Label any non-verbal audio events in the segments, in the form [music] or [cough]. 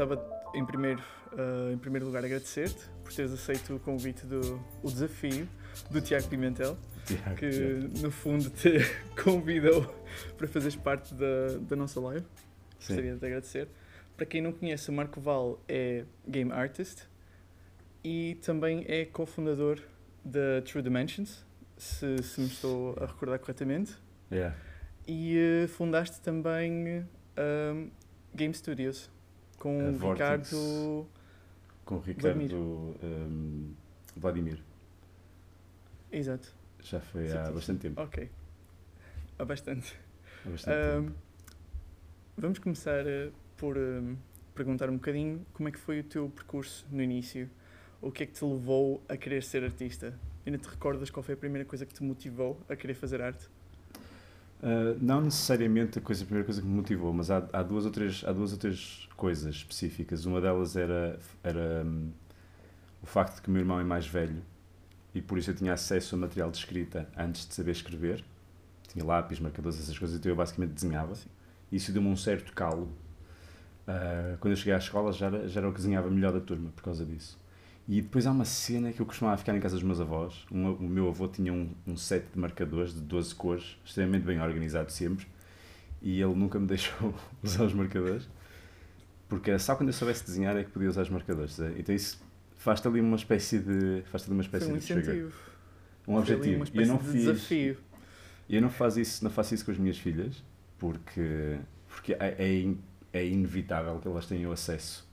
gostava, em primeiro, uh, em primeiro lugar, agradecer-te por teres aceito o convite do o desafio do Tiago Pimentel, Tiago, que Tiago. no fundo te [laughs] convidou para fazeres parte da, da nossa live. Gostaria de te agradecer. Para quem não conhece, o Marco Val é game artist e também é cofundador da True Dimensions, se, se me estou a recordar corretamente. Yeah. E uh, fundaste também um, Game Studios com o Ricardo. Com o Ricardo um, Vladimir. Exato. Já foi há bastante tempo. Ok. Há bastante. Há bastante um, tempo. Vamos começar por um, perguntar um bocadinho como é que foi o teu percurso no início. O que é que te levou a querer ser artista? Ainda te recordas qual foi a primeira coisa que te motivou a querer fazer arte? Uh, não necessariamente a, coisa, a primeira coisa que me motivou, mas há, há, duas, ou três, há duas ou três coisas específicas. Uma delas era, era um, o facto de que o meu irmão é mais velho e por isso eu tinha acesso a material de escrita antes de saber escrever. Tinha lápis, marcadores, essas coisas, então eu basicamente desenhava. Sim. Isso deu-me um certo calo. Uh, quando eu cheguei à escola já era, já era o que desenhava melhor da turma por causa disso. E depois há uma cena que eu costumava ficar em casa dos meus avós. Um, o meu avô tinha um, um set de marcadores de 12 cores, extremamente bem organizado sempre, e ele nunca me [laughs] deixou usar os marcadores, porque só quando eu soubesse desenhar é que podia usar os marcadores. Então isso faz-te ali uma espécie de. faz ali uma espécie Foi um de incentivo. Um objetivo. e eu não de fiz, desafio. Eu não faço isso, não faço isso com as minhas filhas, porque, porque é, é, é inevitável que elas tenham acesso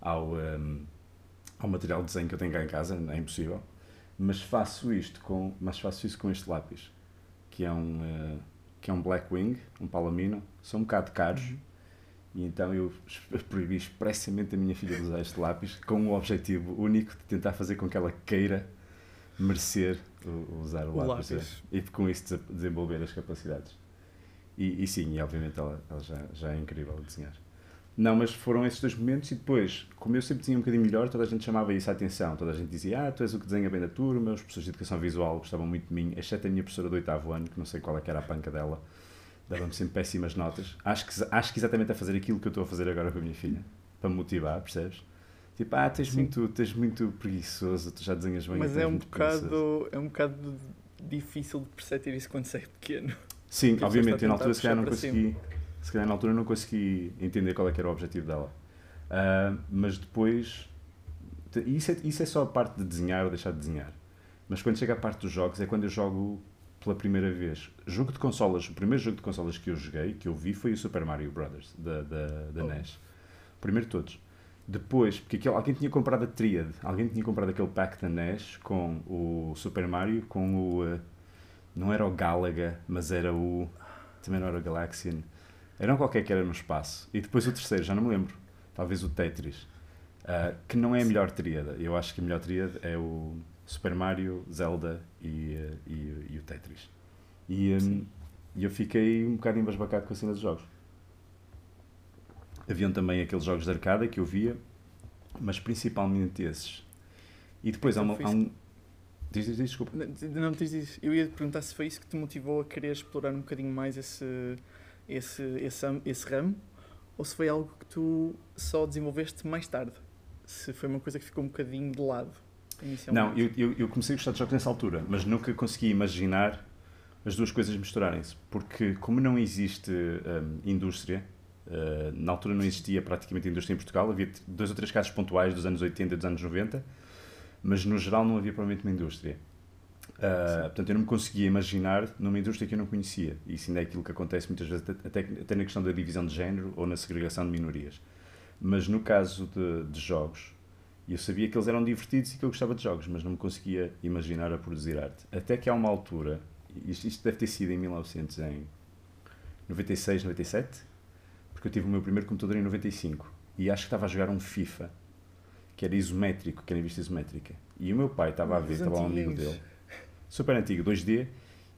ao. Um, ao material de desenho que eu tenho cá em casa, é impossível. Mas faço isto com, mas faço isso com este lápis, que é um, uh, que é um Blackwing, um Palomino, são um bocado caros. Uhum. E então eu proibi expressamente a minha filha de usar este lápis com o objetivo único de tentar fazer com que ela queira merecer usar o, o lápis, lápis. É, e com isso desenvolver as capacidades. E, e sim, e obviamente ela, ela já, já é incrível a desenhar. Não, mas foram esses dois momentos e depois, como eu sempre tinha um bocadinho melhor, toda a gente chamava isso a atenção. Toda a gente dizia, ah, tu és o que desenha bem da turma, os professores de educação visual gostavam muito de mim, exceto a minha professora do oitavo ano, que não sei qual é que era a panca dela, dava-me sempre péssimas notas. Acho que, acho que exatamente a fazer aquilo que eu estou a fazer agora com a minha filha, para me motivar, percebes? Tipo, ah, tens muito, tens muito preguiçoso, tu já desenhas bem. Mas é um, bocado, é um bocado difícil de perceber isso quando você é pequeno. Sim, obviamente, eu na altura se calhar não consegui... Cima se calhar na altura não consegui entender qual é que era o objetivo dela. Uh, mas depois, isso é, isso é só a parte de desenhar ou deixar de desenhar. Mas quando chega a parte dos jogos é quando eu jogo pela primeira vez. Jogo de consolas, o primeiro jogo de consolas que eu joguei, que eu vi, foi o Super Mario Brothers, da, da, da oh. NES. Primeiro de todos. Depois, porque aquele, alguém tinha comprado a Triad, alguém tinha comprado aquele pack da NES com o Super Mario, com o. Uh, não era o Galaga, mas era o. Também não era o Galaxian. Era um qualquer que era no espaço. E depois o terceiro, já não me lembro. Talvez o Tetris. Uh, que não é a melhor tríada. Eu acho que a melhor tríada é o Super Mario, Zelda e, uh, e, e, o Tetris. E um, eu fiquei um bocado embasbacado com a cena dos jogos. Haviam também aqueles jogos de arcada que eu via, mas principalmente esses. E depois então, há, uma, há um. Diz, diz, desculpa. Não, diz, diz. Eu ia te perguntar se foi isso que te motivou a querer explorar um bocadinho mais esse esse, esse, esse ramo ou se foi algo que tu só desenvolveste mais tarde? Se foi uma coisa que ficou um bocadinho de lado Não, eu, eu, eu comecei a gostar de jogos nessa altura, mas nunca consegui imaginar as duas coisas misturarem-se, porque como não existe um, indústria, uh, na altura não existia praticamente indústria em Portugal, havia dois ou três casos pontuais dos anos 80 e dos anos 90, mas no geral não havia provavelmente uma indústria. Uh, portanto, eu não me conseguia imaginar numa indústria que eu não conhecia. E isso ainda é aquilo que acontece muitas vezes, até, até na questão da divisão de género ou na segregação de minorias. Mas no caso de, de jogos, eu sabia que eles eram divertidos e que eu gostava de jogos, mas não me conseguia imaginar a produzir arte. Até que há uma altura, isto, isto deve ter sido em 1996, 97, porque eu tive o meu primeiro computador em 95 e acho que estava a jogar um FIFA que era isométrico, que era em vista isométrica. E o meu pai estava a ver, estava um amigo dele super antigo, 2D,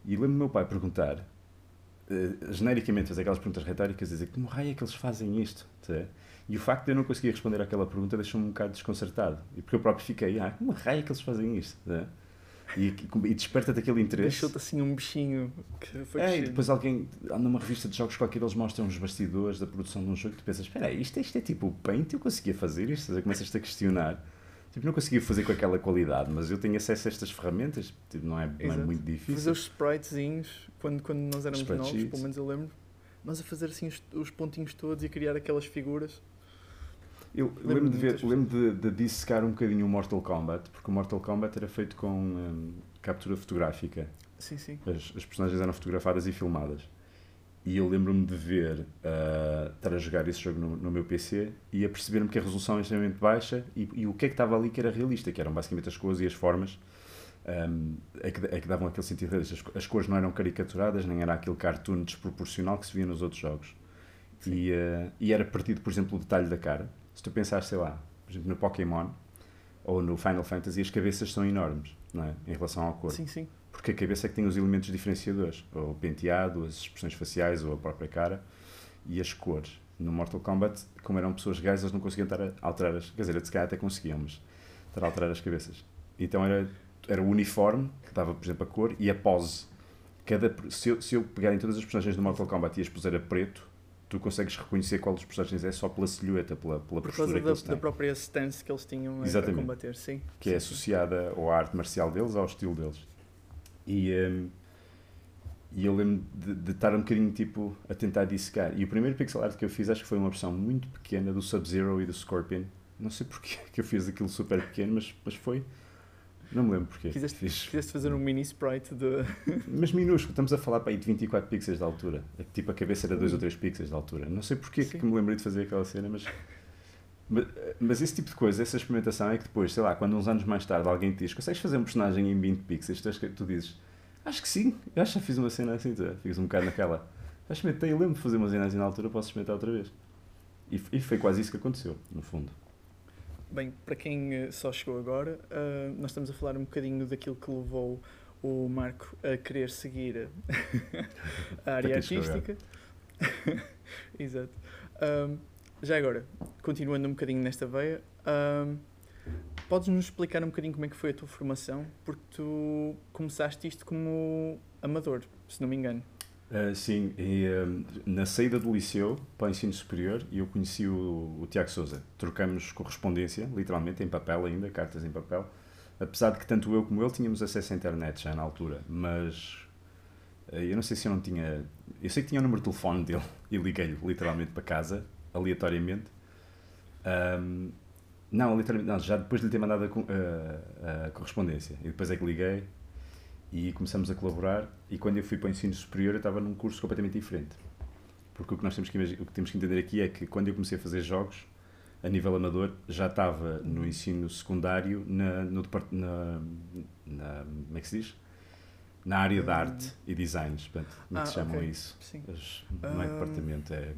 e lembro-me do meu pai perguntar, uh, genericamente, fazer aquelas perguntas retóricas, dizer como raio é que eles fazem isto? Tá? E o facto de eu não conseguir responder àquela pergunta deixou-me um bocado desconcertado. E porque eu próprio fiquei, ah, como raio é que eles fazem isto? Tá? E, e desperta-te aquele interesse. Deixou-te assim um bichinho que foi É, e depois alguém, numa revista de jogos qualquer, eles mostram os bastidores da produção de um jogo e tu pensas, espera isto, isto é tipo o Paint, eu conseguia fazer isto? Começas-te a questionar. Tipo, não conseguia fazer com aquela qualidade, mas eu tenho acesso a estas ferramentas, tipo, não, é, não é muito Fazer difícil. os spritezinhos, quando, quando nós éramos novos, pelo menos eu lembro, nós a fazer assim os, os pontinhos todos e a criar aquelas figuras. Eu lembro de, ver, lembro de, de dissecar um bocadinho o Mortal Kombat, porque o Mortal Kombat era feito com hum, captura fotográfica. Sim, sim. As, as personagens eram fotografadas e filmadas. E eu lembro-me de ver, ah, estar a jogar esse jogo no, no meu PC e a perceber-me que a resolução é extremamente baixa e, e o que é que estava ali que era realista, que eram basicamente as cores e as formas um, é, que, é que davam aquele sentido realista. As, as cores não eram caricaturadas, nem era aquele cartoon desproporcional que se via nos outros jogos. E, ah, e era partido, por exemplo, o detalhe da cara. Se tu pensares, sei lá, por exemplo, no Pokémon ou no Final Fantasy, as cabeças são enormes, não é? Em relação ao corpo. Sim, sim. Porque a cabeça é que tem os elementos diferenciadores, o penteado, as expressões faciais, ou a própria cara, e as cores. No Mortal Kombat, como eram pessoas gays, eles não conseguiam estar a alterar as... Quer dizer, se calhar até conseguiam, mas estar a alterar as cabeças. Então era, era o uniforme, que dava, por exemplo, a cor, e a pose. Cada, se, eu, se eu pegar em todas as personagens do Mortal Kombat e as puser a preto, tu consegues reconhecer qual dos personagens é só pela silhueta, pela, pela Por postura causa que da, eles têm. da própria stance que eles tinham a- a Exatamente. combater, sim. que é Sim, sim. associada à arte marcial deles, ao estilo deles. E, hum, e eu lembro de, de estar um bocadinho tipo a tentar dissecar. E o primeiro pixel art que eu fiz acho que foi uma versão muito pequena do Sub-Zero e do Scorpion. Não sei porque [laughs] que eu fiz aquilo super pequeno, mas, mas foi. Não me lembro porquê. Fizeste, Fiz, fizeste fazer um mini sprite de. [laughs] mas minúsculo, estamos a falar para aí de 24 pixels de altura. Tipo a cabeça era 2 ou 3 pixels de altura. Não sei porquê Sim. que me lembrei de fazer aquela cena, mas. Mas, mas esse tipo de coisa, essa experimentação é que depois, sei lá, quando uns anos mais tarde alguém te diz consegues fazer um personagem em 20 pixels, tu, acho que- dizes acho que sim, eu acho que já fiz uma cena assim, tu ficas um bocado naquela. Já experimentei, eu lembro de fazer uma cena assim na altura, posso experimentar outra vez. E, e foi quase isso que aconteceu, no fundo. Bem, para quem eh, só chegou agora, ah, nós estamos a falar um bocadinho daquilo que levou o Marco a querer seguir a [laughs] área artística. [laughs] Exato. Ahm, já agora, continuando um bocadinho nesta veia, podes-nos explicar um bocadinho como é que foi a tua formação? Porque tu começaste isto como amador, se não me engano. Ah, sim, e, na saída do liceu para o ensino superior, eu conheci o, o Tiago Souza. Trocamos correspondência, literalmente, em papel ainda, cartas em papel. Apesar de que tanto eu como ele tínhamos acesso à internet já na altura, mas ah, eu não sei se eu não tinha. Eu sei que tinha o número de telefone dele [laughs] e liguei-lhe literalmente para casa, aleatoriamente. Ahm, não, literalmente, não, já depois de lhe ter mandado a, a- a correspondência. E depois é que liguei e começamos a colaborar. E quando eu fui para o ensino superior, eu estava num curso completamente diferente. Porque o que nós temos que, o que temos que entender aqui é que quando eu comecei a fazer jogos, a nível amador, já estava no ensino secundário, na, no na, na- como é que se diz? Na área de arte e designs, portanto, como é que Ah, se chamam ok. isso? Sim. As- não é Ah, departamento, é...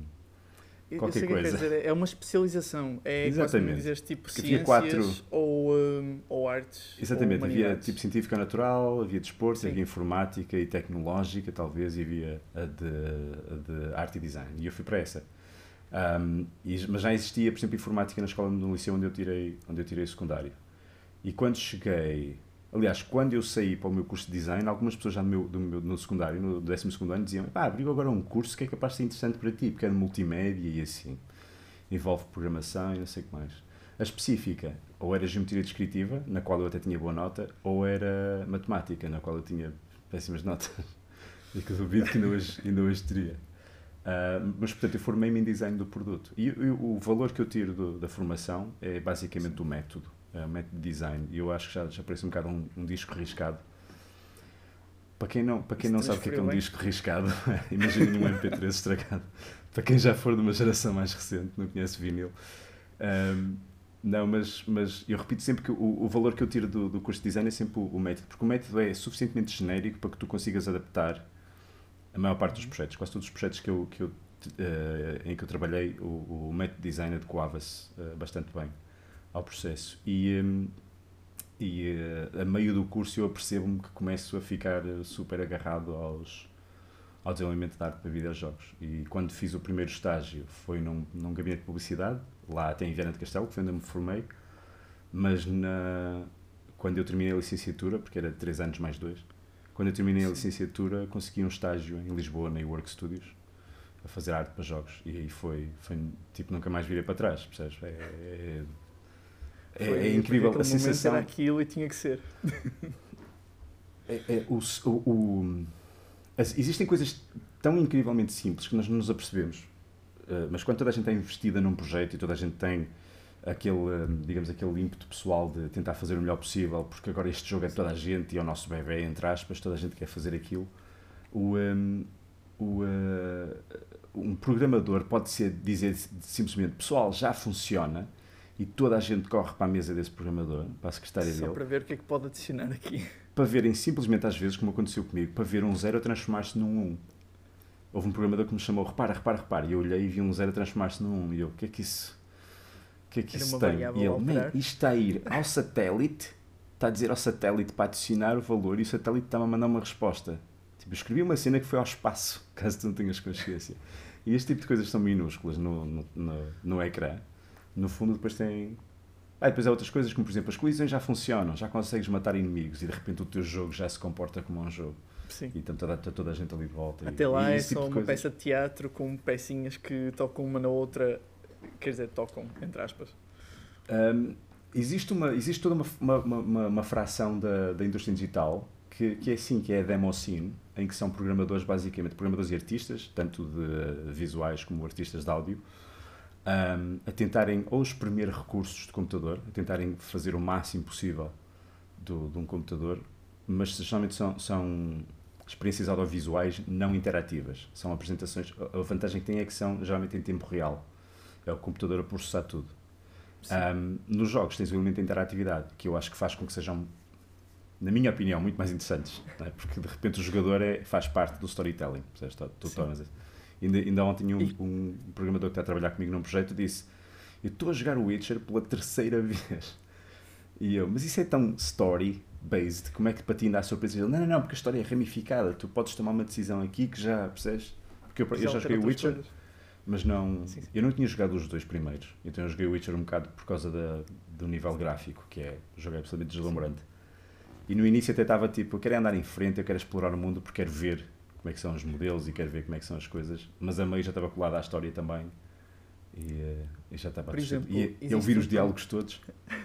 Eu Qualquer que é coisa. dizer, é uma especialização. É Exatamente. dizeres tipo Porque ciências quatro- ou, ahm, ou artes. Exatamente, ou havia tipo científica natural, havia desporto, Sim. havia informática e tecnológica, talvez, e havia a de, a de arte e design. E eu fui para essa. Ahm, e- mas já existia, por exemplo, informática na escola no liceu onde eu tirei, onde eu tirei o secundário. E quando cheguei, aliás, quando eu saí para o meu curso de design, algumas pessoas já no, meu, do meu, no secundário, no 12 segundo ano, diziam: pá, abriu agora um curso que é capaz de ser interessante para ti, porque é de multimédia e assim. Envolve programação e não sei o que mais. A específica, ou era geometria descritiva, na qual eu até tinha boa nota, ou era matemática, na qual eu tinha péssimas notas. [laughs] E que duvido que ainda hoje, ainda hoje teria. Ah, mas, portanto, eu formei-me em design do produto. E, e o valor que eu tiro do- da formação é basicamente o método, o método de design. E eu acho que já, já parece um bocado um, um disco riscado. Para quem não, para quem Isso não sabe o que é, é um disco riscado, [laughs] imaginem um MP3 estragado. Para quem já for de uma geração mais recente, não conhece vinil. Ahm, não, mas, mas eu repito sempre que o, o valor que eu tiro do, do curso de design é sempre o, o método, porque o método é suficientemente genérico para que tu consigas adaptar a maior parte dos projetos. Quase todos os projetos que eu, que eu, eh, em que eu trabalhei, o, o método de design adequava-se eh, bastante bem ao processo. E, hum, e eh, a meio do curso eu apercebo-me que começo a ficar eh, super agarrado aos, ao desenvolvimento de arte para videojogos. E quando fiz o primeiro estágio foi num, num gabinete de publicidade, lá até em Viana de Castelo, que foi onde eu me formei, mas na, quando eu terminei a licenciatura, porque era 3 anos mais 2, quando eu terminei a licenciatura consegui um estágio em Lisboa, na Work Studios, a fazer arte para jogos. E aí foi, foi tipo, nunca mais virei para trás, percebes? É, é, é, Foi- é incrível a sensação. Era aquilo e tinha que ser. [laughs] É, é, o, o, o- as- existem coisas tão incrivelmente simples que nós não nos apercebemos. Uh, mas quando toda a gente está investida num projeto e toda a gente tem aquele, um, digamos, aquele ímpeto pessoal de tentar fazer o melhor possível, porque agora este jogo é de toda a gente e é o nosso bebê, entre aspas, toda a gente quer fazer aquilo. O, um, o, uh, um programador pode ser dizer simplesmente, pessoal, já funciona, e toda a gente corre para a mesa desse programador, para a secretária Só dele para ver o que é que pode adicionar aqui. para verem simplesmente às vezes, como aconteceu comigo, para ver um zero a transformar-se num 1. Um. Houve um programador que me chamou, repara, repara, repara, e eu olhei e vi um zero a transformar-se num 1. Um. E eu, o que é que isso, o que é que Era isso tem? E ele, man, alterar." isto está a ir ao satélite, está a dizer ao satélite para adicionar o valor e o satélite está-me a mandar uma resposta. Tipo, eu escrevi uma cena que foi ao espaço, [laughs] caso tu não tenhas consciência. E este tipo de coisas são minúsculas no, no, no, no ecrã. No fundo, depois tem. Ah, depois há outras coisas, como por exemplo, as colisões já funcionam, já consegues matar inimigos e de repente o teu jogo já se comporta como um jogo. Sim. E então toda, toda a gente ali de volta. e- Até e lá é esse tipo só de uma coisas. peça de teatro com pecinhas que tocam uma na outra. Quer dizer, tocam, entre aspas. Um, existe, uma, existe toda uma, uma, uma, uma fração da, da indústria digital que, que é assim, que é a demo scene, em que são programadores, basicamente, programadores e artistas, tanto de visuais como artistas de áudio, um, a tentarem ou exprimir recursos de computador, a tentarem fazer o máximo possível do, de um computador, mas geralmente são, são experiências audiovisuais não interativas. São apresentações. A vantagem que tem é que são geralmente em tempo real. É o computador a processar tudo. Um, nos jogos tens o elemento da interatividade, que eu acho que faz com que sejam, na minha opinião, muito mais interessantes. é? Porque de repente o jogador é, faz parte do storytelling. Tu, tu tornas ainda, ainda ontem um, um programador que está a trabalhar comigo num projeto disse: Eu estou a jogar o Witcher pela terceira [laughs] vez. E eu, mas isso é tão story-based, como é que para ti ainda há surpresa? Ele, não, não, não, porque a história é ramificada, tu podes tomar uma decisão aqui que já, percebes? Porque eu, eu já joguei o Witcher, coisas. mas não. Sim, sim. Eu não tinha jogado os dois primeiros, então eu joguei o Witcher um bocado por causa da, do nível gráfico, que é jogo absolutamente deslumbrante. E no início até estava tipo, eu quero andar em frente, eu quero explorar o mundo porque quero ver como é que são os modelos e quero ver como é que são as coisas, mas a meio já estava colada à história também. E, eh, e já estava Por exemplo, E eu ouvir os um- diálogos todos.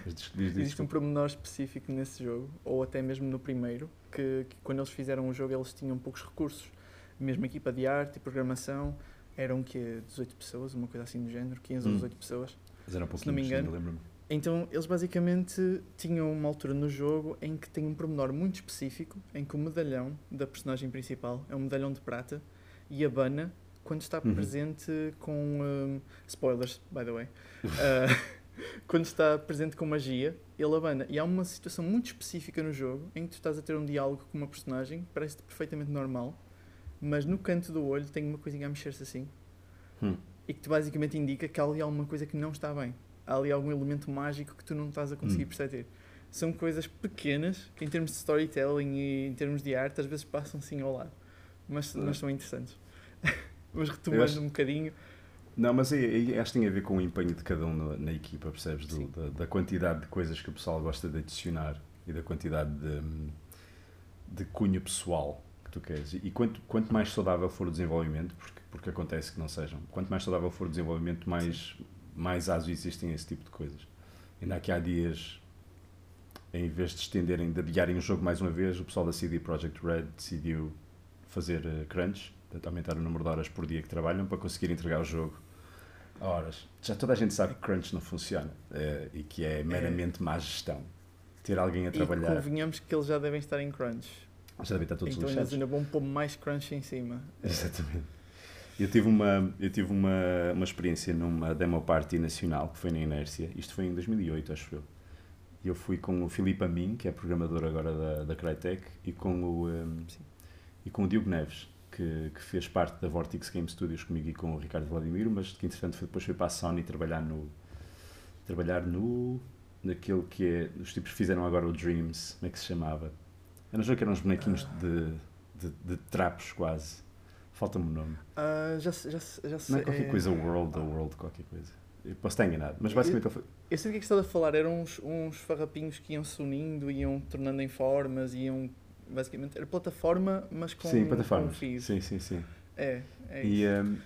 Diz- diz- Existe um pormenor específico nesse jogo, ou até mesmo no primeiro, que, que quando eles fizeram o jogo eles tinham poucos recursos. Mesmo equipa de arte e programação eram que 18 pessoas, uma coisa assim do género, 15 ou Hum. 18 pessoas. Mas era um se não me engano. Então eles basicamente tinham uma altura no jogo em que tem um pormenor muito específico, em que o medalhão da personagem principal é um medalhão de prata e abana quando está Uhum. presente com um, spoilers, by the way. Uh, [laughs] quando está presente com magia, ele abana. E há uma situação muito específica no jogo em que tu estás a ter um diálogo com uma personagem, parece-te perfeitamente normal, mas no canto do olho tem uma coisinha a mexer-se assim Hum. e que te basicamente indica que há ali alguma coisa que não está bem. Há ali algum elemento mágico que tu não estás a conseguir Hum. perceber. São coisas pequenas que, em termos de storytelling e em termos de arte, às vezes passam assim ao lado, mas, Hum. mas são interessantes. [laughs] mas retomando acho- um bocadinho, Não, mas aí, aí acho que tem a ver com o empenho de cada um na, na equipa, percebes? Do- da, da quantidade de coisas que o pessoal gosta de adicionar e da quantidade de, de cunho pessoal que tu queres. E quanto, quanto mais saudável for o desenvolvimento, porque, porque acontece que não sejam, quanto mais saudável for o desenvolvimento, mais, mais aso existem esse tipo de coisas. Ainda aqui há dias, em vez de estenderem, de adiarem o jogo mais uma vez, o pessoal da CD Projekt Red decidiu fazer eh, crunch, portanto, aumentar o número de horas por dia que trabalham para conseguir entregar o jogo a horas. Já toda a gente sabe que crunch não funciona eh, e que é meramente má gestão. Ter alguém a e trabalhar. convenhamos que eles já devem estar em crunch. Já devem estar todos então lixados. ainda vão pôr mais crunch em cima. Exatamente. Eu tive uma, eu tive uma, uma experiência numa demo party nacional que foi na Inércia. Isto foi em 2008, acho eu. E eu fui com o Filipe Amin, que é programador agora da, da Crytek, e com o, um, e com o Diogo Neves, que, que fez parte da Vortex Game Studios comigo e com o Ricardo Vladimiro, mas que entretanto foi, depois foi para a Sony trabalhar no. trabalhar no. naquele que é. os tipos que fizeram agora o Dreams, como é que se chamava? Era um jogo que eram uns bonequinhos Ah. de, de, de trapos quase. Falta-me o nome. Ah, já, já, já Não sei. é qualquer coisa World ou World qualquer coisa. Eu posso estar enganado, mas basicamente eu. Eu sei do que é que estás a falar, eram uns, uns farrapinhos que iam se unindo, iam tornando em formas, iam. Basicamente, era plataforma, mas com, sim, plataformas. com. Sim, sim, sim. É, é E, isso. um,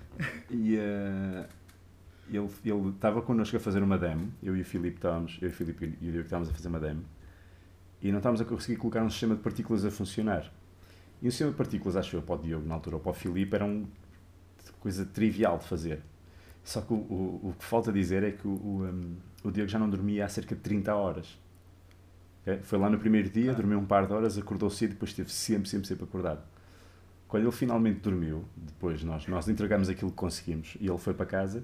e uh, ele ele estava connosco a fazer uma demo, eu e o Filipe estávamos, eu e o Filipe e o Diogo estávamos a fazer uma demo, e não estávamos a conseguir colocar um sistema de partículas a funcionar. E o sistema de partículas, acho eu, para o Diogo na altura, ou para o Filipe, era uma coisa trivial de fazer. Só que o, o, o que falta dizer é que o, o, um, o Diogo já não dormia há cerca de 30 horas. Ok? Foi lá no primeiro dia, Ah. dormiu um par de horas, acordou cedo e depois esteve sempre, sempre, sempre acordado. Quando ele finalmente dormiu, depois nós, nós entregamos aquilo que conseguimos e ele foi para casa,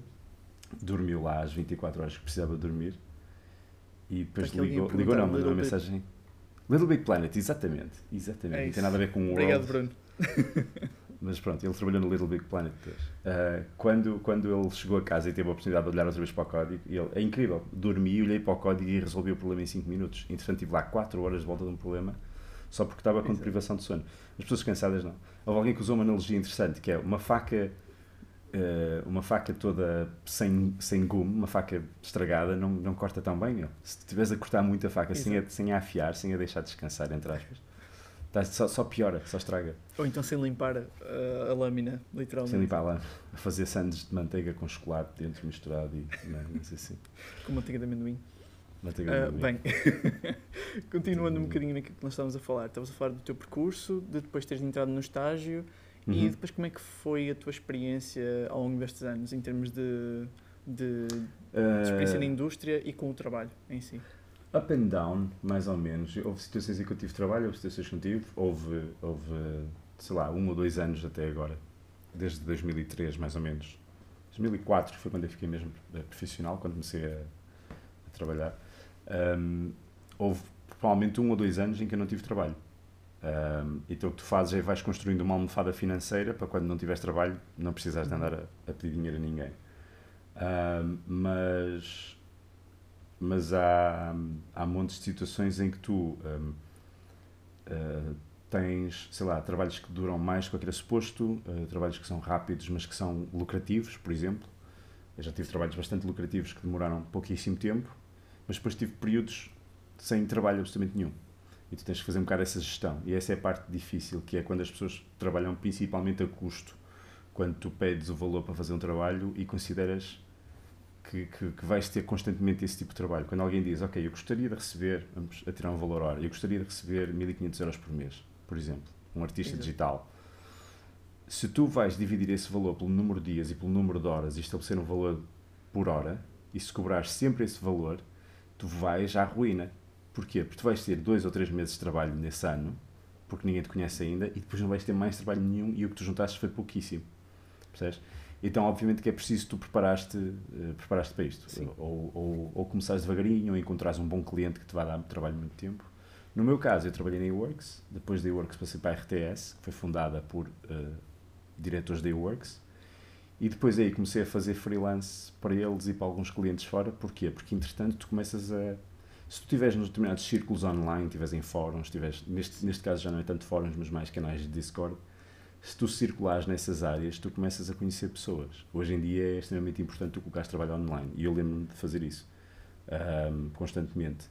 dormiu lá às 24 horas que precisava dormir e depois ligou, ligou não, mandou uma mensagem. Little Big Planet, exatamente, exatamente. É não tem nada a ver com o Obrigado, World, Bruno. [laughs] mas pronto, ele trabalhou no Little Big Planet depois. Ah, quando, quando ele chegou a casa e teve a oportunidade de olhar outra vez para o código, ele, é incrível, dormi, olhei para o código e resolvi o problema em 5 minutos. Entretanto, tive lá 4 horas de volta de um problema só porque estava com Exato. deprivação de sono. As pessoas cansadas não. Houve alguém que usou uma analogia interessante, que é uma faca, eh, uma faca toda sem, sem gume, uma faca estragada, não, não corta tão bem. Meu. Se estiveres a cortar muito a faca sem a, sem a afiar, sem a deixar descansar, entre aspas, tá- só, só piora, só estraga. Ou então sem limpar uh, a lâmina, literalmente. Sem limpar lá, a fazer sandes de manteiga com chocolate dentro misturado e não, sei assim. Com manteiga de amendoim. Manteiga Ah, [laughs] de amendoim. bem, continuando um bocadinho naquilo que nós estávamos a falar, estavas a falar do teu percurso, de depois teres entrado no estágio e Uhum. depois como é que foi a tua experiência ao longo destes anos, em termos de, de, de Ah, experiência na indústria e com o trabalho em si? Up and down, mais ou menos. Houve situações em que eu tive trabalho, houve situações que não tive. Houve, houve, sei lá, um ou dois anos até agora. Desde 2003, mais ou menos. 2004 foi quando eu fiquei mesmo eh, profissional, quando comecei a, a trabalhar. Ahm, houve provavelmente um ou dois anos em que eu não tive trabalho. Ahm, então o que tu fazes é vais construindo uma almofada financeira para quando não tiveres trabalho não precisares de andar a, a pedir dinheiro a ninguém. Ahm, mas mas há, há montes de situações em que tu hum, ah, tens, sei lá, trabalhos que duram mais do que era suposto, ah, trabalhos que são rápidos, mas que são lucrativos, por exemplo. Eu já tive trabalhos bastante lucrativos que demoraram pouquíssimo tempo, mas depois tive períodos sem trabalho absolutamente nenhum. E tu tens que fazer um bocado essa gestão. E essa é a parte difícil, que é quando as pessoas trabalham principalmente a custo. Quando tu pedes o valor para fazer um trabalho e consideras que, que, que vais ter constantemente esse tipo de trabalho. Quando alguém diz, ok, eu gostaria de receber, vamos a tirar um valor hora, eu gostaria de receber 1500 euros por mês, por exemplo, um artista Exato. digital. Se tu vais dividir esse valor pelo número de dias e pelo número de horas e estabelecer um valor por hora, e se cobrares sempre esse valor, tu vais à ruína. Porquê? Porque tu vais ter dois ou três meses de trabalho nesse ano, porque ninguém te conhece ainda, e depois não vais ter mais trabalho nenhum e o que tu juntaste foi pouquíssimo. Percebes? Então, obviamente que é preciso tu preparaste, eh, preparaste para isto. Sim. Ou, ou, ou começares devagarinho, ou encontrares um bom cliente que te vai dar trabalho muito tempo. No meu caso, eu trabalhei na eWorks, depois da eWorks passei para a RTS, que foi fundada por eh, diretores da eWorks, e depois aí comecei a fazer freelance para eles e para alguns clientes fora. Porquê? Porque, entretanto, tu começas a... Se tu estiveres nos determinados círculos online, estiveres em fóruns, estiveres, neste, neste caso já não é tanto fóruns, mas mais canais de Discord, se tu circulares nessas áreas, tu começas a conhecer pessoas. Hoje em dia é extremamente importante tu colocares trabalho online e eu lembro-me de fazer isso ahm, constantemente.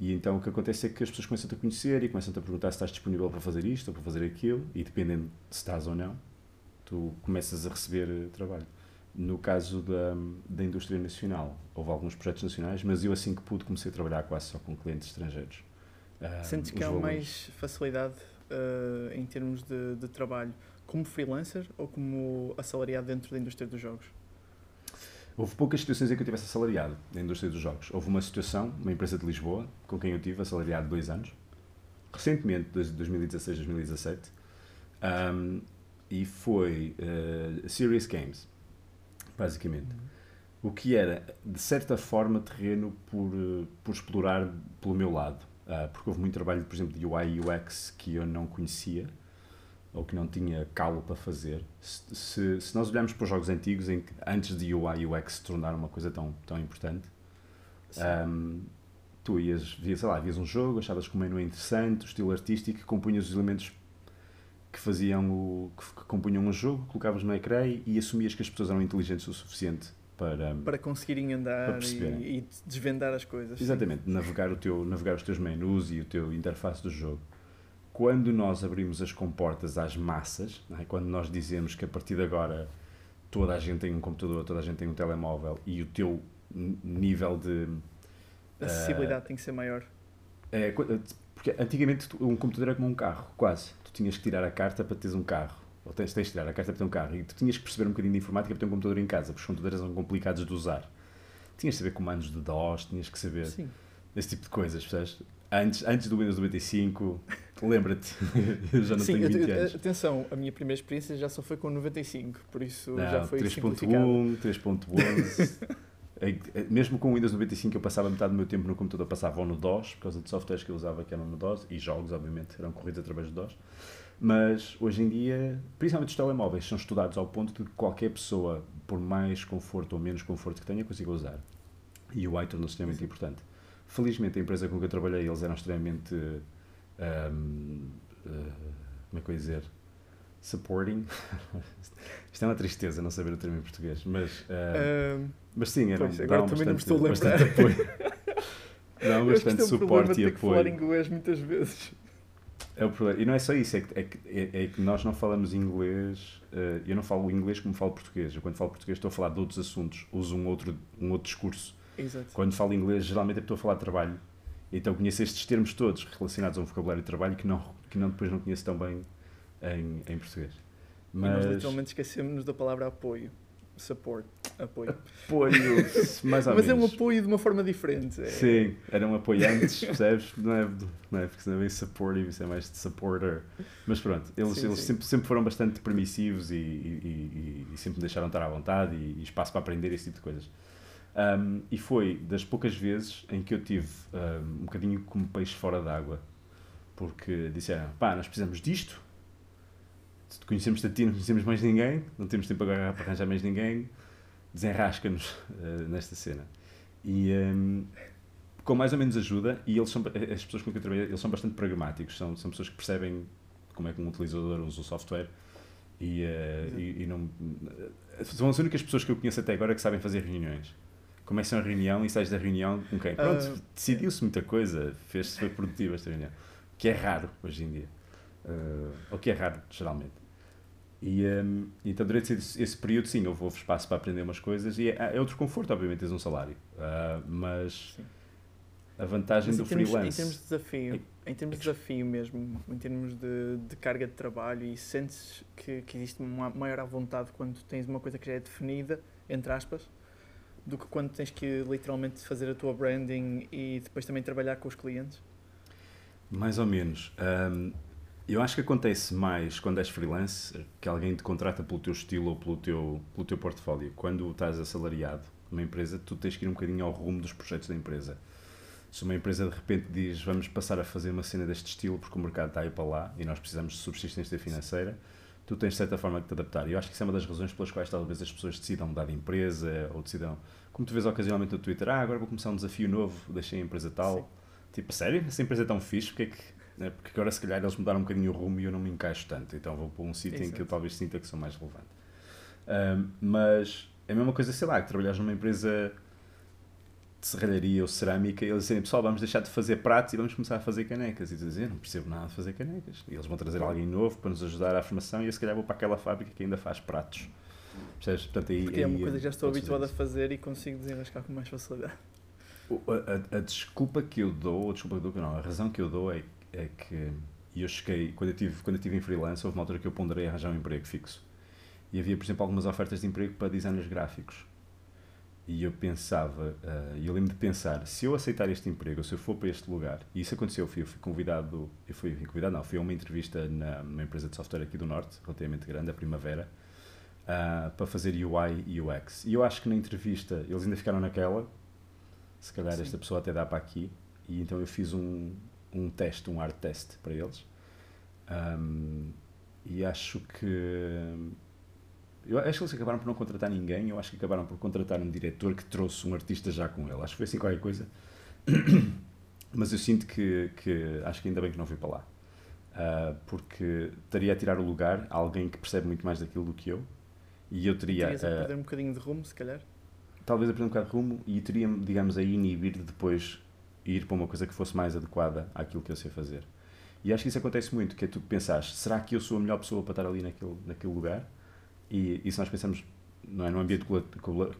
E então o que acontece é que as pessoas começam-te a conhecer e começam-te a perguntar se estás disponível para fazer isto ou para fazer aquilo, e dependendo se estás ou não, tu começas a receber eh, trabalho. No caso da, da indústria nacional, houve alguns projetos nacionais, mas eu assim que pude comecei a trabalhar quase só com clientes estrangeiros. Ah, Sentes que há valores- mais facilidade uh, em termos de, de trabalho como freelancer ou como assalariado dentro da indústria dos jogos? Houve poucas situações em que eu tivesse assalariado na indústria dos jogos. Houve uma situação, uma empresa de Lisboa, com quem eu tive assalariado dois anos, recentemente, desde 2016, 2017, um, e foi uh, Serious Games, basicamente. O que era, de certa forma, terreno por, uh, por explorar pelo meu lado. Uh, porque houve muito trabalho, por exemplo, de UI e UX que eu não conhecia ou que não tinha calo para fazer. Se, se, se nós olharmos para os jogos antigos, em que antes de UI e UX se tornar uma coisa tão, tão importante, um, tu ias, vias, sei lá, vias um jogo, achavas que o menu é interessante, o estilo artístico, compunhas os elementos que faziam o que, compunham o jogo, colocavas no ecrã e, assumias que as pessoas eram inteligentes o suficiente para, para conseguirem andar e, e, desvendar as coisas. Exatamente, navegar, o teu, navegar os teus menus e o teu interface do jogo. Quando nós abrimos as comportas às massas, é? quando nós dizemos que a partir de agora toda a gente tem um computador, toda a gente tem um telemóvel e o teu nível de a acessibilidade uh, tem que ser maior. É, porque antigamente um computador era como um carro, quase. Tu tinhas que tirar a carta para teres um carro. Ou tens, tens de tirar a carta para ter um carro. E tu tinhas que perceber um bocadinho de informática para ter um computador em casa, porque os computadores são complicados de usar. Tinhas que saber comandos de DOS, tinhas que saber Sim. esse tipo de coisas, percebes? Antes, antes do Windows 95, [laughs] lembra-te, [laughs] eu já não Sim, tenho 20 anos. Atenção, a minha primeira experiência já só foi com 95, por isso não, já foi 3.1, 3.11. [laughs] Mesmo com o Windows 95 eu passava metade do meu tempo no computador, passava no DOS, por causa de softwares que eu usava que eram no DOS, e jogos, obviamente, eram corridos através do DOS. Mas hoje em dia, principalmente os telemóveis, são estudados ao ponto de que qualquer pessoa, por mais conforto ou menos conforto que tenha, consiga usar. E o UI tornou-se extremamente importante. Felizmente, a empresa com que eu trabalhei, eles eram extremamente. Um, uh, como é que eu ia dizer? Supporting. [laughs] Isto é uma tristeza não saber o termo em português, mas. Uh, um, mas sim, era pois, agora também bastante, não me estou a lembrar. Apoio. [laughs] Bastante suporte e apoio. falar inglês muitas vezes. É o problema. E não é só isso, é que, é que, é, é que nós não falamos inglês. Uh, eu não falo inglês como falo português. Eu, quando falo português, estou a falar de outros assuntos, uso um outro, um outro discurso. Exato. Quando falo inglês, geralmente é estou a falar de trabalho. Então conheço estes termos todos relacionados a um vocabulário de trabalho que, não, que não, depois não conheço tão bem em, em português. Mas... E nós literalmente esquecemos-nos da palavra apoio support, apoio. Apoio, mais ou Mas menos. é um apoio de uma forma diferente. É... Sim, eram apoiantes, percebes? Não é, não é porque não é bem supportive, isso é mais de supporter. Mas pronto, eles, sim, eles sim. Sempre, sempre foram bastante permissivos e, e, e, e, sempre me deixaram estar à vontade e, espaço para aprender esse tipo de coisas. Um, e foi das poucas vezes em que eu tive um, um bocadinho como peixe fora d'água. Porque disseram, pá, nós precisamos disto, conhecemos-te a ti, não conhecemos mais ninguém, não temos tempo agora para arranjar mais ninguém, desenrasca-nos uh, nesta cena. E um, com mais ou menos ajuda, e eles são, as pessoas com quem eu trabalho, eles são bastante pragmáticos, são, são pessoas que percebem como é que um utilizador usa o software e, uh, e, e, não. São as únicas pessoas que eu conheço até agora que sabem fazer reuniões. Começam a reunião e sais da reunião com quem? Pronto, uh, decidiu-se muita coisa, fez-se, foi produtiva esta reunião. Que é raro hoje em dia. Uh, o que é raro, geralmente. E um, então, durante esse, esse, período, sim, houve, houve espaço para aprender umas coisas e é, é outro conforto, obviamente, tens um salário. Uh, mas sim. a vantagem mas do termos, freelance. Em termos de desafio, em termos de desafio mesmo, em termos de, de carga de trabalho, e sentes que, que existe uma maior à vontade quando tens uma coisa que já é definida, entre aspas, do que quando tens que literalmente fazer a tua branding e depois também trabalhar com os clientes? Mais ou menos. Um, eu acho que acontece mais quando és freelance, que alguém te contrata pelo teu estilo ou pelo teu, pelo teu portfólio. Quando estás assalariado numa empresa, tu tens que ir um bocadinho ao rumo dos projetos da empresa. Se uma empresa de repente diz vamos passar a fazer uma cena deste estilo porque o mercado está aí para lá e nós precisamos de subsistência financeira, tu tens de certa forma de te adaptar. E eu acho que isso é uma das razões pelas quais talvez as pessoas decidam mudar de empresa ou decidam, como tu vês ocasionalmente no Twitter, ah, agora vou começar um desafio novo, deixei a empresa tal. Sim. Tipo, sério? Essa empresa é tão fixe, porque é que né? porque agora se calhar eles mudaram um bocadinho o rumo e eu não me encaixo tanto, então vou para um sítio em que eu talvez sinta que sou mais relevante. Um, mas é a mesma coisa, sei lá, que trabalhas numa empresa de serralharia ou cerâmica e eles dizem, pessoal, vamos deixar de fazer pratos e vamos começar a fazer canecas. E tu dizes, não percebo nada de fazer canecas. E eles vão trazer alguém novo para nos ajudar à formação e eu se calhar vou para aquela fábrica que ainda faz pratos. Percebes? Portanto, aí, Porque é uma coisa que já estou habituado a fazer e consigo desenrascar com mais facilidade. A, a, a, desculpa que eu dou, a desculpa que eu dou, não, a razão que eu dou é é que eu cheguei, quando eu tive, quando eu tive em freelance, houve uma altura que eu ponderei arranjar um emprego fixo. E havia, por exemplo, algumas ofertas de emprego para designers gráficos. E eu pensava, uh, eu lembro de pensar, se eu aceitar este emprego, se eu for para este lugar, e isso aconteceu, eu fui, eu fui convidado, eu fui convidado, não, fui a uma entrevista na, numa empresa de software aqui do Norte, relativamente grande, a Primavera, uh, para fazer UI e UX. E eu acho que na entrevista, eles ainda ficaram naquela, se calhar Sim. esta pessoa até dá para aqui, e então eu fiz um, um teste, um art test para eles. Um, e acho que. Eu acho que eles acabaram por não contratar ninguém, eu acho que acabaram por contratar um diretor que trouxe um artista já com ele. Acho que foi assim qualquer coisa. [coughs] Mas eu sinto que, que acho que ainda bem que não fui para lá. Uh, porque estaria a tirar o lugar a alguém que percebe muito mais daquilo do que eu. E eu teria. Terias a perder um bocadinho de rumo, se calhar? talvez a perder um bocado de rumo e teria-me, digamos, a inibir de depois ir para uma coisa que fosse mais adequada àquilo que eu sei fazer. E acho que isso acontece muito, que é tu pensares, será que eu sou a melhor pessoa para estar ali naquele, naquele lugar? E, e se nós pensamos não é, num ambiente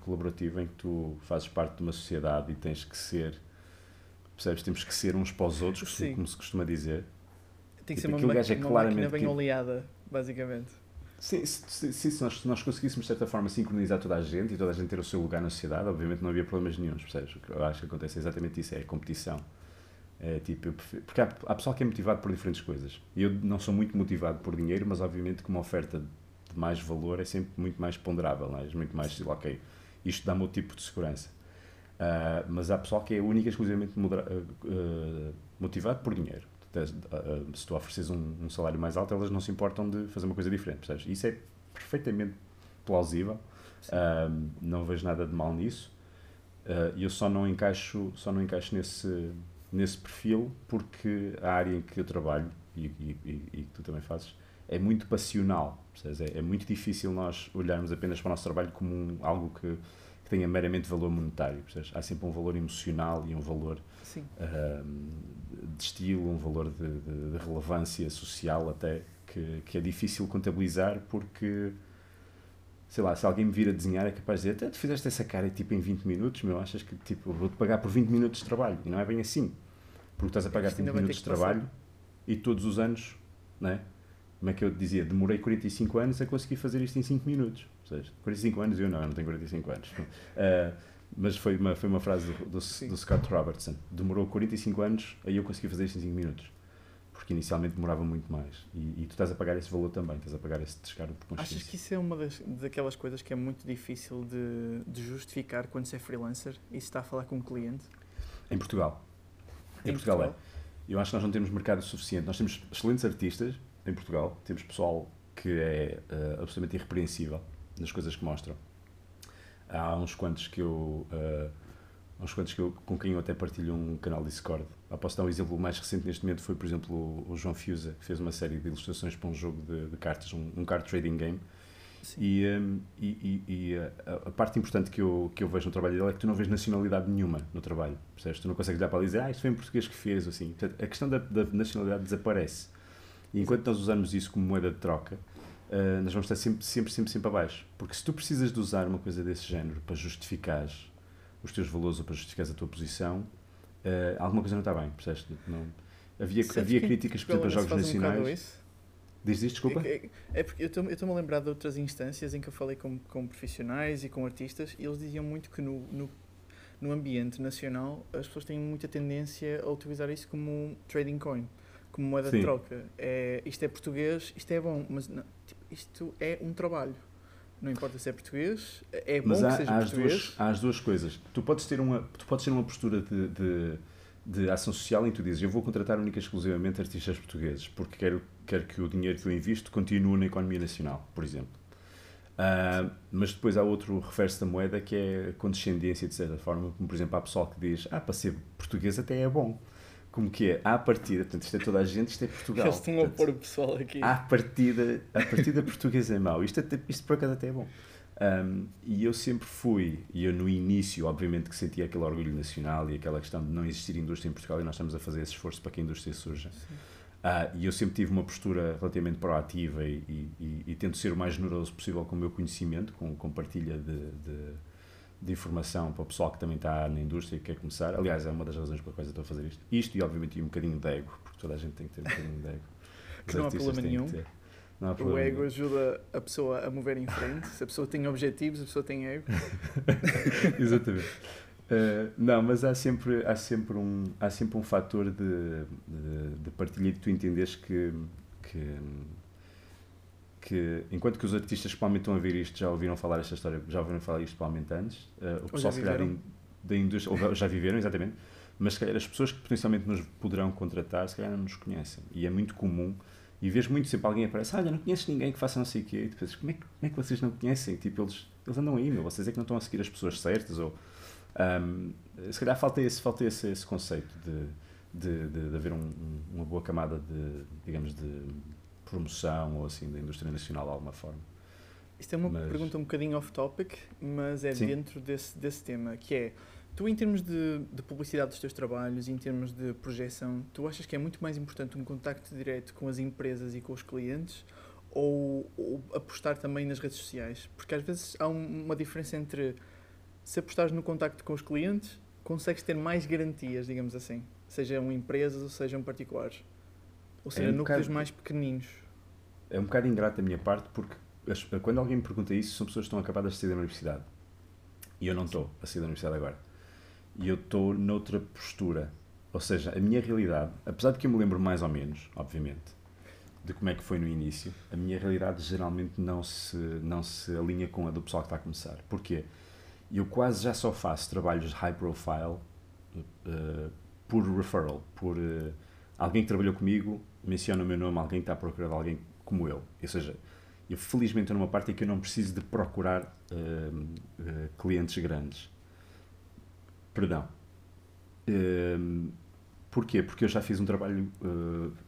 colaborativo em que tu fazes parte de uma sociedade e tens que ser, percebes, temos que ser uns para os outros, Sim. como se costuma dizer. Tem que tipo, ser uma, é uma claramente máquina bem que... oleada, basicamente. Sim, se, se, se, nós, se nós conseguíssemos de certa forma sincronizar toda a gente e toda a gente ter o seu lugar na sociedade, obviamente não havia problemas nenhums, percebes? O que eu acho que acontece é exatamente isso, é a competição. É, tipo, prefiro, porque há, há pessoal que é motivado por diferentes coisas. Eu não sou muito motivado por dinheiro, mas obviamente que uma oferta de mais valor é sempre muito mais ponderável, não é? muito mais, ok, isto dá-me outro tipo de segurança. Uh, mas há pessoal que é única e exclusivamente uh, motivado por dinheiro. Uh, se tu ofereces um, um, salário mais alto, elas não se importam de fazer uma coisa diferente, percebes? Isso é perfeitamente plausível, não vejo nada de mal nisso. E eu só não encaixo, só não encaixo nesse, nesse perfil porque a área em que eu trabalho e, e, e, e que tu também fazes é muito passional. É, é, muito difícil nós olharmos apenas para o nosso trabalho como um, algo que, que, tenha meramente valor monetário. Percebes? Há sempre um valor emocional e um valor de estilo, um valor de, de, de, relevância social até, que, que é difícil contabilizar porque sei lá, se alguém me vir a desenhar é capaz de dizer, até tu fizeste essa cara tipo em 20 minutos, meu, achas que tipo, vou-te pagar por 20 minutos de trabalho? E não é bem assim. Porque estás a pagar 20 minutos de trabalho passar. e todos os anos, não é? como é que eu dizia, demorei 45 anos a conseguir fazer isto em 5 minutos. Seja, 45 anos eu não, eu não tenho 45 anos. Uh, [laughs] mas foi uma, foi uma frase do, do, do, Scott Robertson. Demorou 45 anos, aí eu consegui fazer isto em 5 minutos. Porque inicialmente demorava muito mais. E, e, tu estás a pagar esse valor também, estás a pagar esse descargo de consciência. Achas que isso é uma das, daquelas coisas que é muito difícil de, de justificar quando se é freelancer e se está a falar com um cliente? Em Portugal. Em, em Portugal, Portugal é. Eu acho que nós não temos mercado suficiente. Nós temos excelentes artistas, em Portugal. Temos pessoal que é uh, absolutamente irrepreensível nas coisas que mostram. Há uns quantos que eu. Uh, uns quantos que eu, com quem eu até partilho um canal Discord. Ah, posso dar um exemplo mais recente neste momento foi, por exemplo, o, o João Fiusa, que fez uma série de ilustrações para um jogo de, de cartas, um, um card trading game. E, um, e, e, e a, a, parte importante que eu, que eu vejo no trabalho dele é que tu não vês nacionalidade nenhuma no trabalho. Percebes? Tu não consegues olhar para ali e dizer, ah, isto foi em português que fez, assim. Portanto, a questão da, da nacionalidade desaparece. E enquanto nós usarmos isso como moeda de troca, uh, nós vamos estar sempre, sempre, sempre, sempre abaixo. Porque se tu precisas de usar uma coisa desse género para justificar os teus valores ou para justificar a tua posição, uh, alguma coisa não está bem, percebes? Não, havia havia críticas, por exemplo, a jogos nacionais. Um Diz isto, desculpa? É, é, é porque eu estou-me a lembrar de outras instâncias em que eu falei com, com profissionais e com artistas e eles diziam muito que no, no, no ambiente nacional as pessoas têm muita tendência a utilizar isso como um trading coin como moeda Sim. de troca. É, isto é português, isto é bom, mas não, tipo, isto é um trabalho. Não importa se é português, é bom mas há, que seja há português. As duas, há as duas coisas. Tu podes ter uma, tu podes ter uma postura de, de, de ação social em que tu dizes eu vou contratar única e exclusivamente artistas portugueses porque quero, quero que o dinheiro que eu invisto continue na economia nacional, por exemplo. Uh, mas depois há outro reverso da moeda que é a condescendência, de certa forma, como por exemplo há pessoal que diz ah, para ser português até é bom como que é, à partida, portanto, isto é toda a gente, isto é Portugal. Eles estão a pôr o pessoal aqui. À partida, a partida portuguesa é mau. Isto, isto por acaso até é bom. Um, e eu sempre fui, e eu no início, obviamente, que sentia aquele orgulho nacional e aquela questão de não existir indústria em Portugal e nós estamos a fazer esse esforço para que a indústria surja. Uh, e eu sempre tive uma postura relativamente proativa e, e, e, e, tento ser o mais generoso possível com o meu conhecimento, com, com partilha de, de de informação para o pessoal que também está na indústria e quer começar. Aliás, é uma das razões pelas quais eu estou a fazer isto. Isto e, obviamente, um bocadinho de ego, porque toda a gente tem que ter um bocadinho de ego. [laughs] que não há problema nenhum. Não há problema o ego nenhum. ajuda a pessoa a mover em frente. Se a pessoa tem objetivos, a pessoa tem ego. [laughs] Exatamente. Uh, não, mas há sempre, há sempre, um, há sempre um fator de, de, de partilha que tu entendes que, que que, enquanto que os artistas que provavelmente estão a ver isto já ouviram falar esta história, já ouviram falar isto provavelmente antes, uh, o pessoal se calhar da indústria, ou já viveram, exatamente, mas se calhar as pessoas que potencialmente nos poderão contratar, se calhar não nos conhecem. E é muito comum, e vejo muito sempre alguém aparece, olha, não conheces ninguém que faça não sei o quê, e tu pensas, como é, que, como é que vocês não conhecem? Tipo, eles, eles andam aí, meu, vocês é que não estão a seguir as pessoas certas, ou... Um, se calhar falta esse, falta esse, esse conceito de, de, de, de haver um, uma boa camada de, digamos, de promoção ou assim da indústria nacional de alguma forma. Isto é uma mas... pergunta um bocadinho off-topic, mas é Sim. dentro desse, desse tema, que é, tu em termos de, de publicidade dos teus trabalhos, em termos de projeção, tu achas que é muito mais importante um contacto direto com as empresas e com os clientes ou, ou apostar também nas redes sociais? Porque às vezes há um, uma diferença entre se apostares no contacto com os clientes, consegues ter mais garantias, digamos assim, sejam empresas ou sejam particulares. Ou seja, é um núcleos bocado, mais pequeninos. É um bocado ingrato da minha parte porque quando alguém me pergunta isso, são pessoas que estão acabadas de sair da universidade. E eu não estou a sair da universidade agora. E eu estou noutra postura. Ou seja, a minha realidade, apesar de que eu me lembro mais ou menos, obviamente, de como é que foi no início, a minha realidade geralmente não se, não se alinha com a do pessoal que está a começar. Porquê? Eu quase já só faço trabalhos high profile uh, por referral, por uh, alguém que trabalhou comigo menciona o meu nome, alguém que está a procurar alguém como eu. Ou seja, eu felizmente estou numa parte em que eu não preciso de procurar uh, uh, clientes grandes. Perdão. Uh, porquê? Porque eu já fiz um trabalho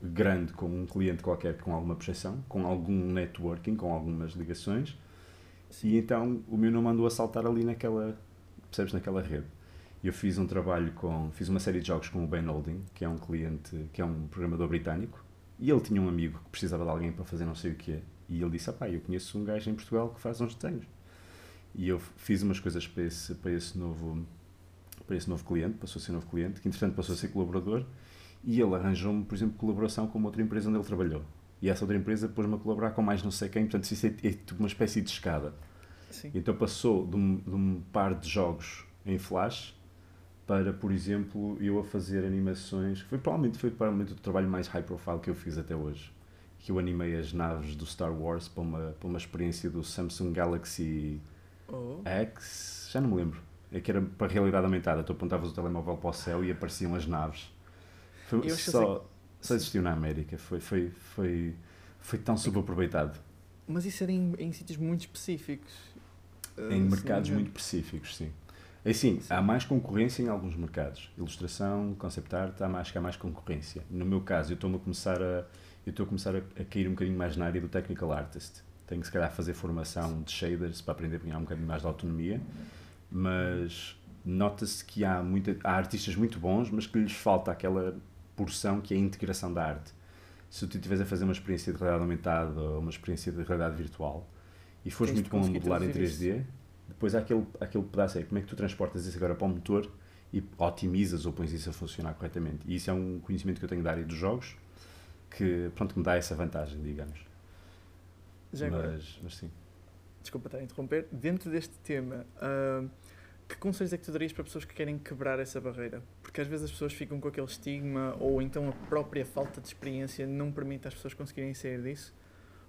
grande com um cliente qualquer com alguma projeção, com algum networking, com algumas ligações, e então o meu nome andou a saltar ali naquela, percebes, naquela rede. Eu fiz um trabalho com, fiz uma série de jogos com o Ben Holding, que é um cliente, que é um programador britânico, e ele tinha um amigo que precisava de alguém para fazer não sei o que e ele disse: ah, pá, eu conheço um gajo em Portugal que faz uns desenhos. E eu fiz umas coisas para esse, para esse, novo, para esse novo cliente, passou a ser novo cliente, que entretanto passou a ser colaborador, e ele arranjou-me, por exemplo, colaboração com uma outra empresa onde ele trabalhou. E essa outra empresa pôs-me a colaborar com mais não sei quem, portanto isso é, é tipo uma espécie de escada. Sim. Então passou de um, de um par de jogos em flash para, por exemplo, eu a fazer animações. Foi provavelmente, foi provavelmente o trabalho mais high profile que eu fiz até hoje que eu animei as naves do Star Wars para uma, para uma experiência do Samsung Galaxy oh. X, já não me lembro. É que era para realidade aumentada, tu apontavas o telemóvel para o céu e apareciam as naves. Foi, só, assim... só existiu na América, foi, foi, foi, foi tão subaproveitado. Mas isso era em, em sítios muito específicos. Em uh, mercados muito específicos, sim. É assim, sim. há mais concorrência em alguns mercados. Ilustração, concept art, há mais, há mais concorrência. No meu caso, eu estou-me a começar a eu estou a começar a, a, cair um bocadinho mais na área do technical artist. Tenho que se calhar fazer formação de shaders para aprender a ganhar um bocadinho mais de autonomia, mas nota-se que há, muita, há artistas muito bons, mas que lhes falta aquela porção que é a integração da arte. Se tu estiveres a fazer uma experiência de realidade aumentada ou uma experiência de realidade virtual e fores muito bom a modelar em 3D, isso. Depois há aquele, aquele pedaço aí, como é que tu transportas isso agora para o motor e otimizas ou pões isso a funcionar corretamente. E isso é um conhecimento que eu tenho da área dos jogos, que, pronto, me dá essa vantagem, digamos. Já agora, mas, mas sim. Desculpa estar a interromper. Dentro deste tema, uh, que conselhos é que tu darias para pessoas que querem quebrar essa barreira? Porque às vezes as pessoas ficam com aquele estigma ou então a própria falta de experiência não permite às pessoas conseguirem sair disso.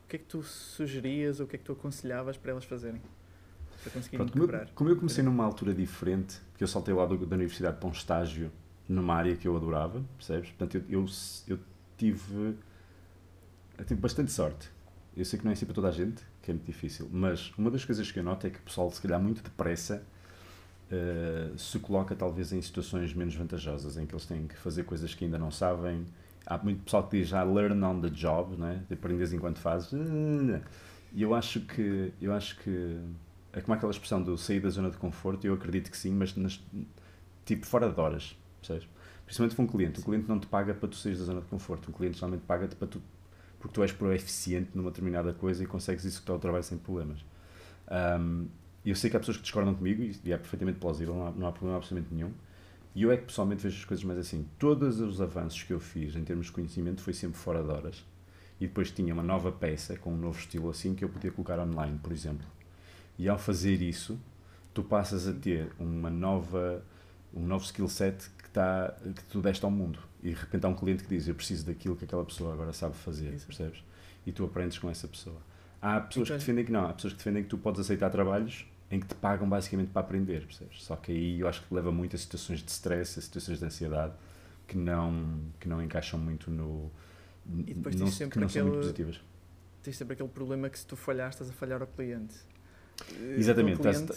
O que é que tu sugerias ou o que é que tu aconselhavas para elas fazerem? Para conseguirem Pronto, quebrar? Como eu, comecei numa altura diferente, que eu saltei lá do, da universidade para um estágio numa área que eu adorava, percebes? Portanto, eu, eu, eu tive, eu tive bastante sorte. Eu sei que não é assim para toda a gente, que é muito difícil, mas uma das coisas que eu noto é que o pessoal, se calhar muito depressa, uh, se coloca talvez em situações menos vantajosas, em que eles têm que fazer coisas que ainda não sabem. Há muito pessoal que diz já learn on the job, né? aprendes enquanto fazes. E eu acho que, eu acho que é como aquela expressão do sair da zona de conforto, eu acredito que sim, mas nas, tipo fora de horas, percebes? Principalmente para um cliente. O cliente não te paga para tu sair da zona de conforto. O cliente somente paga-te para tu, porque tu és proeficiente numa determinada coisa e consegues executar o trabalho sem problemas. Um, eu sei que há pessoas que discordam comigo e é perfeitamente plausível, não há, não há problema absolutamente nenhum. E eu é que pessoalmente vejo as coisas mais assim. Todos os avanços que eu fiz em termos de conhecimento foi sempre fora de horas. E depois tinha uma nova peça com um novo estilo assim que eu podia colocar online, por exemplo. E ao fazer isso, tu passas a ter uma nova, um novo skill set está, que tu deste ao mundo. E de repente há um cliente que diz: Eu preciso daquilo que aquela pessoa agora sabe fazer, Isso. percebes? E tu aprendes com essa pessoa. Há pessoas então, que defendem que não, há pessoas que defendem que tu podes aceitar trabalhos em que te pagam basicamente para aprender, percebes? Só que aí eu acho que leva muito a situações de stress, a situações de ansiedade que não, que não encaixam muito no. E depois não, sempre que não aquele, são muito positivas. Tens sempre aquele problema que se tu falhar, estás a falhar ao cliente. Exatamente. O cliente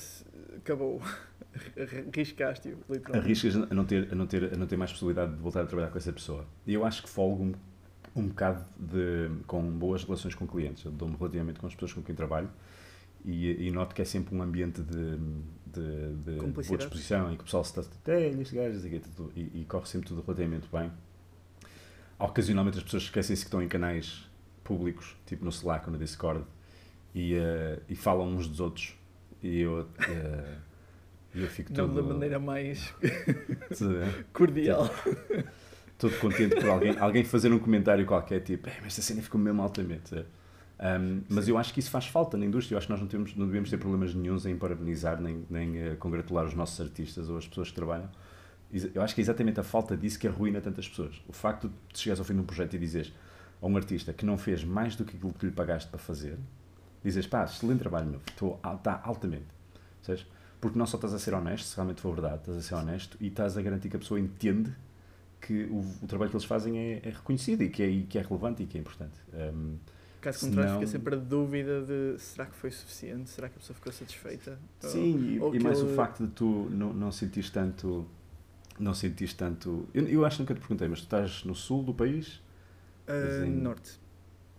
acabou. [laughs] Arriscaste-o, literalmente. Arriscas a não, ter, a, não ter, a não ter mais possibilidade de voltar a trabalhar com essa pessoa. E eu acho que folgo um, um bocado de, com boas relações com clientes. Eu dou-me relativamente com as pessoas com quem trabalho e, e noto que é sempre um ambiente de, de, de boa disposição e que o pessoal se está ei, este gajo, e, e corre sempre tudo relativamente bem. Ocasionalmente as pessoas esquecem-se que estão em canais públicos, tipo no Slack ou no Discord, e, uh, e falam uns dos outros. E eu, uh, eu fico Não todo... da maneira mais [laughs] cordial. Tipo, todo contente por alguém, alguém fazer um comentário qualquer, tipo, mas esta cena ficou mesmo altamente. Um, mas eu acho que isso faz falta na indústria. Eu acho que nós não, temos, não devemos ter problemas nenhums em parabenizar nem, nem uh, congratular os nossos artistas ou as pessoas que trabalham. Eu acho que é exatamente a falta disso que arruina tantas pessoas. O facto de chegares ao fim de um projeto e dizeres a um artista que não fez mais do que aquilo que lhe pagaste para fazer, dizes, pá, excelente trabalho, meu, estou, está altamente. Sabes? Porque não só estás a ser honesto, se realmente for verdade, estás a ser honesto e estás a garantir que a pessoa entende que o, o trabalho que eles fazem é, é reconhecido e que é, e que é relevante e que é importante. Um, Caso contrário, fica sempre a dúvida de será que foi suficiente? Será que a pessoa ficou satisfeita? Sim, ou, e, e mais ele... o facto de tu não, não sentires tanto. Não sentires tanto. Eu, eu acho que nunca te perguntei, mas tu estás no sul do país? Uh, em... Norte.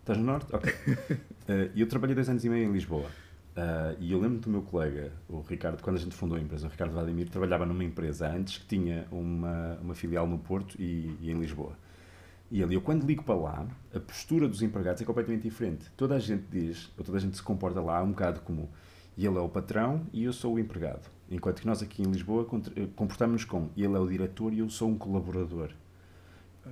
Estás no norte? Ok. uh, [laughs] eu trabalhei dois anos e meio em Lisboa. Uh, e eu lembro do meu colega, o Ricardo, quando a gente fundou a empresa, o Ricardo Vladimir, trabalhava numa empresa antes que tinha uma, uma filial no Porto e, e em Lisboa. E ele, eu quando ligo para lá, a postura dos empregados é completamente diferente. Toda a gente diz, ou toda a gente se comporta lá um bocado como ele é o patrão e eu sou o empregado. Enquanto que nós aqui em Lisboa eh, comportamos-nos como ele é o diretor e eu sou um colaborador.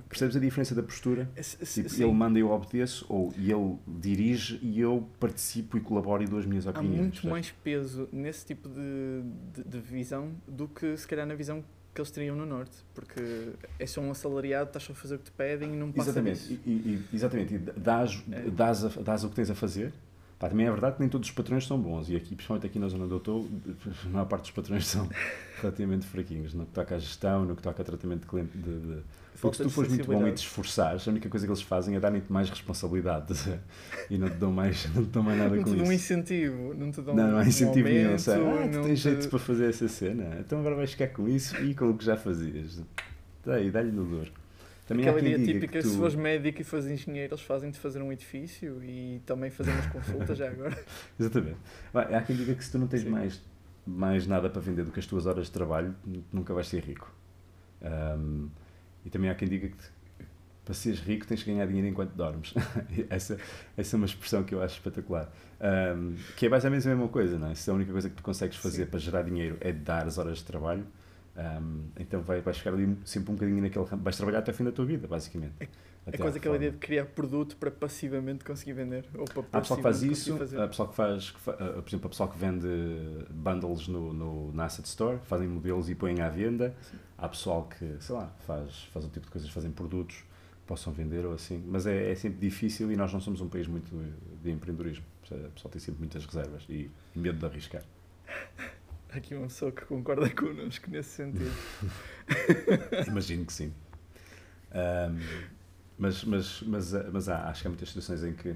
Percebes a diferença da postura? tipo, ele manda e eu obedeço, ou ele dirige e eu participo e colaboro e dou as minhas opiniões. Há muito mais peso nesse tipo de, de, de, visão do que se calhar na visão que eles teriam no Norte, porque é só um assalariado, estás só a fazer o que te pedem e não passa Exatamente, e, e, exatamente. E dás, é. dás, a, dás o que tens a fazer. Pá, também é verdade que nem todos os patrões são bons, e aqui, principalmente aqui na zona onde eu estou, [laughs] a maior parte dos patrões são [laughs] relativamente fraquinhos, no que toca à gestão, no que toca a tratamento de cliente de, de porque se tu fores muito bom e te esforçares, a única coisa que eles fazem é dar-te mais responsabilidade [laughs] e não te dão mais, não te dão mais nada não com isso. Não te dão um incentivo, não te dão Não, não há incentivo um nenhum. Ah, tu tens te... jeito para fazer essa cena, então agora vais ficar com isso e com o que já fazias. Daí, dá-lhe no dor. Também Aquela ideia típica, tu... se fores médico e fores engenheiro, eles fazem-te fazer um edifício e também fazer umas consultas já agora. [laughs] Exatamente. Há quem diga que se tu não tens mais, mais nada para vender do que as tuas horas de trabalho, nunca vais ser rico. Um, e também há quem diga que para seres rico tens que ganhar dinheiro enquanto dormes. [laughs] essa, essa é uma expressão que eu acho espetacular. Um, que é basicamente a mesma coisa, não é? Se a única coisa que tu consegues fazer Sim. para gerar dinheiro é dar as horas de trabalho, um, então vai, vais ficar ali sempre um bocadinho naquele ramo. Vais trabalhar até o fim da tua vida, basicamente. É, é quase aquela ideia de criar produto para passivamente conseguir vender. Ou para há pessoal que faz isso, há pessoal que faz, que faz, por exemplo, a pessoal que vende bundles no, no, na Asset Store, fazem modelos e põem à venda. Sim. Há pessoal que, sei lá, faz, faz o tipo de coisas, fazem produtos possam vender ou assim. Mas é, é sempre difícil e nós não somos um país muito de empreendedorismo. A pessoa tem sempre muitas reservas e medo de arriscar. aqui uma pessoa que concorda connosco nesse sentido. [laughs] Imagino que sim. Um, mas, mas, mas, mas há, acho que há muitas situações em que,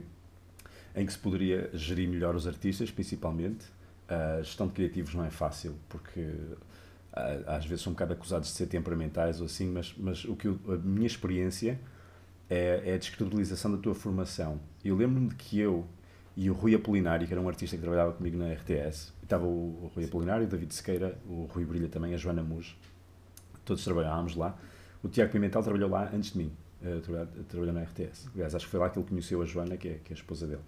em que se poderia gerir melhor os artistas, principalmente. A gestão de criativos não é fácil, porque às vezes são um bocado acusados de ser temperamentais ou assim, mas, mas o que eu, a minha experiência é, é a descredibilização da tua formação. Eu lembro-me de que eu e o Rui Apolinário, que era um artista que trabalhava comigo na RTS, estava o, o Rui Apolinário, o David Sequeira, o Rui Brilha também, a Joana Muj, todos trabalhávamos lá. O Tiago Pimentel trabalhou lá antes de mim, trabalhou na RTS. Aliás, acho que foi lá que ele conheceu a Joana, que é, que é a esposa dele.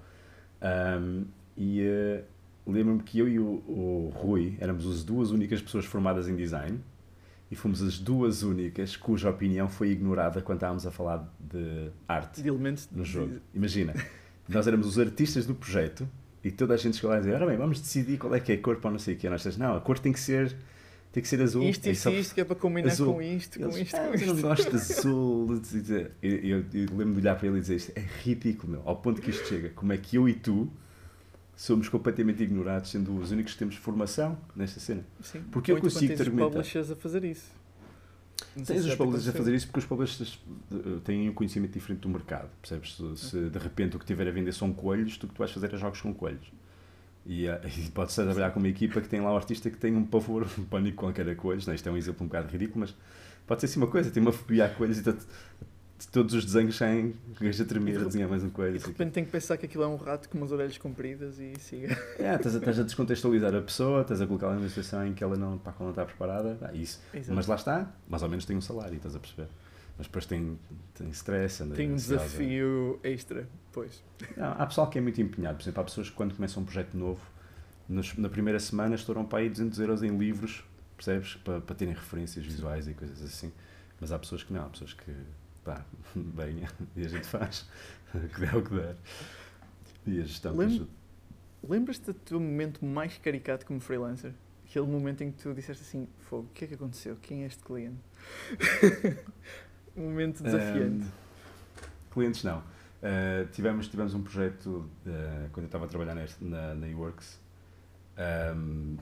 Um, e uh, lembro-me que eu e o, o Rui éramos as duas únicas pessoas formadas em design e fomos as duas únicas cuja opinião foi ignorada quando estávamos a falar de arte de elementos no jogo. Imagina, nós éramos os artistas do projeto e toda a gente chegou lá a dizer: Ora bem, vamos decidir qual é que é a cor para não sei o que. Nós dizemos: Não, a cor tem que ser. Tem que ser azul. Isto e isto, que é para combinar azul. com isto, com Eles, isto, ah, com isto. Eu não gosto de azul. Eu, eu, eu lembro de olhar para ele e dizer isto é ridículo, meu. Ao ponto que isto chega. Como é que eu e tu somos completamente ignorados, sendo os únicos que temos formação nesta cena. Sim, porque eu consigo te argumentar. publishers a fazer isso. Não tens os publishers a fazer isso porque os publishers eh, têm um conhecimento diferente do mercado, percebes? Se, se de repente o que tiver a vender são coelhos, tu que tu vais fazer é jogos com coelhos. E, uh, [laughs] e pode ser trabalhar com uma equipa que tem lá um artista que tem um pavor, um pânico qualquer a coelhos. Não, isto é um exemplo um bocado ridículo, mas pode ser assim uma coisa: tem uma fobia a coelhos e está todos os desenhos saem, gajo a tremer, a desenhar mais uma coisa. E de repente tem que pensar que aquilo é um rato com umas orelhas compridas e siga. É, estás a, estás a descontextualizar a pessoa, estás a colocá-la numa situação em que ela não, pá, ela não está preparada. Ah, isso. Exato. Mas lá está, mais ou menos tem um salário, estás a perceber? Mas depois tem, tem stress, anda Tem um desafio extra, pois. Não, há pessoal que é muito empenhado. Por exemplo, há pessoas que quando começam um projeto novo, nos- na primeira semana estouram para aí 200 euros em livros, percebes? Para, para terem referências visuais e coisas assim. Mas há pessoas que não, há pessoas que, pá, [laughs] bem, [laughs] e a gente faz, [laughs] que der o que der. E a gestão Lembro- ajuda. Lembras-te do teu momento mais caricato como freelancer? Aquele momento em que tu disseste assim, fogo, o que é que aconteceu? Quem é este cliente? Um momento desafiante. Ahm, clientes não. Ah, tivemos, tivemos um projeto ah, quando eu estava a trabalhar neste, na, na eWorks. Ahm,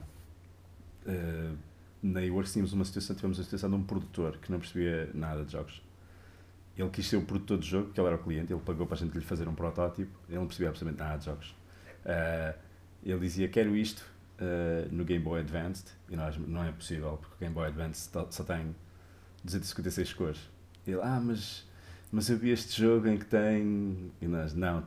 ah, na eWorks tínhamos uma situação, tivemos a situação de um produtor que não percebia nada de jogos. Ele quis ser o produtor do jogo, porque ele era o cliente, ele pagou para a gente lhe fazer um protótipo, ele não percebia absolutamente nada de jogos. Ah, ele dizia, quero isto no Game Boy Advanced, e nós, não é possível, porque o Game Boy Advanced só tem 256 cores. Ele, ah, mas, mas eu vi este jogo em que tem. E nós, não,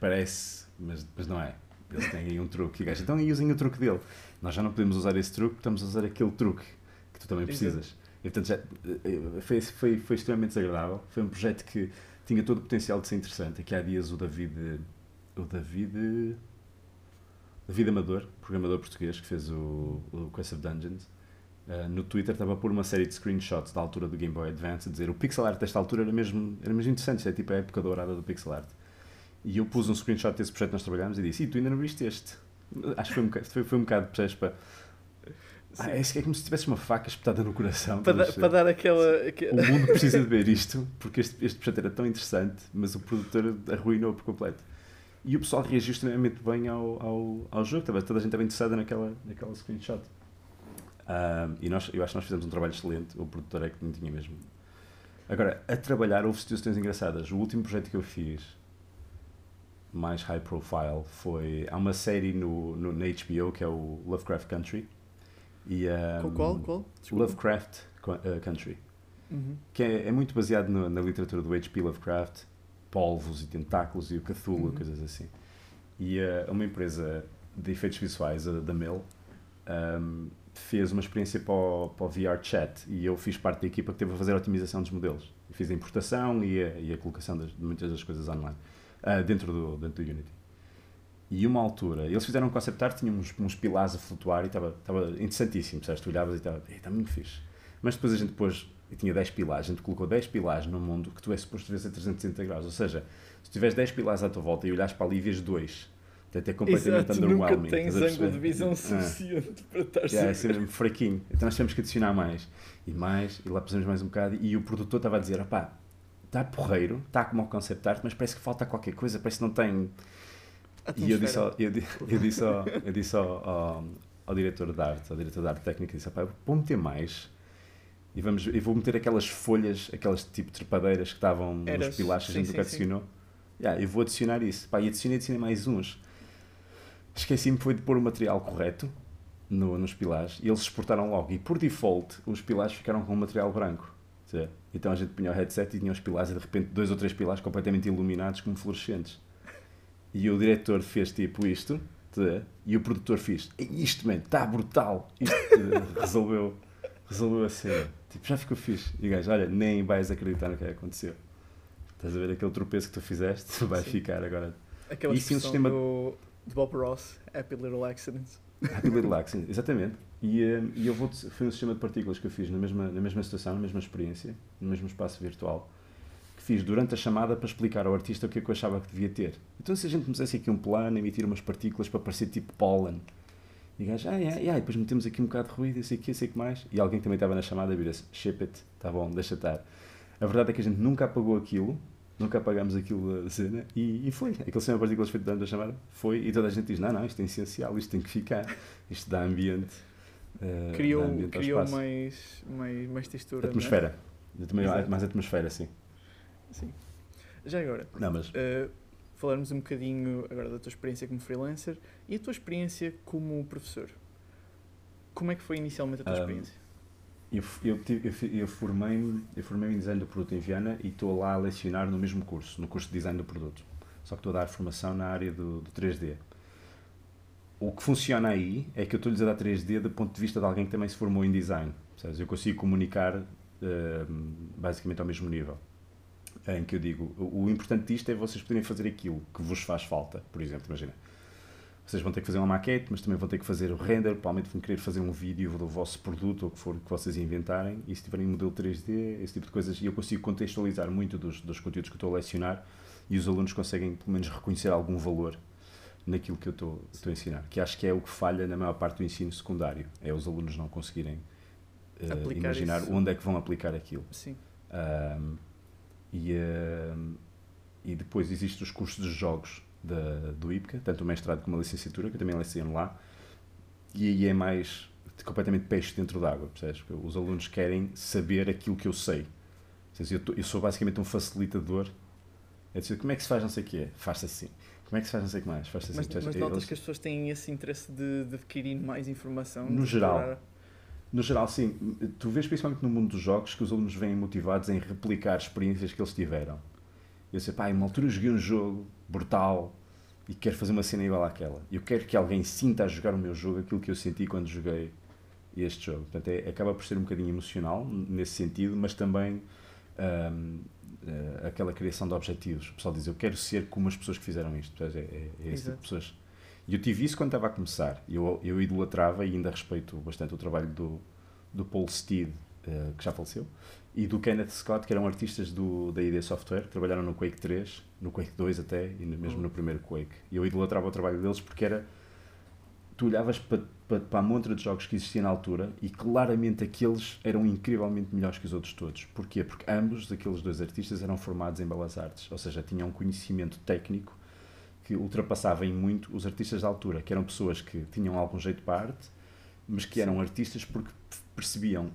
parece, mas, mas não é. Eles têm aí um truque. E o gajo, então e usem o truque dele. Nós já não podemos usar esse truque, estamos a usar aquele truque que tu também precisas. E portanto já, eh, foi, foi, foi extremamente desagradável. Foi um projeto que tinha todo o potencial de ser interessante. Aqui há dias o David. O David. David Amador, programador português que fez o, o Quest of Dungeons. Uh, no Twitter estava a pôr uma série de screenshots da altura do Game Boy Advance a dizer o pixel art desta altura era mesmo, era mesmo interessante, é tipo a época dourada do pixel art. E eu pus um screenshot desse projeto que nós trabalhámos e disse: E tu ainda não viste este? Acho que foi um bocado, foi, foi um bocado percebes, para. Ah, é, é como se tivesse uma faca espetada no coração. para, dar, para dar aquela. aquela- o mundo [laughs] precisa de ver isto, porque este, este projeto era tão interessante, mas o produtor arruinou por completo. E o pessoal reagiu extremamente bem ao, ao, ao jogo, toda a gente estava interessada naquela, naquela screenshot. E nós, eu acho que nós fizemos um trabalho excelente, o produtor é que não tinha mesmo. Agora, a trabalhar houve situações engraçadas. O último projeto que eu fiz, mais high profile, foi. Há uma série no, no, na HBO que é o Lovecraft Country. E, ah, Qual? Qual? Desculpa. Lovecraft ah, Country Uhum. que é, é muito baseado no- na literatura do H.P. Lovecraft, polvos e tentáculos e o Cthulhu, Uhum. coisas assim. E eh, uma empresa de efeitos visuais, a da Mill, ahm, fez uma experiência para o, para o VR Chat e eu fiz parte da equipa que teve a fazer a otimização dos modelos. Eu fiz a importação e a, e a colocação das- de muitas das coisas online, ah, dentro, do, dentro do Unity. E uma altura, eles fizeram um concept art, tinham uns, uns pilares a flutuar e estava estava interessantíssimo, percebes? Tu olhavas e estava, está muito fixe. Mas depois a gente pôs, e tinha 10 pilares, a gente colocou 10 pilares no mundo que tu é suposto ver a 360 graus. Ou seja, se tiveres 10 pilares à tua volta e olhares para ali e vês dois, portanto é completamente Exato, nunca underwhelming. tens estás a ângulo de visão Ah. suficiente para estar Yeah, é sempre. sempre mesmo fraquinho. Então nós temos que adicionar mais e mais, e lá pusemos mais um bocado. E o produtor estava a dizer: opá, está porreiro, está como o concept art, mas parece que falta qualquer coisa, parece que não tem. E eu disse ao, eu, eu disse ao, eu disse ao, ao, ao diretor de arte, ao diretor de arte técnica, disse: opá, vou meter mais. E, vamos, e vou meter aquelas folhas, aquelas tipo trepadeiras que estavam Eras, nos pilares que a gente nunca adicionou. Yeah, eu vou adicionar isso. Pá, e adicionei, adicionei mais uns. Esqueci-me foi de pôr o material correto no, nos pilares e eles exportaram logo. E por default, os pilares ficaram com o material branco. Então a gente punha o headset e tinha os pilares e de repente dois ou três pilares completamente iluminados como fluorescentes. E o diretor fez tipo isto e o produtor fez "É isto, man, está brutal. Isto [laughs] resolveu, resolveu a cena. Tipo, já ficou fixe. E o gajo, olha, nem vais acreditar no que aconteceu. Estás a ver aquele tropeço que tu fizeste? [laughs] Vai Sim. ficar agora. Aquela e um expressão sistema- do, de Bob Ross, Happy Little Accidents. Happy Little Accident, exatamente. E, eh, e eu vou foi um sistema de partículas que eu fiz na mesma, na mesma situação, na mesma experiência, no mesmo espaço virtual, que fiz durante a chamada para explicar ao artista o que é que eu achava que devia ter. Então, se a gente pusesse aqui um plano, emitir umas partículas para parecer tipo pólen, e o gajo, ah, yeah, yeah, e depois metemos aqui um bocado de ruído, sei que, sei que mais, e alguém que também estava na chamada vira-se, ship it, tá bom, deixa estar. A verdade é que a gente nunca apagou aquilo, nunca apagámos aquilo da cena, e, e foi. Aquele sistema partículas feito durante a chamada foi, e toda a gente diz, não, não, isto é essencial, isto tem que ficar, isto dá ambiente. eh, Criou, dá ambiente criou mais, mais, mais textura. é? Atmosfera. Também mais atmosfera, sim. Sim. Já agora, Não, mas eh, falarmos um bocadinho agora da tua experiência como freelancer e a tua experiência como professor. Como é que foi inicialmente a tua Ahm, experiência? Eu, eu, eu, formei-me eu formei em design do produto em Viana e estou lá a lecionar no mesmo curso, no curso de design do produto. Só que estou a dar formação na área do, do 3D. O que funciona aí é que eu estou-lhes a dar 3D do ponto de vista de alguém que também se formou em design. Eu consigo comunicar uh, basicamente ao mesmo nível. Em que eu digo, o, o importante disto é vocês poderem fazer aquilo que vos faz falta. Por exemplo, imagina, vocês vão ter que fazer uma maquete, mas também vão ter que fazer o render, provavelmente vão querer fazer um vídeo do vosso produto ou o que for que vocês inventarem, e se tiverem um modelo 3D, esse tipo de coisas, e eu consigo contextualizar muito dos, dos conteúdos que eu estou a lecionar e os alunos conseguem pelo menos reconhecer algum valor naquilo que eu estou, estou a ensinar, que acho que é o que falha na maior parte do ensino secundário, é os alunos não conseguirem uh, imaginar isso. onde é que vão aplicar aquilo. Sim. Um, e, e depois existem os cursos de jogos, da, do IPCA, tanto o mestrado como a licenciatura, que eu também leciono lá, e aí é mais completamente peixe dentro d'água, percebes? Os alunos querem saber aquilo que eu sei. Eu, eu, sou basicamente um facilitador. É dizer, como é que se faz não sei o quê? Faz-se assim. Como é que se faz não sei o que mais? Faz-se assim. Mas, mas notas eles... que as pessoas têm esse interesse de, de adquirir mais informação? No geral. No geral, sim. Tu vês principalmente no mundo dos jogos que os alunos vêm motivados em replicar experiências que eles tiveram. Eu sei, pá, em uma altura joguei um jogo brutal e quero fazer uma cena igual àquela. Eu quero que alguém sinta a jogar o meu jogo aquilo que eu senti quando joguei este jogo. Portanto, é, acaba por ser um bocadinho emocional nesse sentido, mas também um, uh, aquela criação de objetivos. O pessoal diz, eu quero ser como as pessoas que fizeram isto. Portanto, é, é, é esse tipo de pessoas. E eu tive isso quando estava a começar. Eu, eu idolatrava e ainda respeito bastante o trabalho do, do Paul Steed, uh, que já faleceu, e do Kenneth Scott, que eram artistas do, da ID Software, que trabalharam no Quake 3, no Quake 2 até, e mesmo uhum. no primeiro Quake. E eu idolatrava o trabalho deles porque era. Tu olhavas para, para, para a montra de jogos que existia na altura e claramente aqueles eram incrivelmente melhores que os outros todos. Porquê? Porque ambos aqueles dois artistas eram formados em belas artes, ou seja, tinham um conhecimento técnico que ultrapassava em muito os artistas da altura, que eram pessoas que tinham algum jeito para arte, mas que eram artistas porque percebiam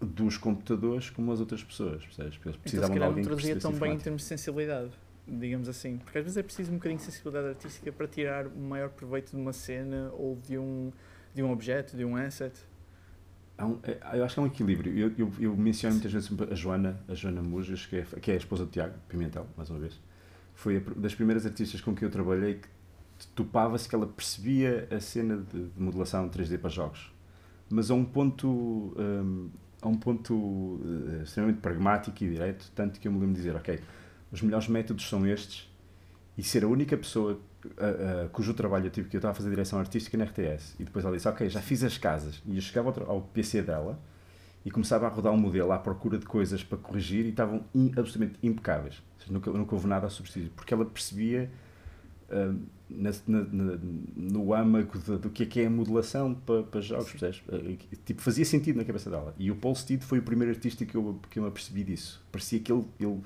dos computadores como as outras pessoas, percebes? Eles precisavam então, se calhar não traduzia tão bem em termos de sensibilidade, digamos assim. Porque às vezes é preciso um bocadinho de sensibilidade artística para tirar o maior proveito de uma cena ou de um, de um objeto, de um asset. Um, é, eu acho que é um equilíbrio. Eu, eu, eu menciono muitas vezes a Joana, a Joana Mujas, que é, que é a esposa do Tiago Pimentel, mais uma vez. Foi a, das primeiras artistas com quem eu trabalhei que topava-se que ela percebia a cena de, de modelação 3D para jogos. Mas a um ponto. Um, a um ponto uh, extremamente pragmático e direto, tanto que eu me lembro de dizer, ok, os melhores métodos são estes, e ser a única pessoa uh, uh, cujo trabalho eu tive, que eu estava a fazer direção artística na RTS, e depois ela disse, ok, já fiz as casas, e eu chegava ao, ao PC dela, e começava a rodar um modelo à procura de coisas para corrigir, e estavam in, absolutamente impecáveis, nunca, nunca houve nada a substituir, porque ela percebia na, na, no âmago de, do que é que é a modelação para, para jogos, percebes? Eh, tipo, fazia sentido na cabeça dela. E o Paul Steed foi o primeiro artista que eu, que eu me apercebi disso. Parecia que ele, ele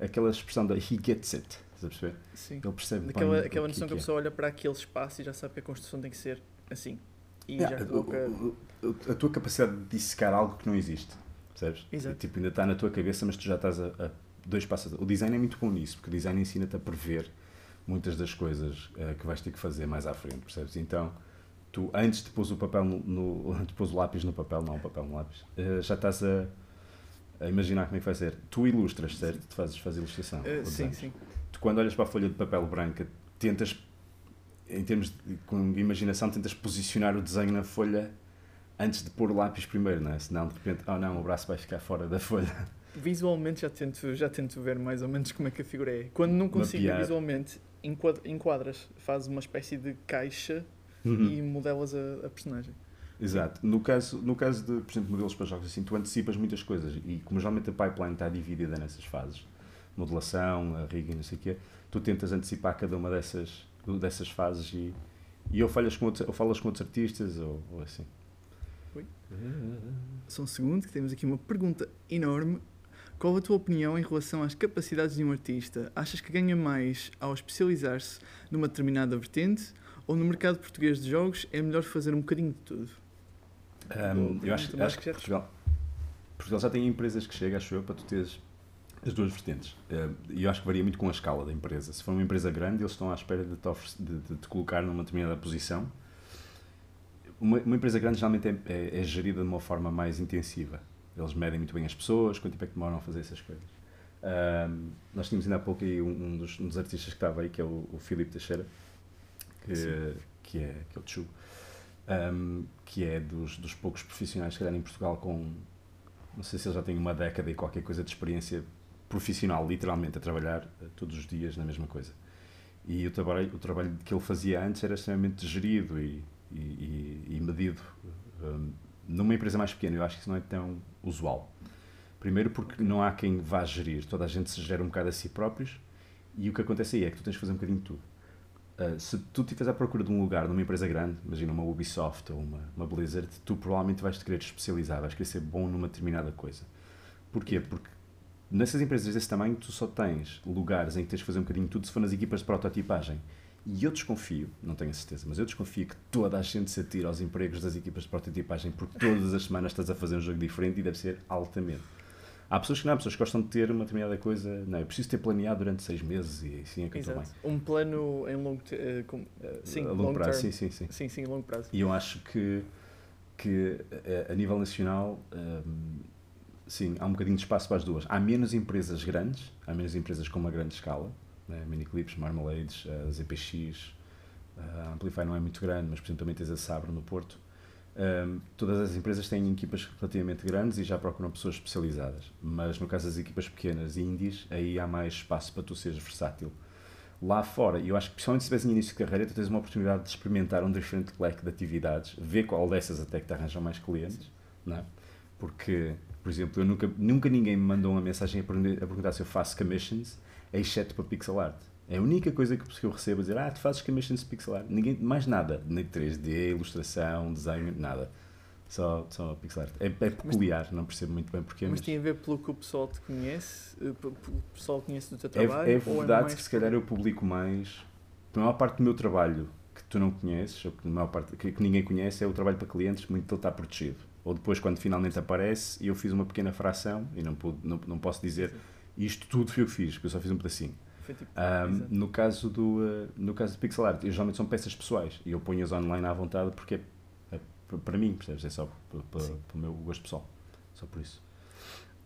aquela expressão da he gets it, estás a perceber? Sim. Ele percebe Aquela, bem aquela noção que, que, a pessoa olha para aquele espaço e já sabe que a construção tem que ser assim. E yeah, já coloca... a, a tua capacidade de dissecar algo que não existe, percebes? Exato. tipo, ainda está na tua cabeça, mas tu já estás a, a dois passos. O design é muito bom nisso, porque o design ensina-te a prever muitas das coisas uh, que vais ter que fazer mais à frente, percebes? Então, tu antes de pôr o papel no, no [laughs] de pôr o lápis no papel, não o papel no lápis, uh, já estás a, a, imaginar como é que vai ser. Tu ilustras, certo? Tu fazes, fazes ilustração. Uh, sim, sim. Tu quando olhas para a folha de papel branca, tentas, em termos de com imaginação, tentas posicionar o desenho na folha antes de pôr o lápis primeiro, não é? Senão de repente, oh não, o braço vai ficar fora da folha. [laughs] Visualmente já tento, já tento ver mais ou menos como é que a figura é. Quando não consigo Mapear. visualmente, enquadras, fazes uma espécie de caixa uhum. e modelas a, a, personagem. Exato. No caso, no caso de, por exemplo, modelos para jogos assim, tu antecipas muitas coisas e como geralmente a pipeline está dividida nessas fases, modelação, rigging, não sei o quê, tu tentas antecipar cada uma dessas, dessas fases e, e ou, falhas com outros, ou falas com outros artistas ou, ou assim. Oi. Só um segundo que temos aqui uma pergunta enorme qual a tua opinião em relação às capacidades de um artista? Achas que ganha mais ao especializar-se numa determinada vertente ou no mercado português de jogos é melhor fazer um bocadinho de tudo? Um, eu acho, acho que, que Portugal, Portugal já tem empresas que chegam, acho eu, para tu teres as duas vertentes. E eu acho que varia muito com a escala da empresa. Se for uma empresa grande, eles estão à espera de te, de, de te colocar numa determinada posição. Uma, uma empresa grande geralmente é, é, é gerida de uma forma mais intensiva eles medem muito bem as pessoas, quanto tempo é que demoram a fazer essas coisas. Um, nós tínhamos ainda há pouco aí um, um, dos, um, dos, artistas que estava aí, que é o, o Filipe Teixeira, que, que, é, que é o Tchu, um, que é dos, dos poucos profissionais, que calhar, em Portugal com, não sei se ele já tem uma década e qualquer coisa de experiência profissional, literalmente, a trabalhar uh, todos os dias na mesma coisa. E o trabalho, o trabalho que ele fazia antes era extremamente gerido e, e, e medido. Um, numa empresa mais pequena, eu acho que isso não é tão usual. Primeiro porque não há quem vá gerir, toda a gente se gera um bocado a si próprios e o que acontece aí é que tu tens de fazer um bocadinho de tudo. Uh, se tu estiveres à procura de um lugar numa empresa grande, imagina uma Ubisoft ou uma, uma Blizzard, tu provavelmente vais te querer especializar, vais querer ser bom numa determinada coisa. Porquê? Porque nessas empresas desse tamanho tu só tens lugares em que tens de fazer um bocadinho tudo se for nas equipas de prototipagem. E eu desconfio, não tenho a certeza, mas eu desconfio que toda a gente se atira aos empregos das equipas de prototipagem porque todas as semanas estás a fazer um jogo diferente e deve ser altamente. Há pessoas que não, há pessoas que gostam de ter uma determinada coisa. Não, eu preciso ter planeado durante seis meses e assim é que Exato. eu estou bem. Um plano em longo, uh, com, uh, sim, a longo prazo. Sim, sim, sim. Sim, sim, longo prazo. E eu acho que, que a, a nível nacional, um, sim, há um bocadinho de espaço para as duas. Há menos empresas grandes, há menos empresas com uma grande escala, né? Miniclips, Marmalades, uh, ZPX. A Amplify não é muito grande, mas por exemplo também tens a Sabre no Porto um, todas as empresas têm equipas relativamente grandes e já procuram pessoas especializadas, mas no caso das equipas pequenas e indies, aí há mais espaço para tu seres versátil. Lá fora, e eu acho que principalmente se estiveres em início de carreira, tu tens uma oportunidade de experimentar um diferente leque de atividades, ver qual dessas até que te arranjam mais clientes, não é? Porque, por exemplo, eu nunca, nunca ninguém me mandou uma mensagem a perguntar se eu faço commissions, exceto para pixel art. É a única coisa que eu recebo a dizer, ah, tu fazes commissions pixel art. Ninguém, mais nada. Nem 3D, ilustração, desenho, nada. Só, só pixel art. É, é peculiar, mas, não percebo muito bem porquê. Mas, mas, tem a ver pelo que o pessoal te conhece? Eh, o pessoal conhece do teu trabalho? É, é verdade é que se calhar eu publico mais. A maior parte do meu trabalho que tu não conheces, ou que, a maior parte, que, que ninguém conhece, é o trabalho para clientes, muito dele está protegido. Ou depois, quando finalmente aparece, eu fiz uma pequena fração, e não, pude, não, não posso dizer isto tudo foi eu que fiz, porque eu só fiz um pedacinho tipo, um, no, caso do, uh, no caso do pixel art, geralmente são peças pessoais e eu ponho-as online à vontade porque é, é para mim, percebes? É só para, o meu gosto pessoal. Só por isso.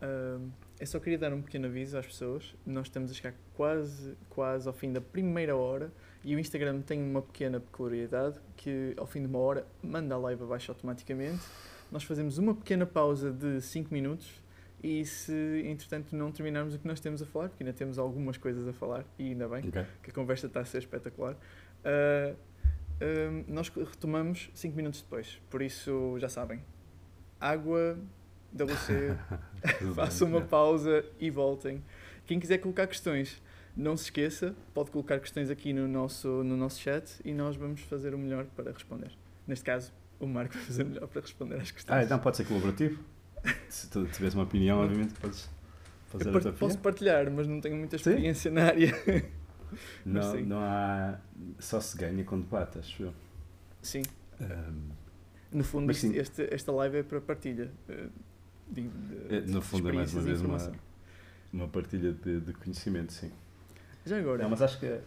Um, eu só queria dar um pequeno aviso às pessoas. Nós estamos a chegar quase, quase ao fim da primeira hora e o Instagram tem uma pequena peculiaridade que ao fim de uma hora manda a live abaixo automaticamente. Nós fazemos uma pequena pausa de 5 minutos e se entretanto não terminarmos o que nós temos a falar, porque ainda temos algumas coisas a falar, e ainda bem okay. que a conversa está a ser espetacular, uh, nós retomamos 5 minutos depois. Por isso, já sabem, água, WC, [laughs] façam uma pausa e voltem. Quem quiser colocar questões, não se esqueça, pode colocar questões aqui no nosso, no nosso chat e nós vamos fazer o melhor para responder. Neste caso, o Marco vai fazer o melhor para responder às questões. Ah, então pode ser colaborativo? Se tu tiveres uma opinião, obviamente podes fazer a tua Posso partilhar, mas não tenho muita experiência Sim? na área. [laughs] Não, não há. Só se ganha com debate, acho eu. Sim. Um, no fundo, este, este, esta live é para partilha. Eh, de, de, é, no fundo, é mais uma vez uma, uma partilha de, de, conhecimento, sim. Já agora. Não, mas acho que. É,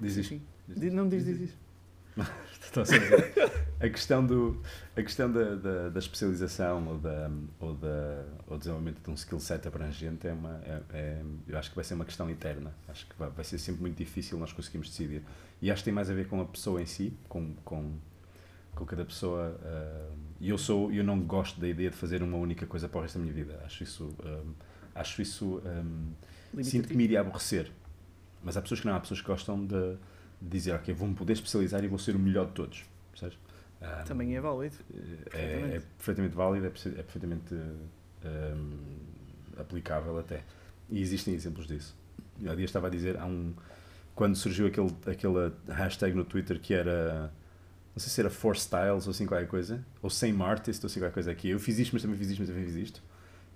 diz isto. Não diz, diz, diz. A questão, do, a questão da, da, da especialização ou, da, ou, da, ou desenvolvimento de um skill set abrangente é uma, é, é, eu acho que vai ser uma questão eterna. Acho que vai, vai ser sempre muito difícil nós conseguirmos decidir. E acho que tem mais a ver com a pessoa em si, com, com, com cada pessoa. Uh, e eu sou, eu não gosto da ideia de fazer uma única coisa para o resto da minha vida. Acho isso, um, acho isso, um, sinto que me iria aborrecer. Mas há pessoas que não, há pessoas que gostam de dizer, ok, vou-me poder especializar e vou ser o melhor de todos. Percebes? Um, Também é válido. É, é perfeitamente válido, é, é perfeitamente um, aplicável até. E existem exemplos disso. Há dia estava a dizer, há um, quando surgiu aquele, aquela hashtag no Twitter que era, não sei se era For Styles ou assim qualquer coisa, ou Same Artist ou assim qualquer coisa aqui. Eu fiz isto, mas também fiz isto, mas também fiz isto.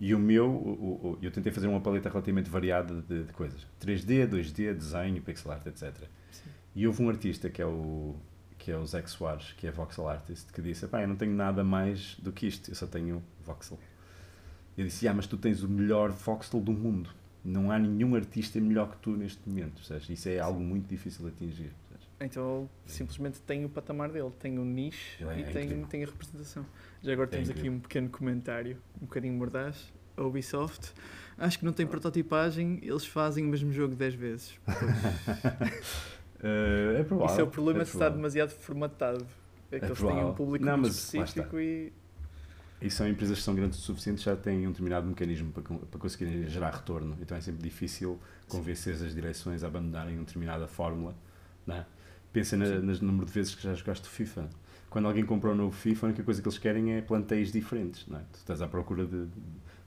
E o meu, o, o, eu tentei fazer uma paleta relativamente variada de, de coisas. 3D, 2D, desenho, pixel art, etc. Sim. E houve um artista que é o que é o Zack Soares, que é voxel artist, que disse: Pá, eu não tenho nada mais do que isto, eu só tenho voxel. Eu disse: Ah, mas tu tens o melhor voxel do mundo. Não há nenhum artista melhor que tu neste momento. Seja, isso é algo muito difícil de atingir. Então simplesmente tem o patamar dele, tem o nicho É, e é tem, tem a representação. Já agora É temos aqui incrível. um pequeno comentário, um bocadinho mordaz. A Ubisoft, acho que não tem prototipagem, eles fazem o mesmo jogo 10 vezes. [laughs] [laughs] Eh, é provável. Isso é o problema de estar provável. demasiado formatado. É que É eles têm um provável. público Não, muito está. específico e. E são empresas que são grandes o suficiente, já têm um determinado mecanismo para, para conseguirem gerar retorno. Então é sempre difícil convencer as direções a abandonarem uma determinada fórmula. Não é? Pensa na, nas número de vezes que já jogaste o FIFA. Quando alguém compra um novo FIFA, a única coisa que eles querem é planteios diferentes. Não é? Tu estás à procura de,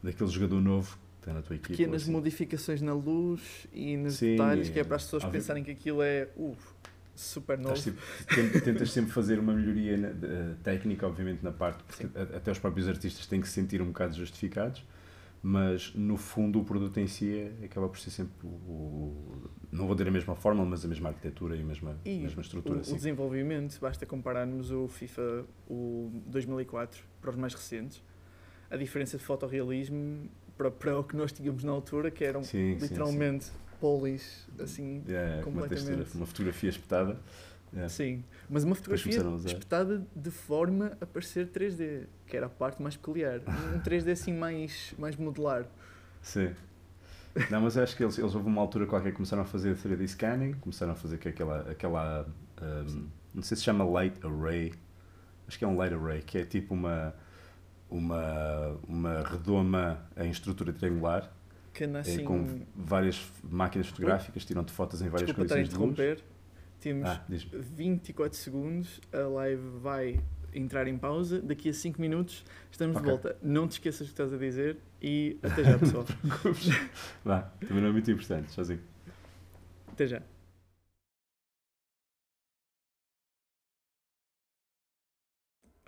daquele jogador novo está na tua equipa. Pequenas assim. modificações na luz e nos Sim, detalhes, que é para as pessoas óbvio. pensarem que aquilo é uh, super novo. Tem- tentas sempre fazer uma melhoria na- eh, técnica, obviamente, na parte, porque a- até os próprios artistas têm que se sentir um bocado justificados, mas no fundo o produto em si é, acaba por ser sempre o, o- não vou dizer a mesma fórmula, mas a mesma arquitetura e a mesma, E mesma estrutura. o, o sim. desenvolvimento, basta compararmos o FIFA o 2004 para os mais recentes. A diferença de fotorrealismo para, para o que nós tínhamos na altura, que eram Sim, sim, literalmente polis, assim, sim. É, com uma, textura, completamente. uma fotografia espetada. É. sim. Mas uma fotografia espetada de forma a parecer 3D, que era a parte mais peculiar. Um 3D assim mais, mais modular. Sim. Não, mas acho que eles, eles houve uma altura qualquer que começaram a fazer 3D scanning, começaram a fazer que aquela, aquela um, não sei se chama light array, acho que é um light array, que é tipo uma, uma, uma redoma em estrutura triangular, Que eh, com várias máquinas fotográficas, tiram-te fotos em várias Desculpa condições de luz. Temos Ah, diz 24 segundos, a live vai entrar em pausa. Daqui a 5 minutos estamos de Ok. volta. Não te esqueças do que estás a dizer e [laughs] até já, pessoal. Vá, também não é muito importante, sozinho. até já.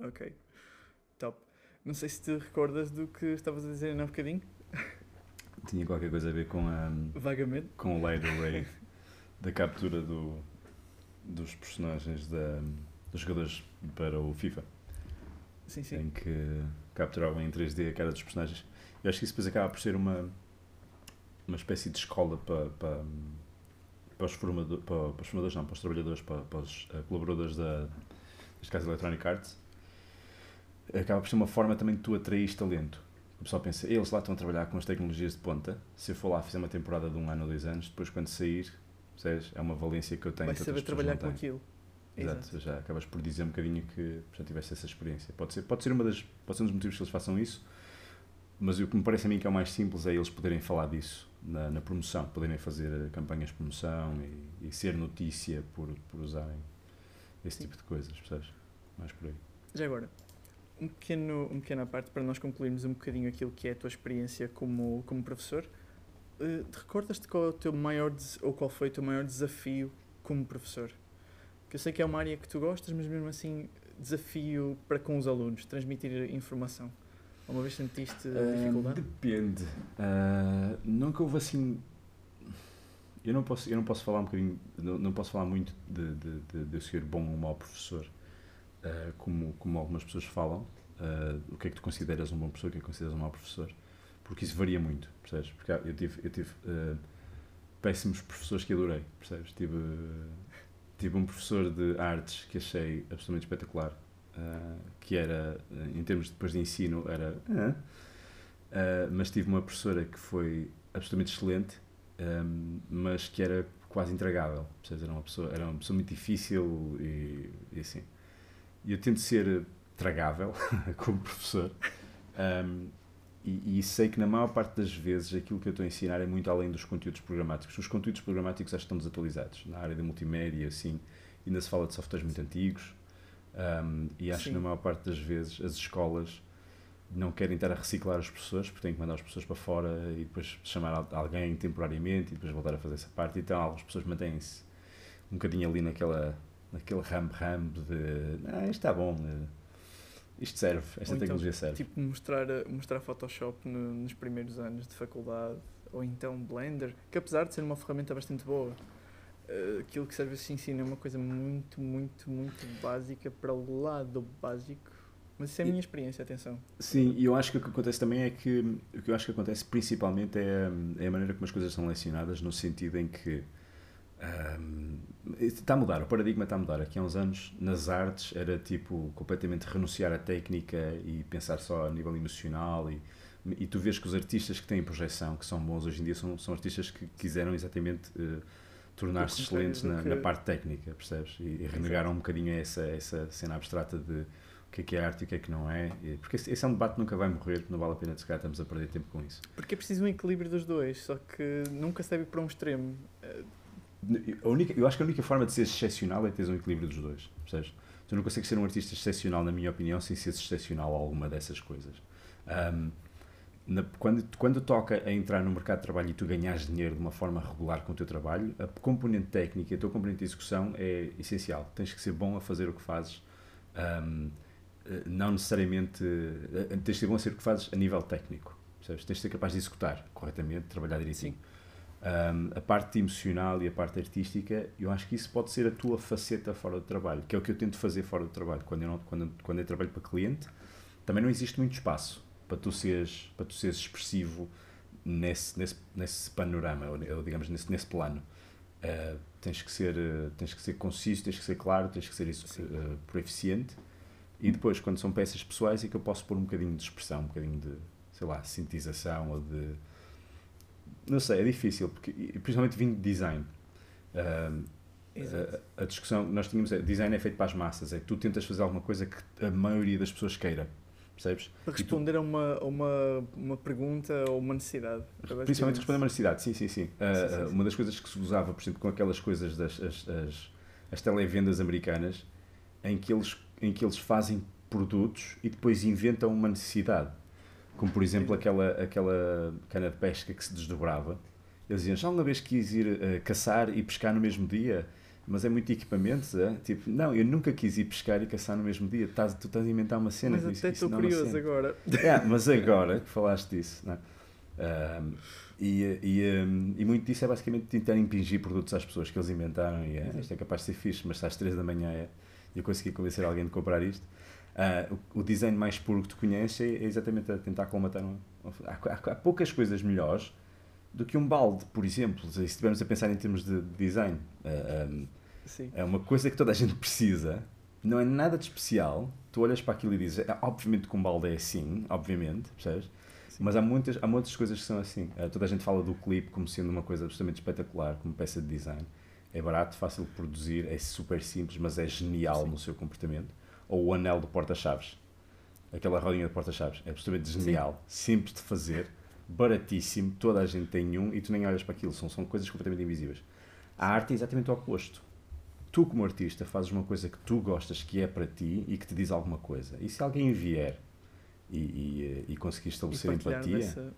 Ok. Não sei se te recordas do que estavas a dizer ainda há um bocadinho, Tinha qualquer coisa a ver com, a, vagamente. com o light array, da captura do, dos personagens da, dos jogadores para o FIFA. Sim, sim. em que capturavam em 3D a cara dos personagens. Eu acho que isso depois acaba por ser uma, uma espécie de escola para, para, para, os, formador, para, para os formadores, não, para os trabalhadores, para, para os eh, colaboradores da, neste caso, Electronic Arts. Acaba por ser uma forma também de tu atrair talento. O pessoal pensa, eles lá estão a trabalhar com as tecnologias de ponta. Se eu for lá fizer uma temporada de um ano ou dois anos, depois quando sair, percebes? é uma valência que eu tenho Vai que saber trabalhar com aquilo. Exato, já acabas por dizer um bocadinho que já tiveste essa experiência. Pode ser, pode ser uma das, pode ser um dos motivos que eles façam isso, mas o que me parece a mim que é o mais simples é eles poderem falar disso na, na promoção, poderem fazer campanhas de promoção e, e ser notícia por, por usarem esse Sim. tipo de coisas, percebes? Mais por aí. Já agora, um pequeno, uma pequena parte para nós concluirmos um bocadinho aquilo que é a tua experiência como, como professor. Te recordas-te qual, é o teu maior ou qual foi o teu maior desafio como professor? Que eu sei que é uma área que tu gostas, mas mesmo assim, desafio para com os alunos, transmitir informação. Alguma vez sentiste dificuldade? Depende. Ah, nunca houve assim. Eu não posso, eu não posso falar um bocadinho, não, não posso falar muito de, de, de, de ser bom ou mau professor, ah, como, como algumas pessoas falam. Ah, o que é que tu consideras um bom professor, o que é que consideras um mau professor? Porque isso varia muito, percebes? Porque eu tive, eu tive ah, péssimos professores que adorei, percebes? Tive, tive um professor de artes que achei absolutamente espetacular, que era, em termos depois de ensino, era. Uh, mas tive uma professora que foi absolutamente excelente, um, mas que era quase intragável. Percebes? Era uma pessoa, era uma pessoa muito difícil e, e assim. E eu tento ser tragável [laughs] como professor. Um, e, e sei que na maior parte das vezes aquilo que eu estou a ensinar é muito além dos conteúdos programáticos. Os conteúdos programáticos acho que estão desatualizados. Na área da multimédia, assim, ainda se fala de softwares muito antigos. Um, e acho Sim. que na maior parte das vezes as escolas não querem estar a reciclar os professores porque têm que mandar os professores para fora e depois chamar al- alguém temporariamente e depois voltar a fazer essa parte. Então algumas pessoas mantêm-se um bocadinho ali naquela, naquele rambo-rambo de ah, isto está bom, eh, isto serve, esta Ou então, tecnologia serve. Tipo, mostrar, mostrar Photoshop no- nos primeiros anos de faculdade, ou então Blender, que apesar de ser uma ferramenta bastante boa, eh, aquilo que serve assim ensina é uma coisa muito, muito, muito básica para o lado básico. Mas isso é a E- minha experiência, atenção. Sim, e eu acho que o que acontece também é que o que eu acho que acontece principalmente é, é a maneira como as coisas são lecionadas, no sentido em que Um, está a mudar, o paradigma está a mudar. Aqui há uns anos, nas artes, era tipo completamente renunciar à técnica e pensar só a nível emocional. E, e tu vês que os artistas que têm projeção, que são bons hoje em dia, são, são artistas que quiseram exatamente uh, tornar-se excelentes na, que... na, parte técnica, percebes? E, e renegaram um bocadinho essa, essa cena abstrata de o que é que é arte e o que é que não é. Porque esse, esse é um debate que nunca vai morrer, não vale a pena se calhar estamos a perder tempo com isso. Porque é preciso um equilíbrio dos dois, só que nunca se deve ir para um extremo. A única, eu acho que a única forma de ser excepcional é ter um equilíbrio dos dois, percebes? Tu não consegues ser um artista excepcional, na minha opinião, sem ser excepcional a alguma dessas coisas. Um, na, quando, quando toca a entrar no mercado de trabalho e tu ganhas dinheiro de uma forma regular com o teu trabalho, a componente técnica, a tua componente de execução é essencial. Tens que ser bom a fazer o que fazes. Um, eh, não necessariamente. Eh, tens que ser bom a ser o que fazes a nível técnico. Percebes? Tens de ser capaz de executar corretamente, trabalhar direitinho. Um, a parte emocional e a parte artística, eu acho que isso pode ser a tua faceta fora do trabalho, que é o que eu tento fazer fora do trabalho. Quando eu, não, quando, quando eu trabalho para cliente, também não existe muito espaço para tu seres, para tu seres expressivo nesse, nesse, nesse panorama, ou, digamos, nesse, nesse plano. Uh, tens, que ser, uh, tens que ser conciso, tens que ser claro, tens que ser isso, uh, proeficiente. E depois, quando são peças pessoais, é que eu posso pôr um bocadinho de expressão, um bocadinho de, sei lá, sintetização ou de. Não sei, é difícil, porque, principalmente vindo de design. Uh, a, a, discussão que nós tínhamos é design é feito para as massas, é que tu tentas fazer alguma coisa que a maioria das pessoas queira percebes? Para responder tu... a uma, uma, uma pergunta ou uma necessidade. Principalmente responder a uma necessidade, sim, sim, sim. Uh, sim, sim, sim. Uma das coisas que se usava, por exemplo, com aquelas coisas das as, as, as televendas americanas, em que, eles, em que eles fazem produtos e depois inventam uma necessidade. Como, por exemplo, aquela, aquela cana de pesca que se desdobrava. Eles diziam, já uma vez quis ir uh, caçar e pescar no mesmo dia? mas é muito equipamento, é? Tipo, não, eu nunca quis ir pescar e caçar no mesmo dia. Tás, tu estás a inventar uma cena. Mas até estou é curioso agora. É, mas agora que falaste disso, não é? Um, e, e, um, e muito disso é basicamente tentar impingir produtos às pessoas que eles inventaram e é, isto é capaz de ser fixe, mas às 3 da manhã é, eu consegui convencer alguém de comprar isto. Uh, o, o, design mais puro que tu conheces é, é exatamente a tentar colmatar um, há, há, há, poucas coisas melhores do que um balde, por exemplo, se estivermos a pensar em termos de design. Uh, um, é uma coisa que toda a gente precisa, não é nada de especial. Tu olhas para aquilo e dizes, obviamente que um balde é assim, obviamente, percebes? Sim. Mas há muitas, há muitas coisas que são assim. Uh, toda a gente fala do clipe como sendo uma coisa absolutamente espetacular, como peça de design. É barato, fácil de produzir, é super simples, mas é genial Sim. no seu comportamento. Ou o anel do porta-chaves. Aquela rodinha de porta-chaves. É absolutamente genial, Sim. simples de fazer baratíssimo, toda a gente tem um e tu nem olhas para aquilo, são, são coisas completamente invisíveis. A arte é exatamente o oposto. Tu, como artista, fazes uma coisa que tu gostas, que é para ti e que te diz alguma coisa. E se alguém vier e, e, e conseguir estabelecer e empatia dessa...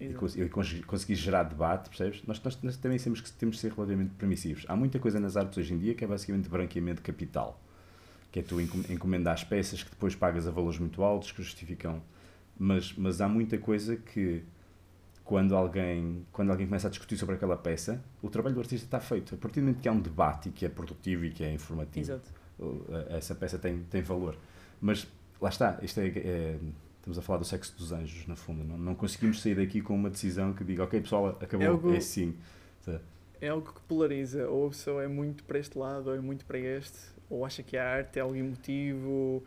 e, e conseguir gerar debate, percebes? Nós, nós, nós, também temos que, temos que ser relativamente permissivos. Há muita coisa nas artes hoje em dia que é basicamente branqueamento capital. Que é tu encomendar as peças que depois pagas a valores muito altos que justificam. Mas, mas há muita coisa que quando alguém, quando alguém começa a discutir sobre aquela peça, o trabalho do artista está feito. A partir do momento que há um debate e que é produtivo e que é informativo, Exato. essa peça tem, tem valor. Mas lá está, isto é, é, estamos a falar do sexo dos anjos, na fundo. Não, não conseguimos sair daqui com uma decisão que diga, ok, pessoal, acabou, é, algo, é assim. É algo que polariza, ou a pessoa é muito para este lado, ou é muito para este, ou acha que a arte é algo emotivo,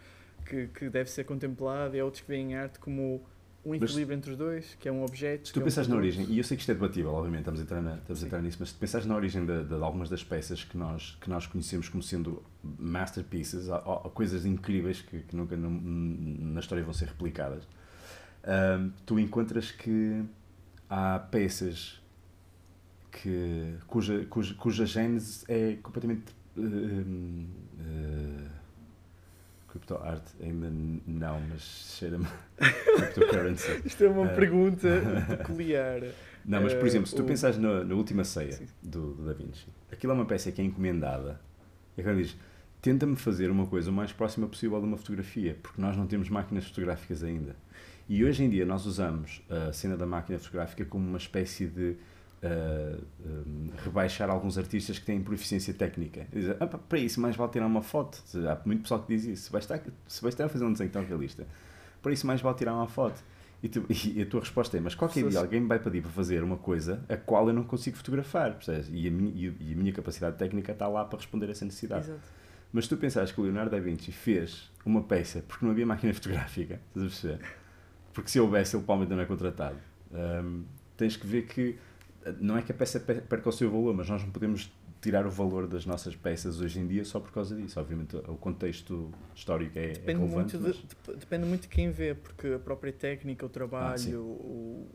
que, que deve ser contemplado, e há outros que veem a arte como um equilíbrio mas, entre os dois, que é um objeto. Se tu é pensares um na origem, e eu sei que isto é debatível, obviamente, estamos a entrar, na, estamos a entrar nisso, mas se pensares na origem de, de, algumas das peças que nós, que nós conhecemos como sendo masterpieces, ou coisas incríveis que, que nunca na história vão ser replicadas, um, tu encontras que há peças que, cuja, cuja, cuja gênese é completamente. Uh, uh, Crypto art ainda não, mas cheira-me [laughs] cryptocurrency. Isto é uma uh, pergunta [laughs] peculiar. Não, mas por exemplo, se tu pensares na, na última ceia do, do, Da Vinci, aquilo é uma peça que é encomendada. E agora diz: tenta-me fazer uma coisa o mais próxima possível de uma fotografia, porque nós não temos máquinas fotográficas ainda. E hoje em dia nós usamos a cena da máquina fotográfica como uma espécie de uh, rebaixar alguns artistas que têm proficiência técnica. Dizer, ah, para isso mais vale tirar uma foto. Há muito pessoal que diz isso. Se vai estar, se a fazer um desenho tão realista, para isso mais vale tirar uma foto. E, tu, [laughs] e, a tua resposta é: Mas qualquer dia alguém me vai pedir para fazer uma coisa a qual eu não consigo fotografar, percebes? E a minha, e a minha capacidade técnica está lá para responder a essa necessidade. Exato. Mas tu pensares que o Leonardo da Vinci fez uma peça porque não havia máquina [laughs] fotográfica, estás a perceber? Porque se houvesse, ele provavelmente não é contratado. Um, tens que ver que não é que a peça perca o seu valor, mas nós não podemos tirar o valor das nossas peças hoje em dia só por causa disso. Obviamente, o contexto histórico é, depende é relevante. Muito de, depende muito de quem vê, porque a própria técnica, o trabalho, ah, o,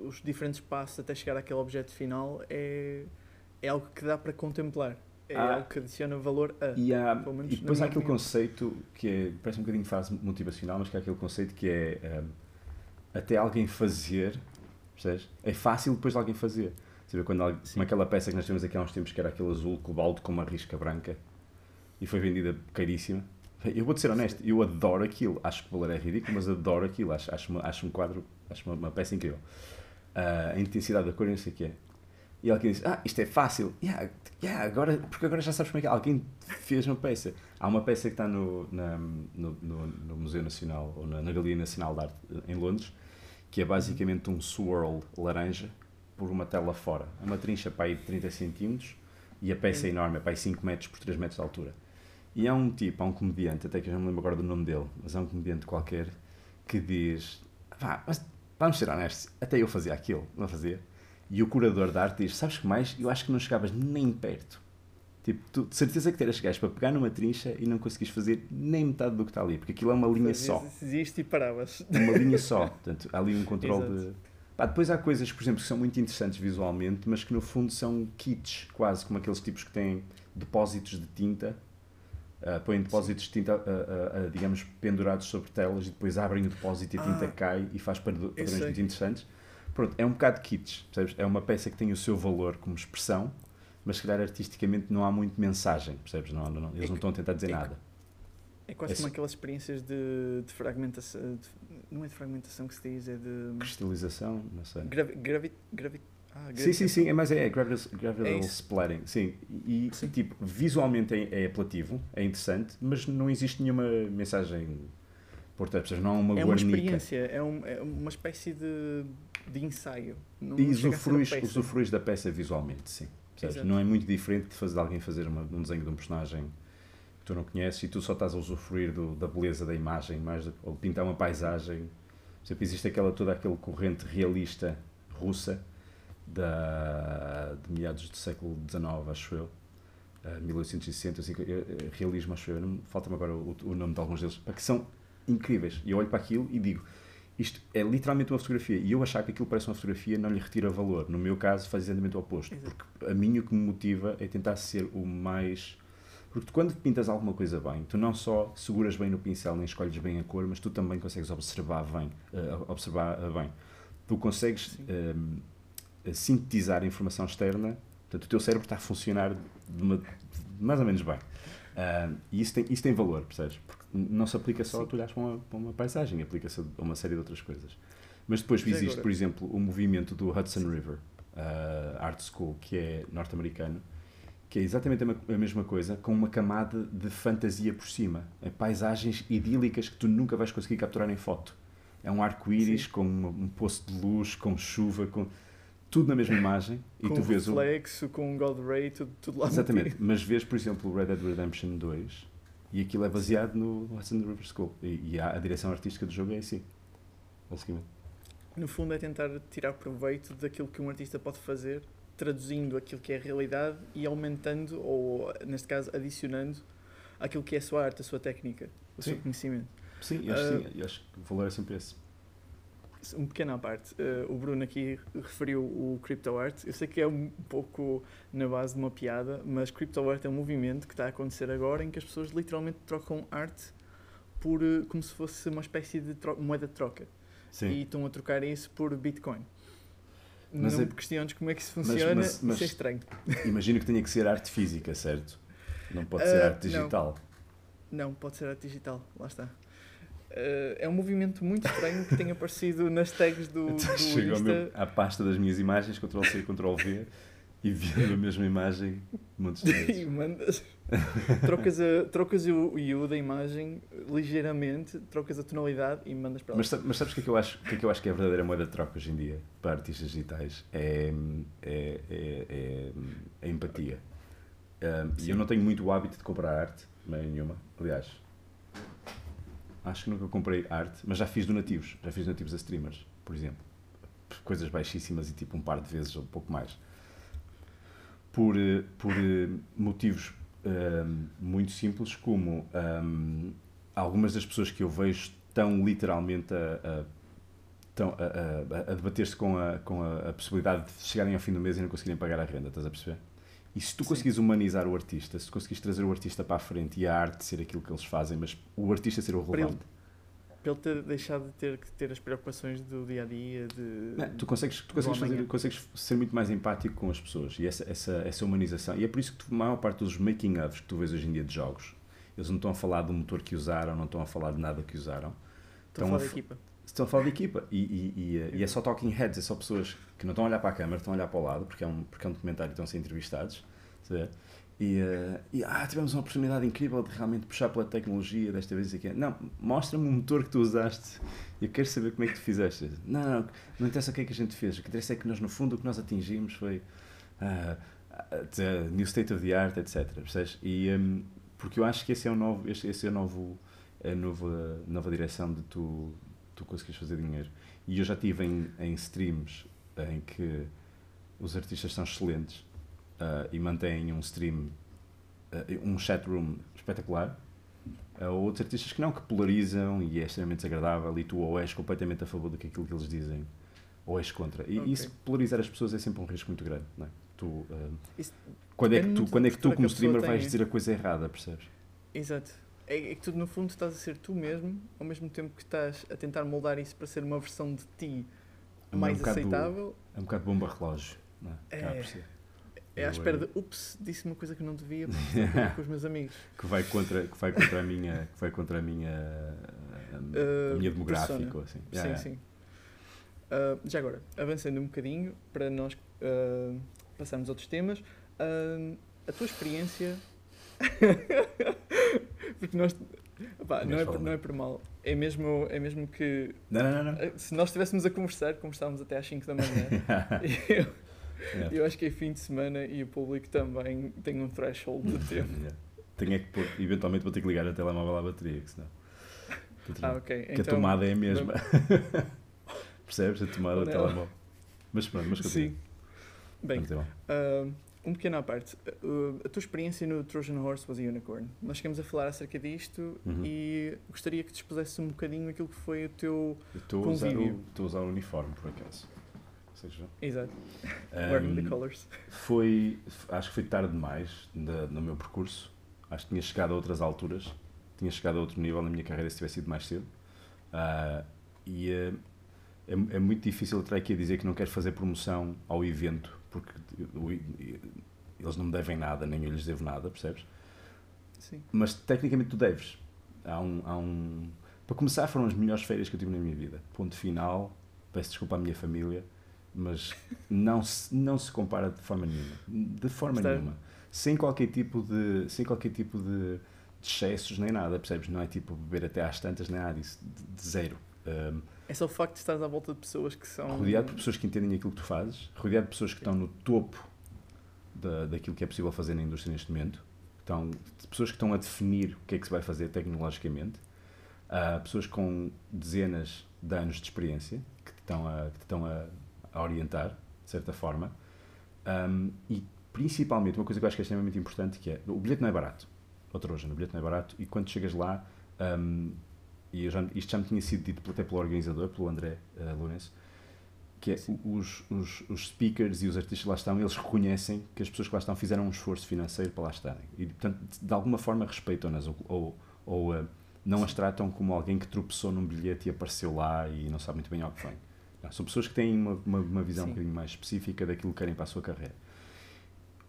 os diferentes passos até chegar àquele objeto final é, é algo que dá para contemplar. É ah, algo que adiciona valor a. E, há, e depois há aquele opinião. conceito que é, parece um bocadinho frase motivacional, mas que é aquele conceito que é um, até alguém fazer, percebes? É fácil depois de alguém fazer. Sabe, quando alguém, como aquela peça que nós temos aqui há uns tempos que era aquele azul cobalto com uma risca branca e foi vendida caríssima. Eu vou-te ser honesto, eu adoro aquilo. Acho que o valor é ridículo, mas adoro aquilo. Acho, acho, uma, acho um quadro, acho uma, uma peça incrível. Uh, a intensidade da cor não sei o que é. E alguém diz, ah, isto é fácil. Yeah, yeah, agora, porque agora já sabes como é que é. Alguém fez uma peça. Há uma peça que está no, na, no, no, no, Museu Nacional, ou na, na Galeria Nacional de Arte em Londres, que é basicamente um swirl laranja por uma tela fora. É uma trincha para aí de 30 centímetros e a peça é enorme, é para aí 5 metros por 3 metros de altura. E há um tipo, há um comediante, até que eu não me lembro agora do nome dele, mas há um comediante qualquer que diz: Vá, mas vamos ser honestos, até eu fazia aquilo, não fazia? E o curador da arte diz: Sabes que mais? Eu acho que não chegavas nem perto. Tipo, tu de certeza que teres gás para pegar numa trincha e não conseguis fazer nem metade do que está ali, porque aquilo é uma linha só. Existe e paravas. Uma linha só. Portanto, há ali um [laughs] controle de Pá, depois há coisas, por exemplo, que são muito interessantes visualmente, mas que no fundo são kits, quase como aqueles tipos que têm depósitos de tinta, uh, põem depósitos de tinta, uh, uh, digamos, pendurados sobre telas e depois abrem o depósito e a tinta ah, cai e faz padrões muito interessantes. Pronto, é um bocado kits, percebes? É uma peça que tem o seu valor como expressão, mas se calhar artisticamente não há muito mensagem, percebes? Não, não, eles é não estão a tentar dizer é nada. É quase é como aquelas experiências de, de fragmentação. De, não é de fragmentação que se diz, é de. Cristalização, não sei. Gravi, gravi, gravi, ah, sim, sim, sim, é, mas é, é gravital é splattering, sim. E, sim. tipo, visualmente é, é apelativo, é interessante, mas não existe nenhuma mensagem por trás, não há uma É uma experiência, é, um, é uma espécie de, de ensaio. Não, e usufruis, usufruis da peça visualmente, sim. Não é muito diferente de fazer de alguém fazer uma, um desenho de um personagem tu não conheces e tu só estás a usufruir do, da beleza da imagem, mais ou pintar uma paisagem. Por exemplo, existe aquela, toda aquela corrente realista russa da, de meados do século XIX, acho eu, uh, 1860, assim, realismo, acho eu, falta-me agora o, o, nome de alguns deles, que são incríveis. E eu olho para aquilo e digo, isto é literalmente uma fotografia. E eu achar que aquilo parece uma fotografia não lhe retira valor. No meu caso, faz exatamente o oposto. Porque a mim o que me motiva é tentar ser o mais porque quando pintas alguma coisa bem, tu não só seguras bem no pincel, nem escolhes bem a cor, mas tu também consegues observar bem. Uh, observar uh, bem. Tu consegues uh, sintetizar a informação externa, portanto, o teu cérebro está a funcionar de uma, mais ou menos bem. E isso tem, isso tem valor, percebes? Porque não se aplica só Sim. a tu olhares para uma, para uma paisagem, aplica-se a uma série de outras coisas. Mas depois mas existe, agora... por exemplo, o movimento do Hudson River Art School, que é norte-americano, que é exatamente a mesma coisa, com uma camada de fantasia por cima. É paisagens idílicas que tu nunca vais conseguir capturar em foto. É um arco-íris com um, um poço de luz, com chuva, com tudo na mesma imagem. e tu vês reflexo, o... com God Ray, tudo, tudo lá Exatamente, mas vês, por [laughs] exemplo, o Red Dead Redemption 2 e aquilo é baseado no Hudson River School. E, e a, a, direção artística do jogo é assim, basicamente. No fundo é tentar tirar proveito daquilo que um artista pode fazer traduzindo aquilo que é a realidade e aumentando, ou neste caso adicionando, aquilo que é a sua arte, a sua técnica, o sim. seu conhecimento. Sim, eu acho, uh, sim, eu acho que o valor é sempre esse. Um pequeno à parte, uh, o Bruno aqui referiu o crypto art. Eu sei que é um pouco na base de uma piada, mas crypto art é um movimento que está a acontecer agora em que as pessoas literalmente trocam arte por uh, como se fosse uma espécie de moeda de troca. Sim. E estão a trocar isso por Bitcoin. Mas não é, questiones como é que isso funciona, mas, mas, isso é estranho. Imagino que tenha que ser arte física, certo? Não pode ser uh, arte digital. Não. não, pode ser arte digital, lá está. Uh, é um movimento muito estranho que tem aparecido nas tags do, do Chegou Insta. Meu, à pasta das minhas imagens, Ctrl-C, Ctrl-V, e vendo a mesma imagem de [laughs] vezes. e mandas. trocas, a, trocas o you da imagem ligeiramente, trocas a tonalidade e mandas para lá. Mas, mas sabes o que é que eu acho, que é que eu acho que é a verdadeira moeda de troca hoje em dia para artistas digitais? É, é, é, é a empatia. Um, e Sim. eu não tenho muito o hábito de comprar arte, nenhuma. Aliás, acho que nunca comprei arte, mas já fiz donativos. Já fiz donativos a streamers, por exemplo. Coisas baixíssimas e tipo um par de vezes ou um pouco mais. Por, eh, por eh, motivos um, muito simples, como um, algumas das pessoas que eu vejo estão literalmente a, a, a, a, debater-se com, a, com a possibilidade de chegarem ao fim do mês e não conseguirem pagar a renda, estás a perceber? E se tu Sim. conseguires humanizar o artista, se tu conseguires trazer o artista para a frente e a arte ser aquilo que eles fazem, mas o artista ser o Para ele- relevante, Para ele ter deixado de ter que ter as preocupações do dia a dia, de. Não, tu consegues, tu consegues, fazer- amanhã. consegues ser muito mais empático com as pessoas e essa, essa, essa humanização. E é por isso que tu, a maior parte dos making-ofs que tu vês hoje em dia de jogos, eles não estão a falar do motor que usaram, não estão a falar de nada que usaram. A estão falar a da f- equipa. Estão a falar de equipa e, e, e, eh, e é só talking heads, é só pessoas que não estão a olhar para a câmara, estão a olhar para o lado, porque é um, porque é um documentário e estão a ser entrevistados. E, eh, e ah, tivemos uma oportunidade incrível de realmente puxar pela tecnologia desta vez aqui. Não, mostra-me o motor que tu usaste. Eu quero saber como é que tu fizeste. Não, não, não interessa o que é que a gente fez. O que interessa é que nós, no fundo, o que nós atingimos foi the new state of the art, etc. Percebes? E, hum, porque eu acho que esse é o novo, este, esse é o novo, a nova, nova direção de tu, tu conseguires fazer dinheiro. E eu já estive em, em streams em que os artistas são excelentes ah, e mantêm um stream, ah, um chat room espetacular. Há outros artistas que não, que polarizam e é extremamente desagradável e tu ou és completamente a favor daquilo que eles dizem ou és contra. E Ok. isso, polarizar as pessoas é sempre um risco muito grande, não é? Tu, Isso quando, é que tu, quando é que tu como que streamer vais tem. dizer a coisa errada, percebes? Exato. É, é que tu, no fundo, estás a ser tu mesmo, ao mesmo tempo que estás a tentar moldar isso para ser uma versão de ti É um mais bocado- aceitável. É um bocado bomba relógio, não é? É. É à espera de, ups, disse uma coisa que não devia [laughs] com os meus amigos. que vai contra que vai contra a minha que vai contra a minha a, Uh, minha demográfica assim sim, Yeah, yeah. sim. Ah, já agora, avançando um bocadinho para nós ah, passarmos a outros temas, ah, a tua experiência. [laughs] Porque nós. Pá, não, é por, não é por mal. É mesmo, é mesmo que. não não não, não. ah, Se nós estivéssemos a conversar, conversávamos até às 5 da manhã. [laughs] Eu, Yeah. eu acho que é fim de semana e o público também tem um threshold de [laughs] tempo. Yeah. tenho é que pôr, eventualmente vou ter que ligar o telemóvel à bateria que senão Ah, ok. que a Então, tomada é a mesma [laughs] percebes a tomada do telemóvel mas pronto mas Sim. Bem, ah, um pequeno à parte. Ah, a tua experiência no Trojan Horse was a Unicorn. Nós chegamos a falar acerca disto Uhum. e gostaria que te expusesse um bocadinho aquilo que foi o teu. Eu estou a usar o, Convívio. estou a usar o uniforme por acaso seja, Exato. Wearing the um, colors. Foi, acho que foi tarde demais da- no meu percurso. Acho que tinha chegado a outras alturas, tinha chegado a outro nível na minha carreira se tivesse sido mais cedo. Ah, e eh, é, é muito difícil estar aqui a dizer que não quero fazer promoção ao evento, porque eles não me devem nada, nem eu lhes devo nada, percebes? Sim. Mas tecnicamente tu deves. Há um, há um... Para começar, foram as melhores férias que eu tive na minha vida. Ponto final. Peço desculpa à minha família, mas [laughs] não se, não se compara de forma nenhuma. De forma Está- nenhuma. Sem qualquer tipo de, sem qualquer tipo de, de excessos nem nada, percebes? Não é tipo beber até às tantas, nem nada disso. De, de zero. Um, É só o facto de estares à volta de pessoas que são. rodeado por pessoas que entendem aquilo que tu fazes, rodeado de pessoas que estão no topo da, daquilo que é possível fazer na indústria neste momento, estão, pessoas que estão a definir o que é que se vai fazer tecnologicamente, ah, pessoas com dezenas de anos de experiência que te estão a, que te estão a, a orientar, de certa forma, Ahm, e principalmente uma coisa que eu acho que é extremamente importante que é, o bilhete não é barato, outra hoje, o bilhete não é barato, e quando chegas lá, ahm, e já, isto já me tinha sido dito até pelo organizador, pelo André uh, Lourenço, que é os, os, os speakers e os artistas que lá estão, eles reconhecem que as pessoas que lá estão fizeram um esforço financeiro para lá estarem. E, portanto, de alguma forma respeitam-nas ou, ou, ou uh, não as tratam como alguém que tropeçou num bilhete e apareceu lá e não sabe muito bem ao que vem. Não, são pessoas que têm uma, uma, uma visão Sim. um bocadinho mais específica daquilo que querem para a sua carreira.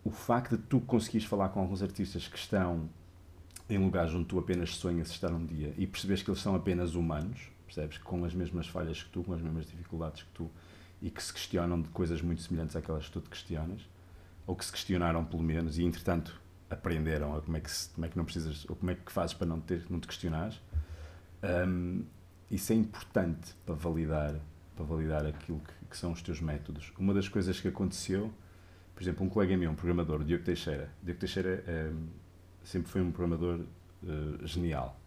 O facto de tu conseguires falar com alguns artistas que estão em lugares onde tu apenas sonhas estar um dia e percebes que eles são apenas humanos, percebes? Com as mesmas falhas que tu, com as mesmas dificuldades que tu e que se questionam de coisas muito semelhantes àquelas que tu te questionas, ou que se questionaram pelo menos e entretanto aprenderam a como é que, se, como é que não precisas, ou como é que fazes para não, ter, não te questionares. Um, isso é importante para validar, para validar aquilo que, que, são os teus métodos. Uma das coisas que aconteceu, por exemplo, um colega meu, um programador, o Diogo Teixeira. O Diogo Teixeira é, sempre foi um programador uh, genial.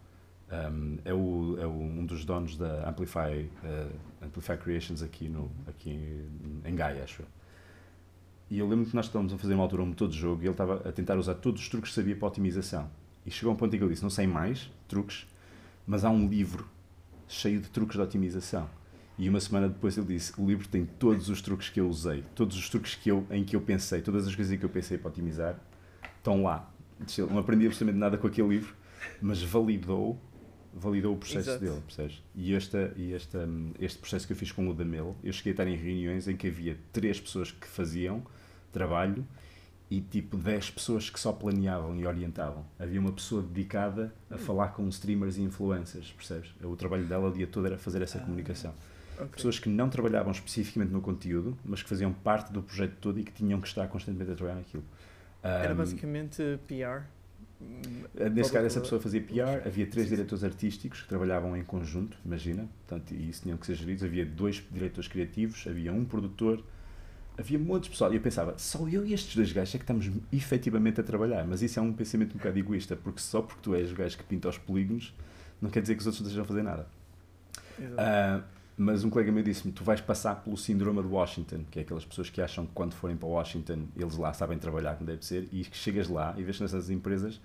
Um, é, o, é o, um dos donos da Amplify, uh, Amplify Creations aqui, no, aqui em Gaia, acho. E eu lembro que nós estávamos a fazer uma altura um motor de jogo e ele estava a tentar usar todos os truques que sabia para otimização. E chegou a um ponto em que ele disse: Não sei mais truques, mas há um livro cheio de truques de otimização. E uma semana depois ele disse: O livro tem todos os truques que eu usei, todos os truques que eu, em que eu pensei, todas as coisas em que eu pensei para otimizar estão lá. Não aprendi absolutamente nada com aquele livro, mas validou validou o processo Exato. dele, percebes? E, esta, e esta, este processo que eu fiz com o Damel, eu cheguei a estar em reuniões em que havia três pessoas que faziam trabalho e tipo 10 pessoas que só planeavam e orientavam. Havia uma pessoa dedicada a falar com streamers e influencers, percebes? O trabalho dela o dia todo era fazer essa ah, comunicação. Okay. Pessoas que não trabalhavam especificamente no conteúdo, mas que faziam parte do projeto todo e que tinham que estar constantemente a trabalhar naquilo. Era um, basicamente PR? Eh, nesse caso, essa pessoa fazia PR, havia três diretores artísticos que trabalhavam em conjunto, imagina, portanto, e isso tinham que ser geridos. Havia dois diretores criativos, havia um produtor, havia muitos pessoal. E eu pensava, só eu e estes dois gajos é que estamos efetivamente a trabalhar. Mas isso é um pensamento um bocado egoísta, porque só porque tu és o gajo que pinta os polígonos, não quer dizer que os outros não estejam a fazer nada. Uh, mas um colega meu disse-me: tu vais passar pelo síndrome de Washington, que é aquelas pessoas que acham que quando forem para Washington eles lá sabem trabalhar como deve ser, e que chegas lá e vês nessas empresas,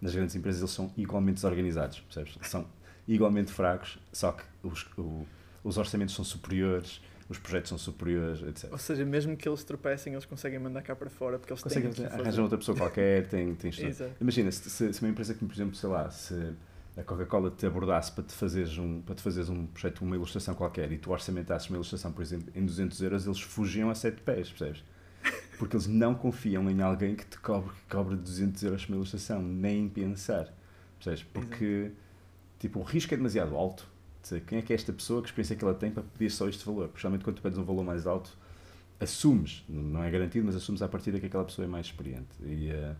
nas grandes empresas, eles são igualmente desorganizados, percebes? São igualmente fracos, só que os, o, os orçamentos são superiores, os projetos são superiores, etc. Ou seja, mesmo que eles tropecem, eles conseguem mandar cá para fora porque eles conseguem têm arranjar outra pessoa qualquer, tem, tem Imagina, se, se, uma empresa que, por exemplo, sei lá, se a Coca-Cola te abordasse para te fazeres um para te fazeres um projeto, uma ilustração qualquer e tu orçamentasses uma ilustração, por exemplo, em 200 euros, eles fugiam a sete pés, percebes? Porque eles não confiam em alguém que te cobre, que cobre 200 euros uma ilustração, nem pensar, percebes? Porque, tipo, o risco é demasiado alto. Dizer, quem é que é esta pessoa, que experiência que ela tem para pedir só este valor? Principalmente quando tu pedes um valor mais alto, assumes, não é garantido, mas assumes à partida que aquela pessoa é mais experiente. E, uh,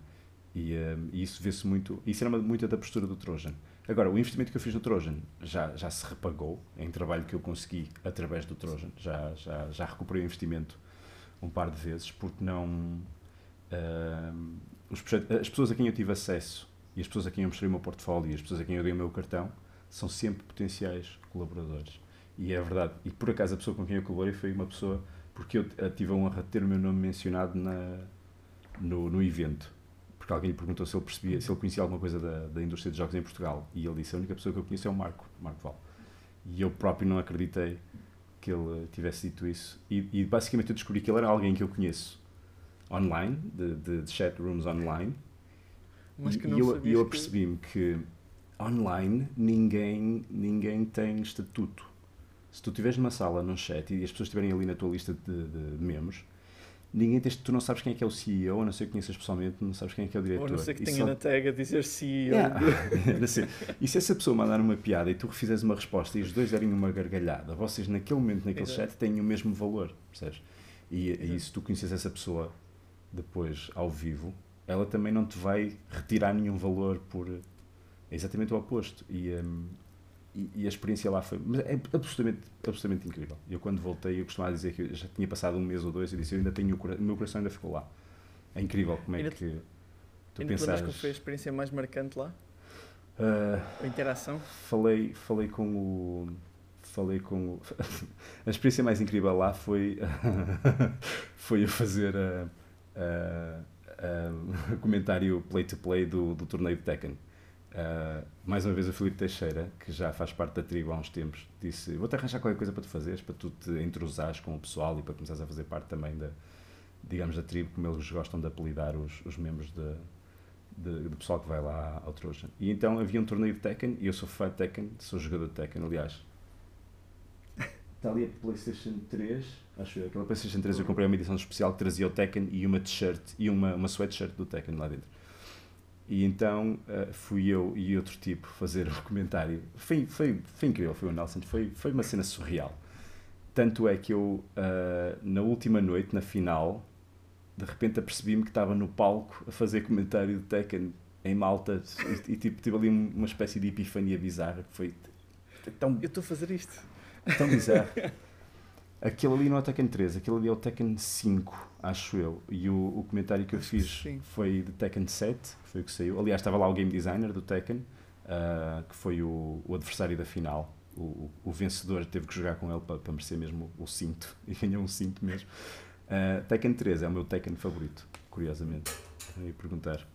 e, uh, e isso vê-se muito, isso era muito da postura do Trojan Agora, o investimento que eu fiz no Trojan já, já se repagou em trabalho que eu consegui através do Trojan. Já, já, já recuperei o investimento um par de vezes, porque não. Uh, os, as pessoas a quem eu tive acesso e as pessoas a quem eu mostrei o meu portfólio e as pessoas a quem eu dei o meu cartão são sempre potenciais colaboradores. E é verdade. E por acaso a pessoa com quem eu colaborei foi uma pessoa porque eu tive a honra de ter o meu nome mencionado na, no, no evento porque alguém lhe perguntou se ele percebia, se ele conhecia alguma coisa da, da indústria de jogos em Portugal. E ele disse: a única pessoa que eu conheço é o Marco, Marco Val. E eu próprio não acreditei que ele tivesse dito isso. E, e basicamente eu descobri que ele era alguém que eu conheço online, de, de, de chat rooms online. Mas que não e eu, eu apercebi-me que online ninguém, ninguém tem estatuto. Se tu estiveres numa sala, num chat, e as pessoas estiverem ali na tua lista de, de membros, ninguém tens, tu não sabes quem é que é o CEO, a não ser que conheças pessoalmente, não sabes quem é que é o diretor. Ou não ser que tenha só... na tag a dizer CEO. Yeah. [laughs] e se essa pessoa mandar uma piada e tu refizeres uma resposta e os dois derem uma gargalhada, vocês naquele momento, naquele Exato. chat, têm o mesmo valor, percebes? E, e se tu conheces essa pessoa depois ao vivo, ela também não te vai retirar nenhum valor por. É exatamente o oposto. E, um, e, e, a experiência lá foi mas é absolutamente, absolutamente incrível. Eu, quando voltei, eu costumava dizer que já tinha passado um mês ou dois e disse: Eu ainda tenho o, meu coração ainda ficou lá. É incrível como é ainda, que tu pensares. que foi a experiência mais marcante lá? Uh, a interação? Falei, falei com o. Falei com o, [laughs] a experiência mais incrível lá foi [laughs] foi a fazer a, a, a, [laughs] a comentário play to play do, do torneio de Tekken Uh, mais uma vez o Filipe Teixeira, que já faz parte da tribo há uns tempos, disse: Vou-te arranjar qualquer coisa para tu fazeres, para tu te entrosares com o pessoal e para começares a fazer parte também da, digamos, da tribo, como eles gostam de apelidar os, os membros de, de, do pessoal que vai lá ao Trojan. E então havia um torneio de Tekken, e eu sou fã de Tekken, sou jogador de Tekken, aliás. Está [laughs] ali a PlayStation 3, acho eu, aquela PlayStation 3 eu comprei uma edição especial que trazia o Tekken e uma t-shirt e uma, uma sweatshirt do Tekken lá dentro. E então uh, fui eu e outro tipo fazer [laughs] o comentário. Foi, foi, foi incrível, foi o Nelson, foi, foi uma cena surreal. Tanto é que eu, uh, na última noite, na final, de repente apercebi-me que estava no palco a fazer comentário de Tekken em Malta e, e tipo, tive ali uma espécie de epifania bizarra que foi tão. Eu estou a fazer isto. Tão bizarro. [laughs] Aquele ali não é o Tekken 3, aquele ali é o Tekken 5, acho eu. E o, o comentário que eu Acho fiz que foi de Tekken 7, que foi o que saiu. Aliás, estava lá o game designer do Tekken, ah, que foi o, o adversário da final. O, o, vencedor teve que jogar com ele para, para merecer mesmo o, cinto, [laughs] e ganhou um cinto mesmo. Ah, Tekken 3 é o meu Tekken favorito, curiosamente. Eu ia perguntar.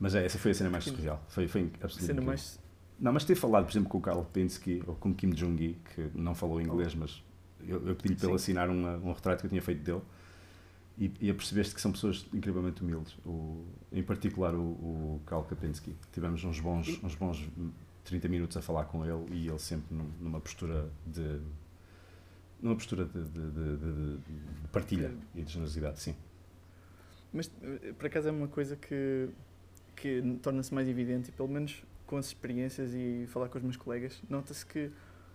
Mas é, essa foi a cena mais surreal. Foi, foi absolutamente Cena incrível. mais. Não, mas ter falado, por exemplo, com o Karl Pinsky ou com o Kim Jong-gi, que não falou inglês, mas eu, eu pedi-lhe para ele assinar uma- um retrato que eu tinha feito dele e, e apercebeste que são pessoas incrivelmente humildes. O, em particular o, o Karl Kapinski. Tivemos uns bons, uns bons 30 minutos a falar com ele e ele sempre num- numa postura de. numa postura de, de- de- de- de partilha e de generosidade, sim. Mas eh, por acaso é uma coisa que, que torna-se mais evidente, e pelo menos com as experiências e falar com os meus colegas, nota-se que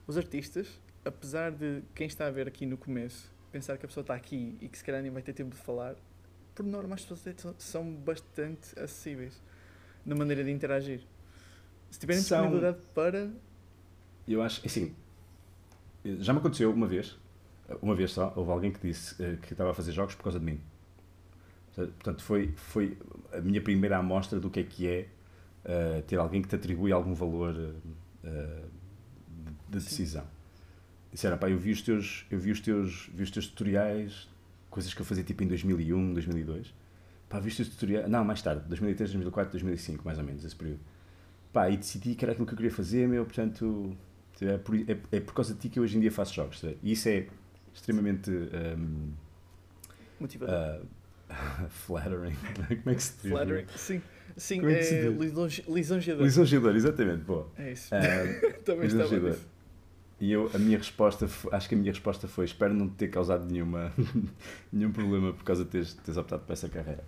os artistas, apesar de quem está a ver aqui no começo pensar que a pessoa está aqui e que se calhar nem vai ter tempo de falar, por norma as pessoas são- bastante acessíveis na maneira de interagir. Se tiverem São- disponibilidade para. Eu acho, assim, já me aconteceu uma vez, uma vez só, houve alguém que disse eh, que estava a fazer jogos por causa de mim. Portanto, foi, foi a minha primeira amostra do que é que é eh, ter alguém que te atribui algum valor eh, de, decisão. Disseram, pá, eu vi os teus, eu vi os teus, vi os teus tutoriais, coisas que eu fazia tipo em 2001, 2002. Pá, vi os teus tutoriais, não, mais tarde, 2003, 2004, 2005, mais ou menos, esse período. Pá, e decidi que era aquilo que eu queria fazer, meu, portanto, é por, é, é por causa de ti que eu hoje em dia faço jogos. sabe? E isso é extremamente um, Motivador. uh, [laughs] flattering. [laughs] Como é que se diz? Flattering. Sim, sim Como é que é lisonjeador. Lisonjeador, exatamente, boa. É isso. Ah, [laughs] Também estava nisso. E eu, a minha resposta, acho que a minha resposta foi: espero não te ter causado nenhuma, [laughs] nenhum problema por causa de teres, teres optado por essa carreira.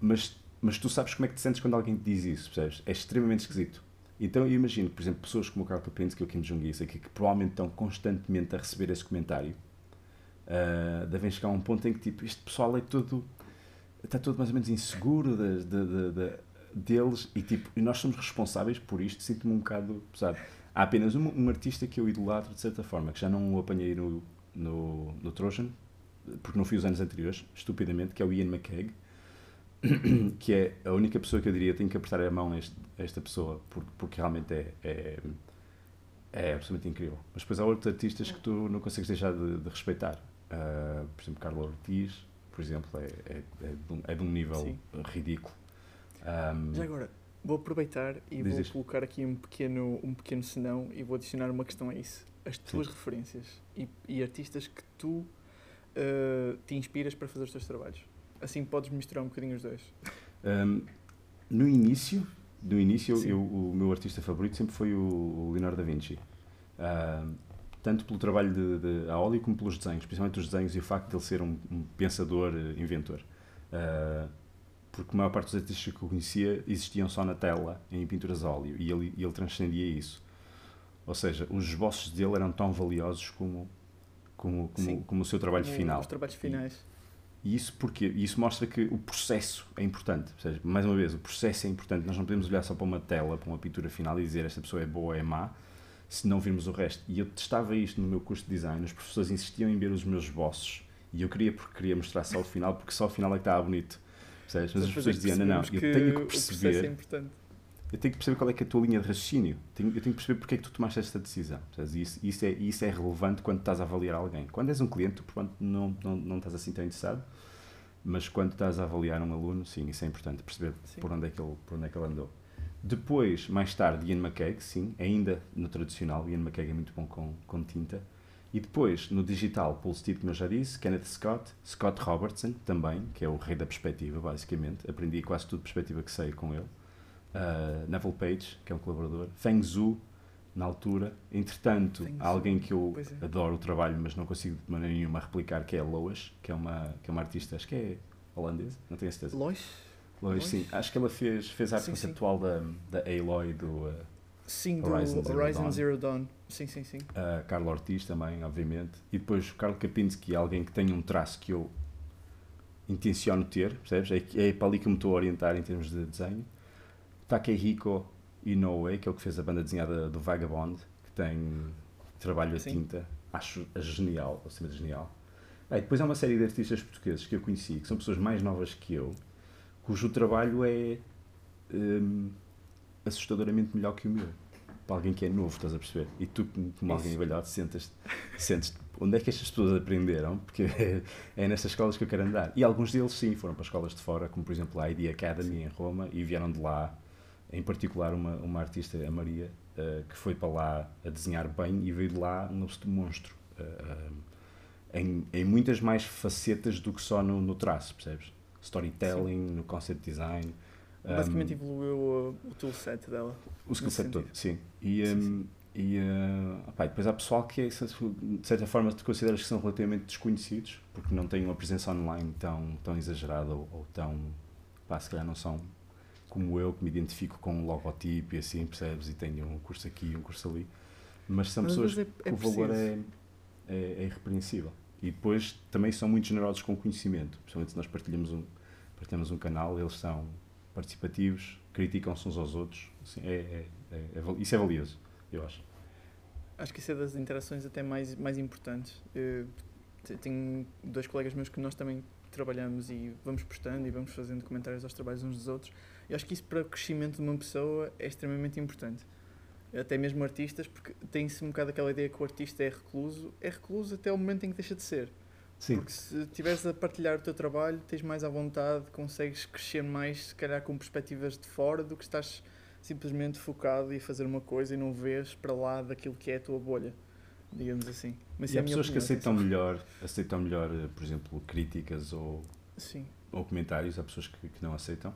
Mas, mas tu sabes como é que te sentes quando alguém te diz isso, percebes? É extremamente esquisito. Então eu imagino, por exemplo, pessoas como o Carl Kapinski ou o Kim Jong-il, aqui, que provavelmente estão constantemente a receber esse comentário, ah, devem chegar a um ponto em que tipo, este pessoal é todo, está todo mais ou menos inseguro de, de- de- deles e tipo, nós somos responsáveis por isto, sinto-me um bocado pesado. Há apenas um, um artista que eu idolatro de certa forma, que já não o apanhei no, no, no Trojan, porque não fui os anos anteriores, estupidamente, que é o Ian McKeag, [coughs] que é a única pessoa que eu diria tenho que apertar a mão a, este- a esta pessoa, porque, porque realmente é, é, é absolutamente incrível. Mas depois há outros artistas que tu não consegues deixar de, de respeitar. Ah, por exemplo, Carlos Ortiz, por exemplo, é, é, é, de, um, é de um nível Sim. ridículo. Ahm, Já agora, vou aproveitar e vou isto. colocar aqui um pequeno, um pequeno senão e vou adicionar uma questão a isso. As tuas referências e, e artistas que tu eh, te inspiras para fazer os teus trabalhos. Assim podes misturar um bocadinho os dois. Um, no início, no início eu- Sim. eu- o meu artista favorito sempre foi o, o Leonardo da Vinci. Um, tanto pelo trabalho de, de a óleo como pelos desenhos, principalmente os desenhos e o facto de ele ser um, um pensador, eh, inventor. Uh, porque a maior parte dos artistas que eu conhecia existiam só na tela, em pinturas a óleo, e ele, e ele transcendia isso. Ou seja, os esboços dele eram tão valiosos como, como, como, como o seu trabalho Como final. Os trabalhos finais. E isso porque isso mostra que o processo é importante. Ou seja, mais uma vez, o processo é importante. Nós não podemos olhar só para uma tela, para uma pintura final e dizer esta pessoa é boa ou é má, se não virmos o resto. E eu testava isto no meu curso de design. Os professores insistiam em ver os meus esboços. E eu queria porque queria mostrar só o final, porque só o final é que estava bonito. Percebes? Mas as pessoas é diziam, não, não, eu tenho que é perceber eu tenho que perceber qual é, que é a tua linha de raciocínio. Tenho- eu tenho que perceber porque é que tu tomaste esta decisão. E Isso, isso, é, isso é relevante quando estás a avaliar alguém. Quando és um cliente, tu pronto, não, não, não estás assim tão interessado, mas quando estás a avaliar um aluno, sim, isso é importante, perceber Sim. por onde, é que ele, por onde é que ele andou. Depois, mais tarde, Ian McKeag, sim, ainda no tradicional, Ian McKeag é muito bom com, com tinta. E depois, no digital, Paul Steed, como eu já disse, Kenneth Scott, Scott Robertson, também, que é o rei da perspectiva, basicamente. Aprendi quase tudo de perspectiva que sei com ele. Uh, Neville Page, que é um colaborador. Feng Zhu, na altura. Entretanto, Feng há alguém que eu é. adoro o trabalho, mas não consigo de maneira nenhuma replicar, que é a Lois, que é uma, que é uma artista, acho que é holandesa, não tenho a certeza. Lois? Lois, sim. Acho que ela fez, fez a arte Sim, sim. conceptual da, da Aloy, do uh, Sim, do Horizon Horizon, Zero Zero, Dawn. Dawn. Sim, sim, sim. uh, Carlo Ortiz também, obviamente. E depois o Carlo Kapinski, alguém que tem um traço que eu intenciono ter, percebes? É, é para ali que me estou a orientar em termos de desenho. Takehiko Inoue, que é o que fez a banda desenhada do Vagabond, que tem trabalho a tinta, acho genial, acima de genial. Bem, depois há uma série de artistas portugueses que eu conheci, que são pessoas mais novas que eu, cujo trabalho é hum, assustadoramente melhor que o meu. Para alguém que é novo, estás a perceber? E tu, como alguém velhote, sentes, sentes onde é que estas pessoas aprenderam, porque é, é nessas escolas que eu quero andar. E alguns deles, sim, foram para escolas de fora, como por exemplo a ID Academy em Roma, e vieram de lá, em particular uma, uma artista, a Maria, uh, que foi para lá a desenhar bem e veio de lá um monstro. Uh, uh, em, em muitas mais facetas do que só no, no traço, percebes? Storytelling, sim. no concept design. Basicamente um, evoluiu o, o toolset dela. O skillset todo, sim. E, sim, um. E uh, opa, depois há pessoal que, é, de certa forma, te consideras que são relativamente desconhecidos, porque não têm uma presença online tão, tão exagerada ou, ou tão. Pá, se calhar não são como eu, que me identifico com um logotipo e assim, percebes? E tenho um curso aqui e um curso ali. Mas são pessoas é, é que o valor é, é, é irrepreensível. E depois também são muito generosos com o conhecimento, principalmente se nós partilhamos um, partilhamos um canal, eles são participativos, criticam-se uns aos outros. Assim, é, é, é, isso é valioso, eu acho. Acho que isso é das interações até mais, mais importantes. Eu tenho dois colegas meus que nós também trabalhamos e vamos postando e vamos fazendo comentários aos trabalhos uns dos outros. Eu acho que isso para o crescimento de uma pessoa é extremamente importante. Até mesmo artistas, porque tem-se um bocado aquela ideia que o artista é recluso. É recluso até o momento em que deixa de ser. Sim. Porque se estiveres a partilhar o teu trabalho, tens mais à vontade, consegues crescer mais, se calhar com perspectivas de fora, do que estás simplesmente focado e fazer uma coisa e não vês para lá daquilo que é a tua bolha, digamos assim. Mas e há pessoas opinião, que aceitam melhor, aceitam melhor, eh, por exemplo, críticas ou, Sim. ou comentários, há pessoas que, que não aceitam.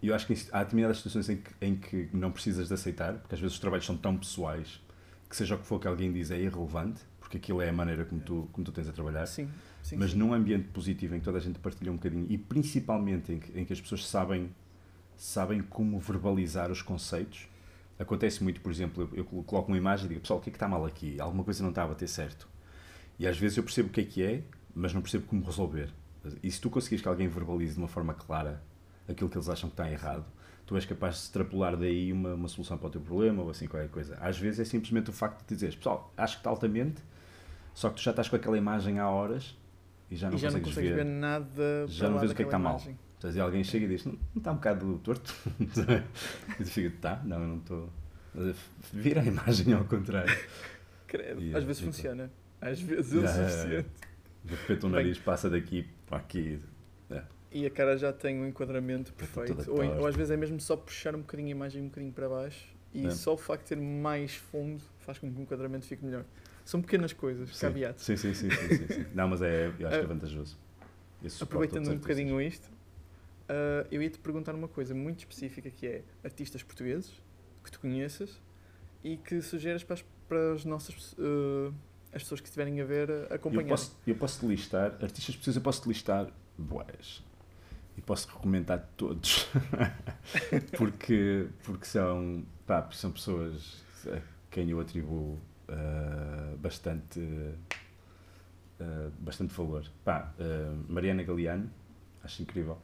E eu acho que há determinadas situações em que, em que não precisas de aceitar, porque às vezes os trabalhos são tão pessoais que seja o que for que alguém diz é irrelevante, porque aquilo é a maneira como tu, como tu tens a trabalhar. Sim, sim, Mas sim. num ambiente positivo em que toda a gente partilha um bocadinho e principalmente em que, em que as pessoas sabem sabem como verbalizar os conceitos. Acontece muito, por exemplo, eu, eu coloco uma imagem e digo, pessoal, o que é que está mal aqui? Alguma coisa não está a bater certo. E às vezes eu percebo o que é que é, mas não percebo como resolver. E se tu conseguires que alguém verbalize de uma forma clara aquilo que eles acham que está errado, tu és capaz de extrapolar daí uma, uma solução para o teu problema ou assim qualquer coisa. Às vezes é simplesmente o facto de dizeres, pessoal, acho que está altamente, só que tu já estás com aquela imagem há horas e já não, e já consegues, não consegues ver, ver, nada já não vês o que é que está mal. Portanto, e alguém chega e diz: Não, não está um bocado torto? [laughs] e tu fica: Tá, não, eu não estou. Vira a imagem ao contrário. Credo. E, Às vezes então, funciona. Às vezes é o suficiente. De repente o nariz Bem, passa daqui para aqui. É. E a cara já tem um enquadramento perfeito. Ou, ou, às vezes é mesmo só puxar um bocadinho a imagem um bocadinho para baixo e é. só o facto de ter mais fundo faz com que o enquadramento fique melhor. São pequenas coisas, sim. Sim, sim, sim, sim, sim. [laughs] Não, mas é, eu acho que é vantajoso. Aproveitando um bocadinho isto, Uh, eu ia te perguntar uma coisa muito específica que é artistas portugueses que tu conheças e que sugeres para as, para as nossas uh, as pessoas que estiverem a ver acompanhar. Eu posso, eu posso te listar, artistas portugueses eu posso te listar boas e posso recomendar todos [laughs] porque, porque são, pá, são pessoas a quem eu atribuo uh, bastante, bastante valor. Pá, Mariana Galeano, acho incrível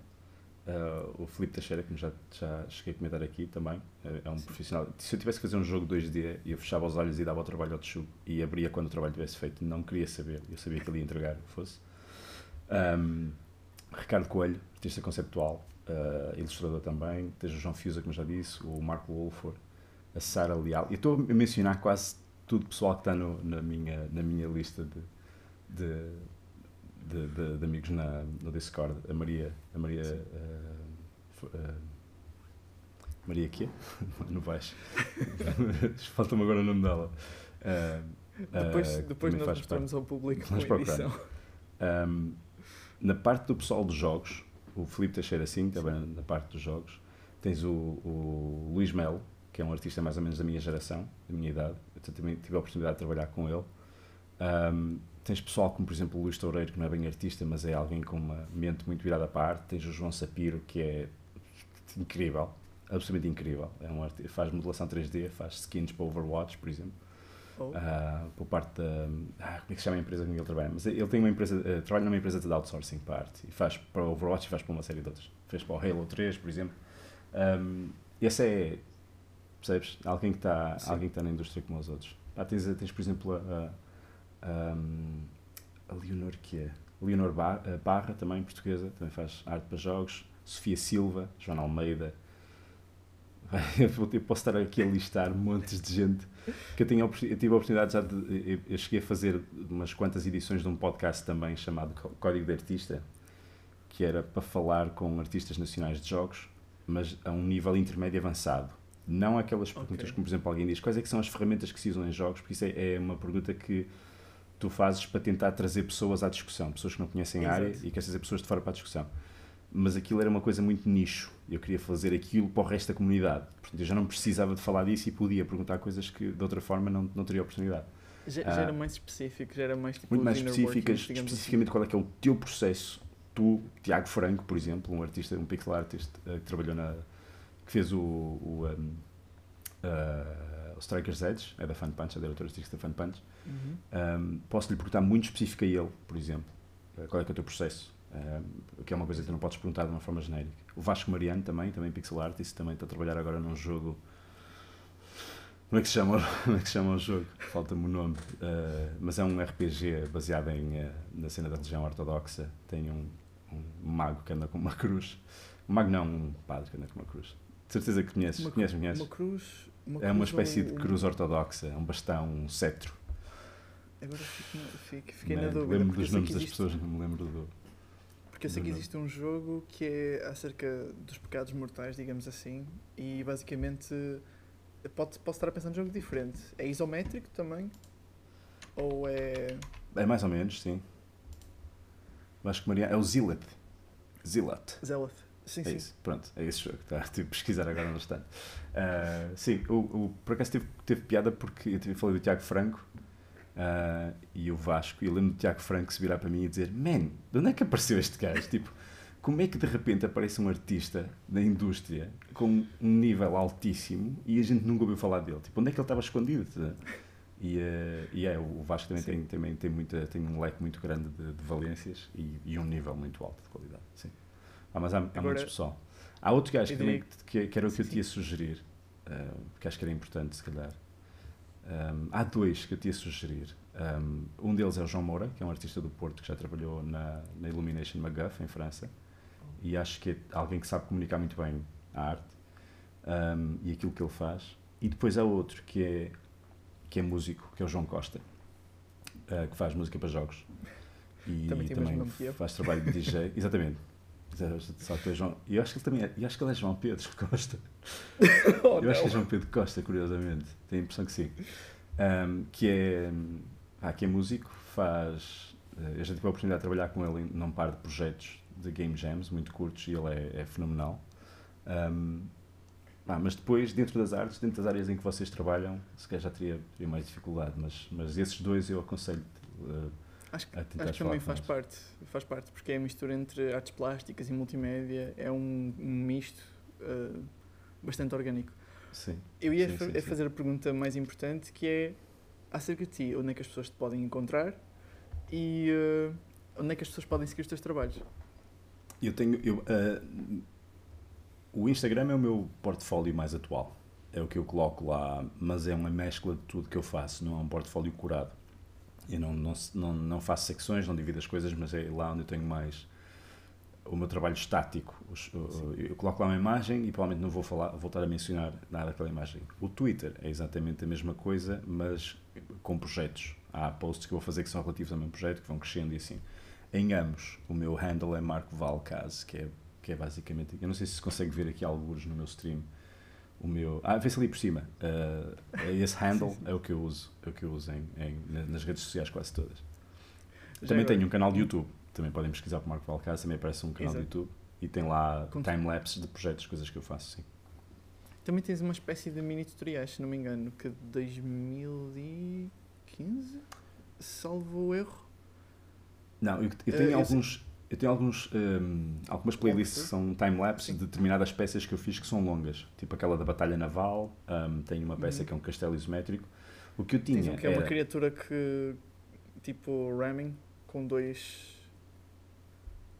Uh, o Felipe Teixeira, que já, já cheguei a comentar aqui também, é, um Sim. profissional. Se eu tivesse que fazer um jogo 2D, eu fechava os olhos e dava o trabalho ao Tchugo e abria quando o trabalho tivesse feito. Não queria saber, eu sabia que ele ia entregar o que fosse. Um, Ricardo Coelho, artista conceptual, uh, ilustrador também. Tens o João Fiusa, como já disse, o Marco Wolford, a Sara Leal. E estou a mencionar quase tudo pessoal que está no, na, minha, na minha lista de, de de, de, de, amigos na, no Discord, a Maria, a Maria, uh, uh, Maria quê? [laughs] não vais. [laughs] Falta-me agora o nome dela. Uh, depois depois nós mostramos ao público Vamos com edição. Um, na parte do pessoal dos jogos, o Filipe Teixeira sim, também na parte dos jogos, tens o, o Luís Melo, que é um artista mais ou menos da minha geração, da minha idade. Eu também tive a oportunidade de trabalhar com ele. Um, tens pessoal como, por exemplo, o Luís Toureiro, que não é bem artista, mas é alguém com uma mente muito virada para a arte. Tens o João Sapiro, que é incrível, absolutamente incrível. É um faz modelação 3D, faz skins para Overwatch, por exemplo. Oh. uh, por parte da. Ah, como é que se chama a empresa com que ele trabalha? Mas ele tem uma empresa, uh, trabalha numa empresa de outsourcing para arte e faz para Overwatch e faz para uma série de outras. Fez para o Halo 3, por exemplo. Um, esse é, percebes? Alguém que está está na indústria como os outros. Ah, tens, tens, por exemplo, a, a, a Leonor, que é? Leonor Barra, também portuguesa, também faz arte para jogos. Sofia Silva, Joana Almeida. Eu [laughs] posso estar aqui a listar montes de gente que eu, tinha, eu tive a oportunidade já de. Eu cheguei a fazer umas quantas edições de um podcast também chamado Código de Artista, que era para falar com artistas nacionais de jogos, mas a um nível intermédio avançado. Não aquelas perguntas okay. como, por exemplo, alguém diz quais é que são as ferramentas que se usam em jogos, porque isso é, é uma pergunta que tu fazes para tentar trazer pessoas à discussão, pessoas que não conhecem Exato. a área e queres trazer pessoas de fora para a discussão. Mas aquilo era uma coisa muito nicho. Eu queria fazer aquilo para o resto da comunidade. Portanto, eu já não precisava de falar disso e podia perguntar coisas que de outra forma não, não teria oportunidade. Já, já era ah, mais específico, já era mais tipo Muito mais específicas, assim. especificamente assim. qual é que é o teu processo. Tu, Tiago Franco, por exemplo, um artista, um pixel artist uh, que trabalhou na. Que fez o. o um, uh, Strikers Edge, é da Fun Punch, é diretor artístico da Fun Punch. Uhum. Um, Posso-lhe perguntar muito específico a ele, por exemplo, uh, qual é que é o teu processo, uh, que é uma coisa que tu não podes perguntar de uma forma genérica. O Vasco Mariano também, também pixel artist, também está a trabalhar agora num jogo. Como é que se chama, [laughs] como é que se chama o jogo? Falta-me o nome. Uh, mas é um RPG baseado em, na cena da religião ortodoxa. Tem um, um mago que anda com uma [laughs] cruz. Um mago não, um padre que anda com uma cruz. De certeza que conheces. Uma, conheces, conheces? Uma cruz uma é uma espécie de cruz ortodoxa, um bastão, um cetro. Agora fico, fiquei na dúvida. Lembro dos nomes das pessoas, não me lembro do. Porque eu sei que existe um jogo que é acerca dos pecados mortais, digamos assim, e basicamente pode, posso estar a pensar num jogo diferente. É isométrico também? Ou é. É mais ou menos, sim. Acho que Maria. É o. Zealot. Zealot. Sim, é sim. isso, pronto, é esse jogo. Está, tive a pesquisar agora no instante. Uh, sim, o, o, por acaso teve, teve piada porque eu tive, falei do Tiago Franco uh, e o Vasco, e eu lembro do Tiago Franco se virar para mim e dizer: Man, de onde é que apareceu este gajo? Tipo, como é que de repente aparece um artista da indústria com um nível altíssimo e a gente nunca ouviu falar dele? Tipo, onde é que ele estava escondido? E, uh, e é, o Vasco também tem, também tem, muita, tem um leque muito grande de, de valências e, e um nível muito alto de qualidade. Sim. Ah, mas há, há Agora, pessoal. Há outro gajo que, também, que, que era o que eu te ia sugerir, uh, que acho que era importante, se calhar. Um, há dois que eu te ia sugerir. Um, um, deles é o João Moura, que é um artista do Porto que já trabalhou na, na Illumination McGuff, em França. E acho que é alguém que sabe comunicar muito bem a arte um, e aquilo que ele faz. E depois há outro que é, que é músico, que é o João Costa, uh, que faz música para jogos. E também, também faz trabalho de DJ. [laughs] Exatamente. Só é João, e acho que ele também é, eu acho que ele é João Pedro [laughs] Costa. [laughs] oh, eu acho que é João Pedro Costa, curiosamente. Tenho a impressão que sim. Um, que é, ah, que é músico, faz. Eh, eu já tive a oportunidade de trabalhar com ele num par de projetos de game jams muito curtos e ele é, é fenomenal. Um, ah, mas depois, dentro das artes, dentro das áreas em que vocês trabalham, se calhar já teria, teria mais dificuldade, mas, mas esses dois eu aconselho uh, Acho, acho que também faz parte, faz parte, porque é a mistura entre artes plásticas e multimédia, é um, um misto uh, bastante orgânico. Sim. Eu ia sim, fa sim, fazer a pergunta mais importante que é acerca de ti, onde é que as pessoas te podem encontrar e uh, onde é que as pessoas podem seguir os teus trabalhos? Eu tenho. Eu, uh, o Instagram é o meu portfólio mais atual. É o que eu coloco lá, mas é uma mescla de tudo que eu faço, não é um portfólio curado eu não, não, não, não faço secções, não divido as coisas, mas é lá onde eu tenho mais o meu trabalho estático. Eu coloco lá uma imagem e provavelmente não vou falar, voltar a mencionar nada daquela imagem. O Twitter é exatamente a mesma coisa, mas com projetos. Há posts que eu vou fazer que são relativos ao meu projeto, que vão crescendo e assim. Em ambos, o meu handle é Marco Valcaz, que é, que é basicamente. Eu não sei se se consegue ver aqui alguns no meu stream o meu. Ah, vê-se ali por cima. Uh, esse handle sim, sim. é o que eu uso, é o que eu uso em, em nas redes sociais quase todas. Já também agora. tenho um canal de YouTube. Também podem pesquisar para Marco Valcaz, também aparece um canal Exato. de YouTube e tem lá time-lapse de projetos, coisas que eu faço, sim. Também tens uma espécie de mini tutoriais, se não me engano, que de 2015, salvo o erro. Não, eu, eu tenho uh, alguns. Eu tenho alguns, um, algumas playlists que são time-lapse de determinadas peças que eu fiz que são longas. Tipo aquela da Batalha Naval, um, tenho uma peça uhum. que é um castelo isométrico. O que eu tinha Dizem que é era... uma criatura que, tipo, ramming, com dois...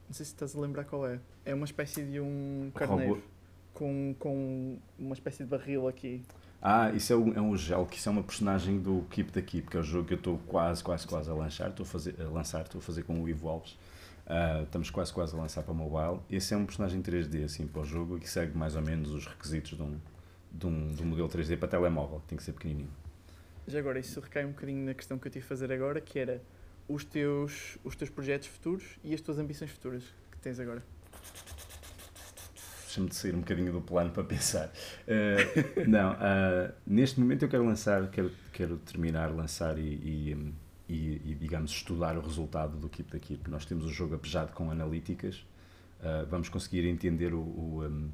Não sei se estás a lembrar qual é. É uma espécie de um carneiro. Robô. Com, com uma espécie de barril aqui. Ah, isso é um, é um gel, que isso é uma personagem do Keep the Keep, que é o jogo que eu estou quase, quase, quase a lançar. Estou a, fazer, a lançar, estou a fazer com o Ivo Alves. Ah, estamos quase, quase a lançar para mobile. Esse é um personagem 3D, assim, para o jogo, que segue mais ou menos os requisitos de um, de um, de um modelo 3D para telemóvel, tem que ser pequenininho. Já agora, isso recai um bocadinho na questão que eu tive de fazer agora, que era os teus, os teus projetos futuros e as tuas ambições futuras que tens agora. Deixa-me de sair um bocadinho do plano para pensar. Ah, [laughs] não, ah, neste momento eu quero lançar, quero, quero terminar, lançar e, e, e, e, digamos, estudar o resultado do Keep the Keep. Nós temos o jogo apejado com analíticas, ah, vamos conseguir entender o, o, um,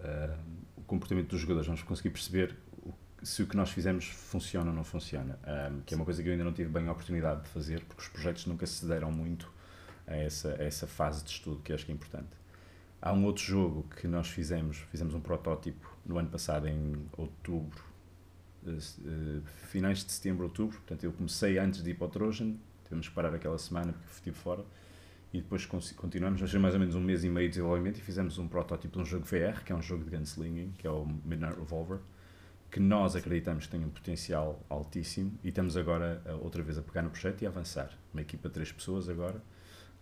ah, o comportamento dos jogadores, vamos conseguir perceber o- se o que nós fizemos funciona ou não funciona, Ah, que é uma coisa que eu ainda não tive bem a oportunidade de fazer, porque os projetos nunca se deram muito a essa, a essa fase de estudo que acho que é importante. Há um outro jogo que nós fizemos, fizemos um protótipo no ano passado, em outubro, eh, finais de setembro, outubro. Portanto, eu comecei antes de ir para o Trojan, tivemos que parar aquela semana porque estive fora. E depois continuamos, mas mais ou menos um mês e meio de desenvolvimento e fizemos um protótipo de um jogo VR, que é um jogo de gunslinging, que é o Midnight Revolver, que nós acreditamos que tem um potencial altíssimo e estamos agora eh, outra vez a pegar no projeto e a avançar. Uma equipa de três pessoas agora,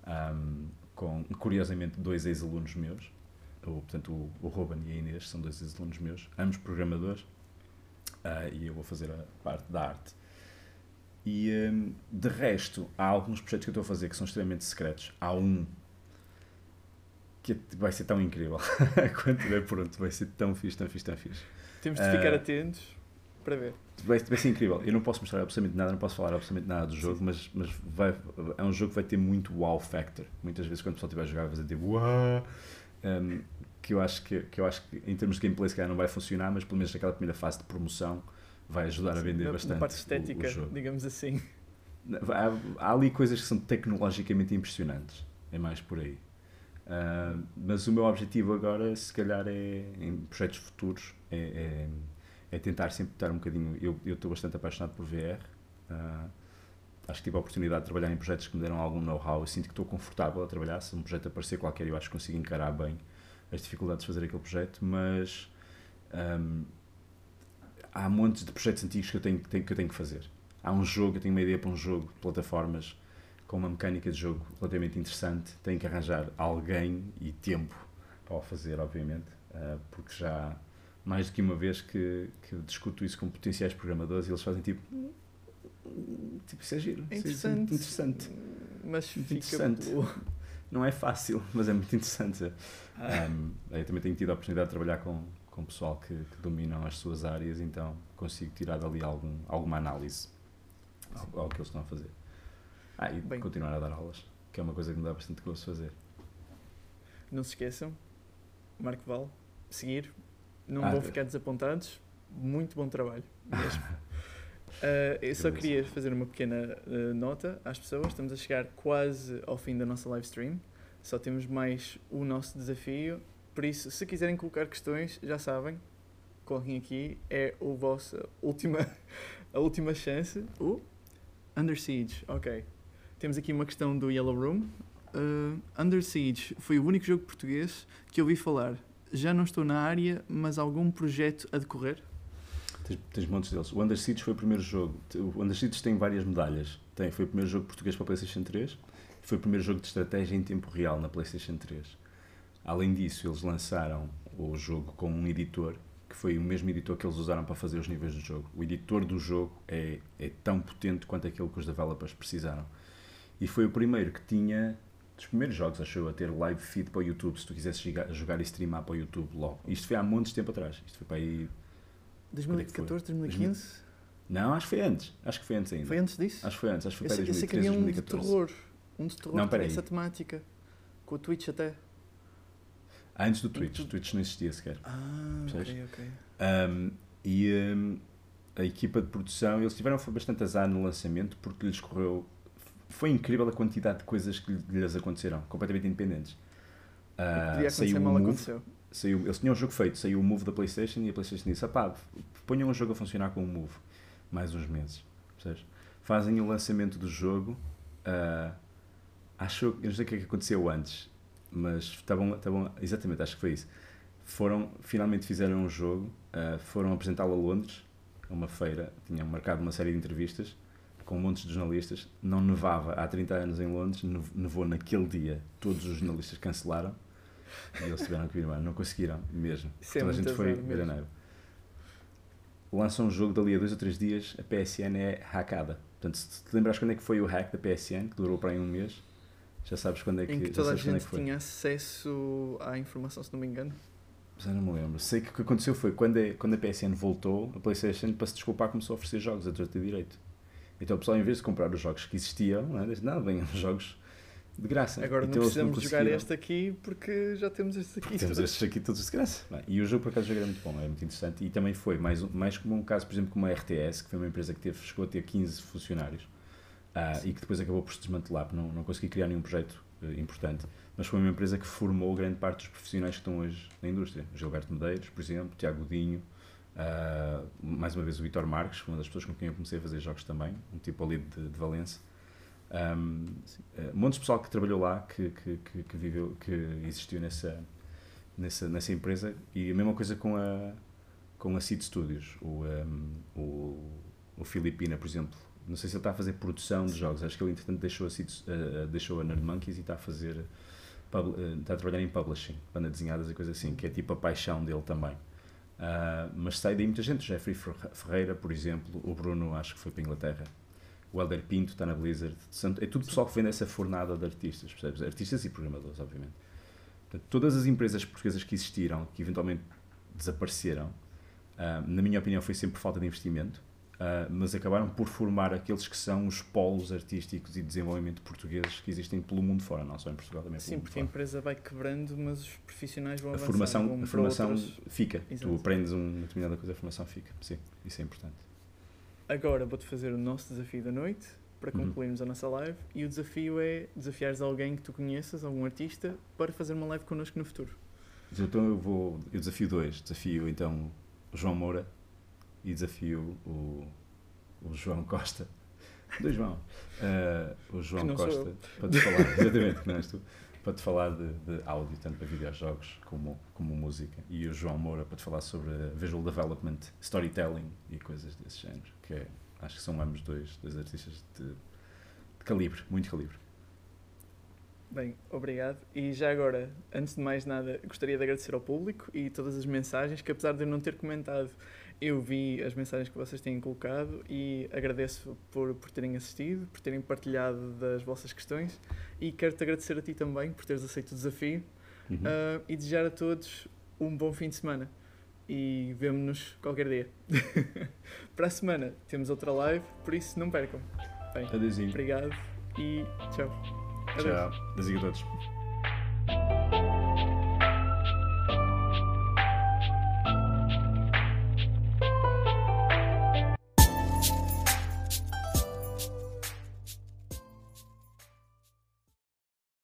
ahm, com curiosamente dois ex-alunos meus, o, portanto o, o Ruben e a Inês são dois ex-alunos meus, ambos programadores, ah, e eu vou fazer a parte da arte. E hum, de resto, há alguns projetos que eu estou a fazer que são extremamente secretos. Há um que vai ser tão incrível [laughs] quando estiver pronto, vai ser tão fixe, tão fixe, tão fixe. Temos de ficar Ah. atentos para ver. Vai, vai ser incrível. Eu não posso mostrar absolutamente nada, não posso falar absolutamente nada do jogo, mas, mas vai, é um jogo que vai ter muito wow factor. Muitas vezes quando o pessoal estiver a jogar vai fazer tipo um, que, eu acho que, que eu acho que em termos de gameplay se calhar não vai funcionar, mas pelo menos naquela primeira fase de promoção vai ajudar a vender na, bastante na parte o- estética, o jogo. digamos assim. Há, há ali coisas que são tecnologicamente impressionantes. É mais por aí. Ah, mas o meu objetivo agora, se calhar, é em projetos futuros, é, é, é tentar sempre estar um bocadinho. Eu eu estou bastante apaixonado por VR. ah, acho que tive a oportunidade de trabalhar em projetos que me deram algum know-how. Eu sinto que estou confortável a trabalhar. Se um projeto aparecer qualquer, eu acho que consigo encarar bem as dificuldades de fazer aquele projeto. Mas ahm, há montes de projetos antigos que eu tenho, que eu tenho que fazer há um jogo, eu tenho uma ideia para um jogo de plataformas com uma mecânica de jogo relativamente interessante, tenho que arranjar alguém e tempo para o fazer, obviamente, ah, porque já mais do que uma vez que, que discuto isso com potenciais programadores e eles fazem tipo "Hum, tipo, isso é giro, É isso interessante. interessante. Mas fica. interessante. Não é fácil, mas é muito interessante. Um, eu também tenho tido a oportunidade de trabalhar com, com pessoal que, que dominam as suas áreas, então consigo tirar dali algum, alguma análise ao, ao que eles estão a fazer. Ah, e Bem. continuar a dar aulas, que é uma coisa que me dá bastante gosto fazer. Não se esqueçam, Marco Val, seguir. Não Ah, vão ficar desapontados. Muito bom trabalho. Mesmo. [laughs] Ah, eu só queria fazer uma pequena ah, nota às pessoas. Estamos a chegar quase ao fim da nossa live stream. Só temos mais o nosso desafio. Por isso, se quiserem colocar questões, já sabem, coloquem aqui. É a vossa última, [laughs] a última chance. Uh, Under Siege, ok. Temos aqui uma questão do Yellow Room. Uh, Under Siege foi o único jogo português que eu ouvi falar. Já não estou na área, mas algum projeto a decorrer? Tens, tens montes deles. O Under Siege foi o primeiro jogo. O Under Siege tem várias medalhas. Tem, foi o primeiro jogo português para a PlayStation 3 foi o primeiro jogo de estratégia em tempo real na PlayStation 3. Além disso, eles lançaram o jogo com um editor que foi o mesmo editor que eles usaram para fazer os níveis do jogo. O editor do jogo é, é tão potente quanto aquele que os developers precisaram. E foi o primeiro que tinha, dos primeiros jogos, acho eu, a ter live feed para o YouTube, se tu quisesses jogar, jogar e streamar para o YouTube logo. Isto foi há montes de tempo atrás. Isto foi para aí. 2014, 2015? Não, acho que foi antes. Acho que foi antes ainda. Foi antes disso? Acho que foi antes. Acho que foi para sei, eu sei que 2013, havia um de 2014. terror. Um de terror Não, peraí. essa temática. Com o Twitch até. Antes do Twitch. O Twitch não existia sequer. Ah, ok, ok. Um, e um, a equipa de produção, eles tiveram foi bastante azar no lançamento porque lhes correu. Foi incrível a quantidade de coisas que lhes aconteceram, completamente independentes. Ah, podia acontecer mal Move, aconteceu. Saiu, eles tinham um jogo feito, saiu o Move da PlayStation e a PlayStation disse: pá, ponham um jogo a funcionar com o Move. mais uns meses. Percebes? Fazem o lançamento do jogo. Uh, acho, eu não sei o que é que aconteceu antes, mas estavam, exatamente, acho que foi isso. Foram, finalmente fizeram um jogo, uh, foram apresentá-lo a Londres, a uma feira, tinham marcado uma série de entrevistas com montes de jornalistas. Não nevava há 30 anos em Londres, nevou naquele dia, todos os jornalistas cancelaram e eles tiveram que vir embora, não conseguiram mesmo. Isso é Toda a gente foi ver a neve. Lançam um jogo dali a dois ou três dias, a PSN é hackada. Portanto, se te lembras quando é que foi o hack da PSN, que durou para aí um mês, já sabes quando é que, Em que já toda a é gente foi. tinha acesso à informação, se não me engano. Eu não me lembro. Sei que o que aconteceu foi quando a, quando a PSN voltou, a PlayStation, para se desculpar, começou a oferecer jogos a torto e direito. Então o pessoal, em vez de comprar os jogos que existiam, não é? Não, venham os jogos de graça. Agora então não precisamos jogar este aqui porque já temos este aqui. Temos estes aqui todos de graça. Bem, E o jogo, por acaso, era muito bom, era muito interessante. E também foi mais, um- mais como um caso, por exemplo, como a RTS, que foi uma empresa que teve, chegou a ter 15 funcionários ah, e que depois acabou por se desmantelar, porque não, não conseguiu criar nenhum projeto eh, importante. Mas foi uma empresa que formou grande parte dos profissionais que estão hoje na indústria. Gilberto Medeiros, por exemplo, Tiago Godinho, ah, mais uma vez o Vitor Marques, uma das pessoas com quem eu comecei a fazer jogos também, um tipo ali de, de Valença. Um, eh, montes de pessoal que trabalhou lá, que, que, que, que viveu, que existiu nessa, nessa, nessa empresa. E a mesma coisa com a, com a Seed Studios. O, um, o, o Filipina, por exemplo, não sei se ele está a fazer produção de jogos, acho que ele entretanto deixou a, Seed, eh, deixou a Nerd Monkeys e está a fazer, pub- eh, está a trabalhar em publishing, banda desenhadas e coisa assim, que é tipo a paixão dele também. Ah, mas sai daí muita gente, o Jeffrey Fer- Ferreira, por exemplo, o Bruno, acho que foi para a Inglaterra, o Helder Pinto está na Blizzard, é tudo pessoal que vem dessa fornada de artistas, percebes? Artistas e programadores, obviamente. Portanto, todas as empresas portuguesas que existiram, que eventualmente desapareceram, ah, na minha opinião, foi sempre por falta de investimento, ah, mas acabaram por formar aqueles que são os polos artísticos e de desenvolvimento portugueses que existem pelo mundo fora, não só em Portugal, também Sim, porque a empresa vai quebrando, mas os profissionais vão A avançando. formação, a formação fica. Exato. Tu aprendes uma determinada coisa, a formação fica. Sim, isso é importante. Agora vou-te fazer o nosso desafio da noite para Uhum. concluirmos a nossa live e o desafio é desafiares alguém que tu conheças, algum artista, para fazer uma live connosco no futuro. Então eu vou. Eu desafio dois. Desafio então o João Moura e desafio o, o João Costa. Dois João. Ah, [laughs] o João Costa para te falar, exatamente, que não és tu, para te falar de, de áudio, tanto para videojogos como, como música. E o João Moura para te falar sobre visual development, storytelling e coisas desse género. Que é, acho que são ambos dois, dois artistas de, de calibre, muito calibre. Bem, obrigado. E já agora, antes de mais nada, gostaria de agradecer ao público e todas as mensagens, que apesar de eu não ter comentado, eu vi as mensagens que vocês têm colocado e agradeço por, por terem assistido, por terem partilhado das vossas questões e quero-te agradecer a ti também por teres aceito o desafio Uhum. ah, e desejar a todos um bom fim de semana. E vemo-nos qualquer dia. [laughs] Para a semana temos outra live, por isso não percam. Bem, Adeusinho. obrigado e tchau. Adeus. Tchau. Adeusinho a todos.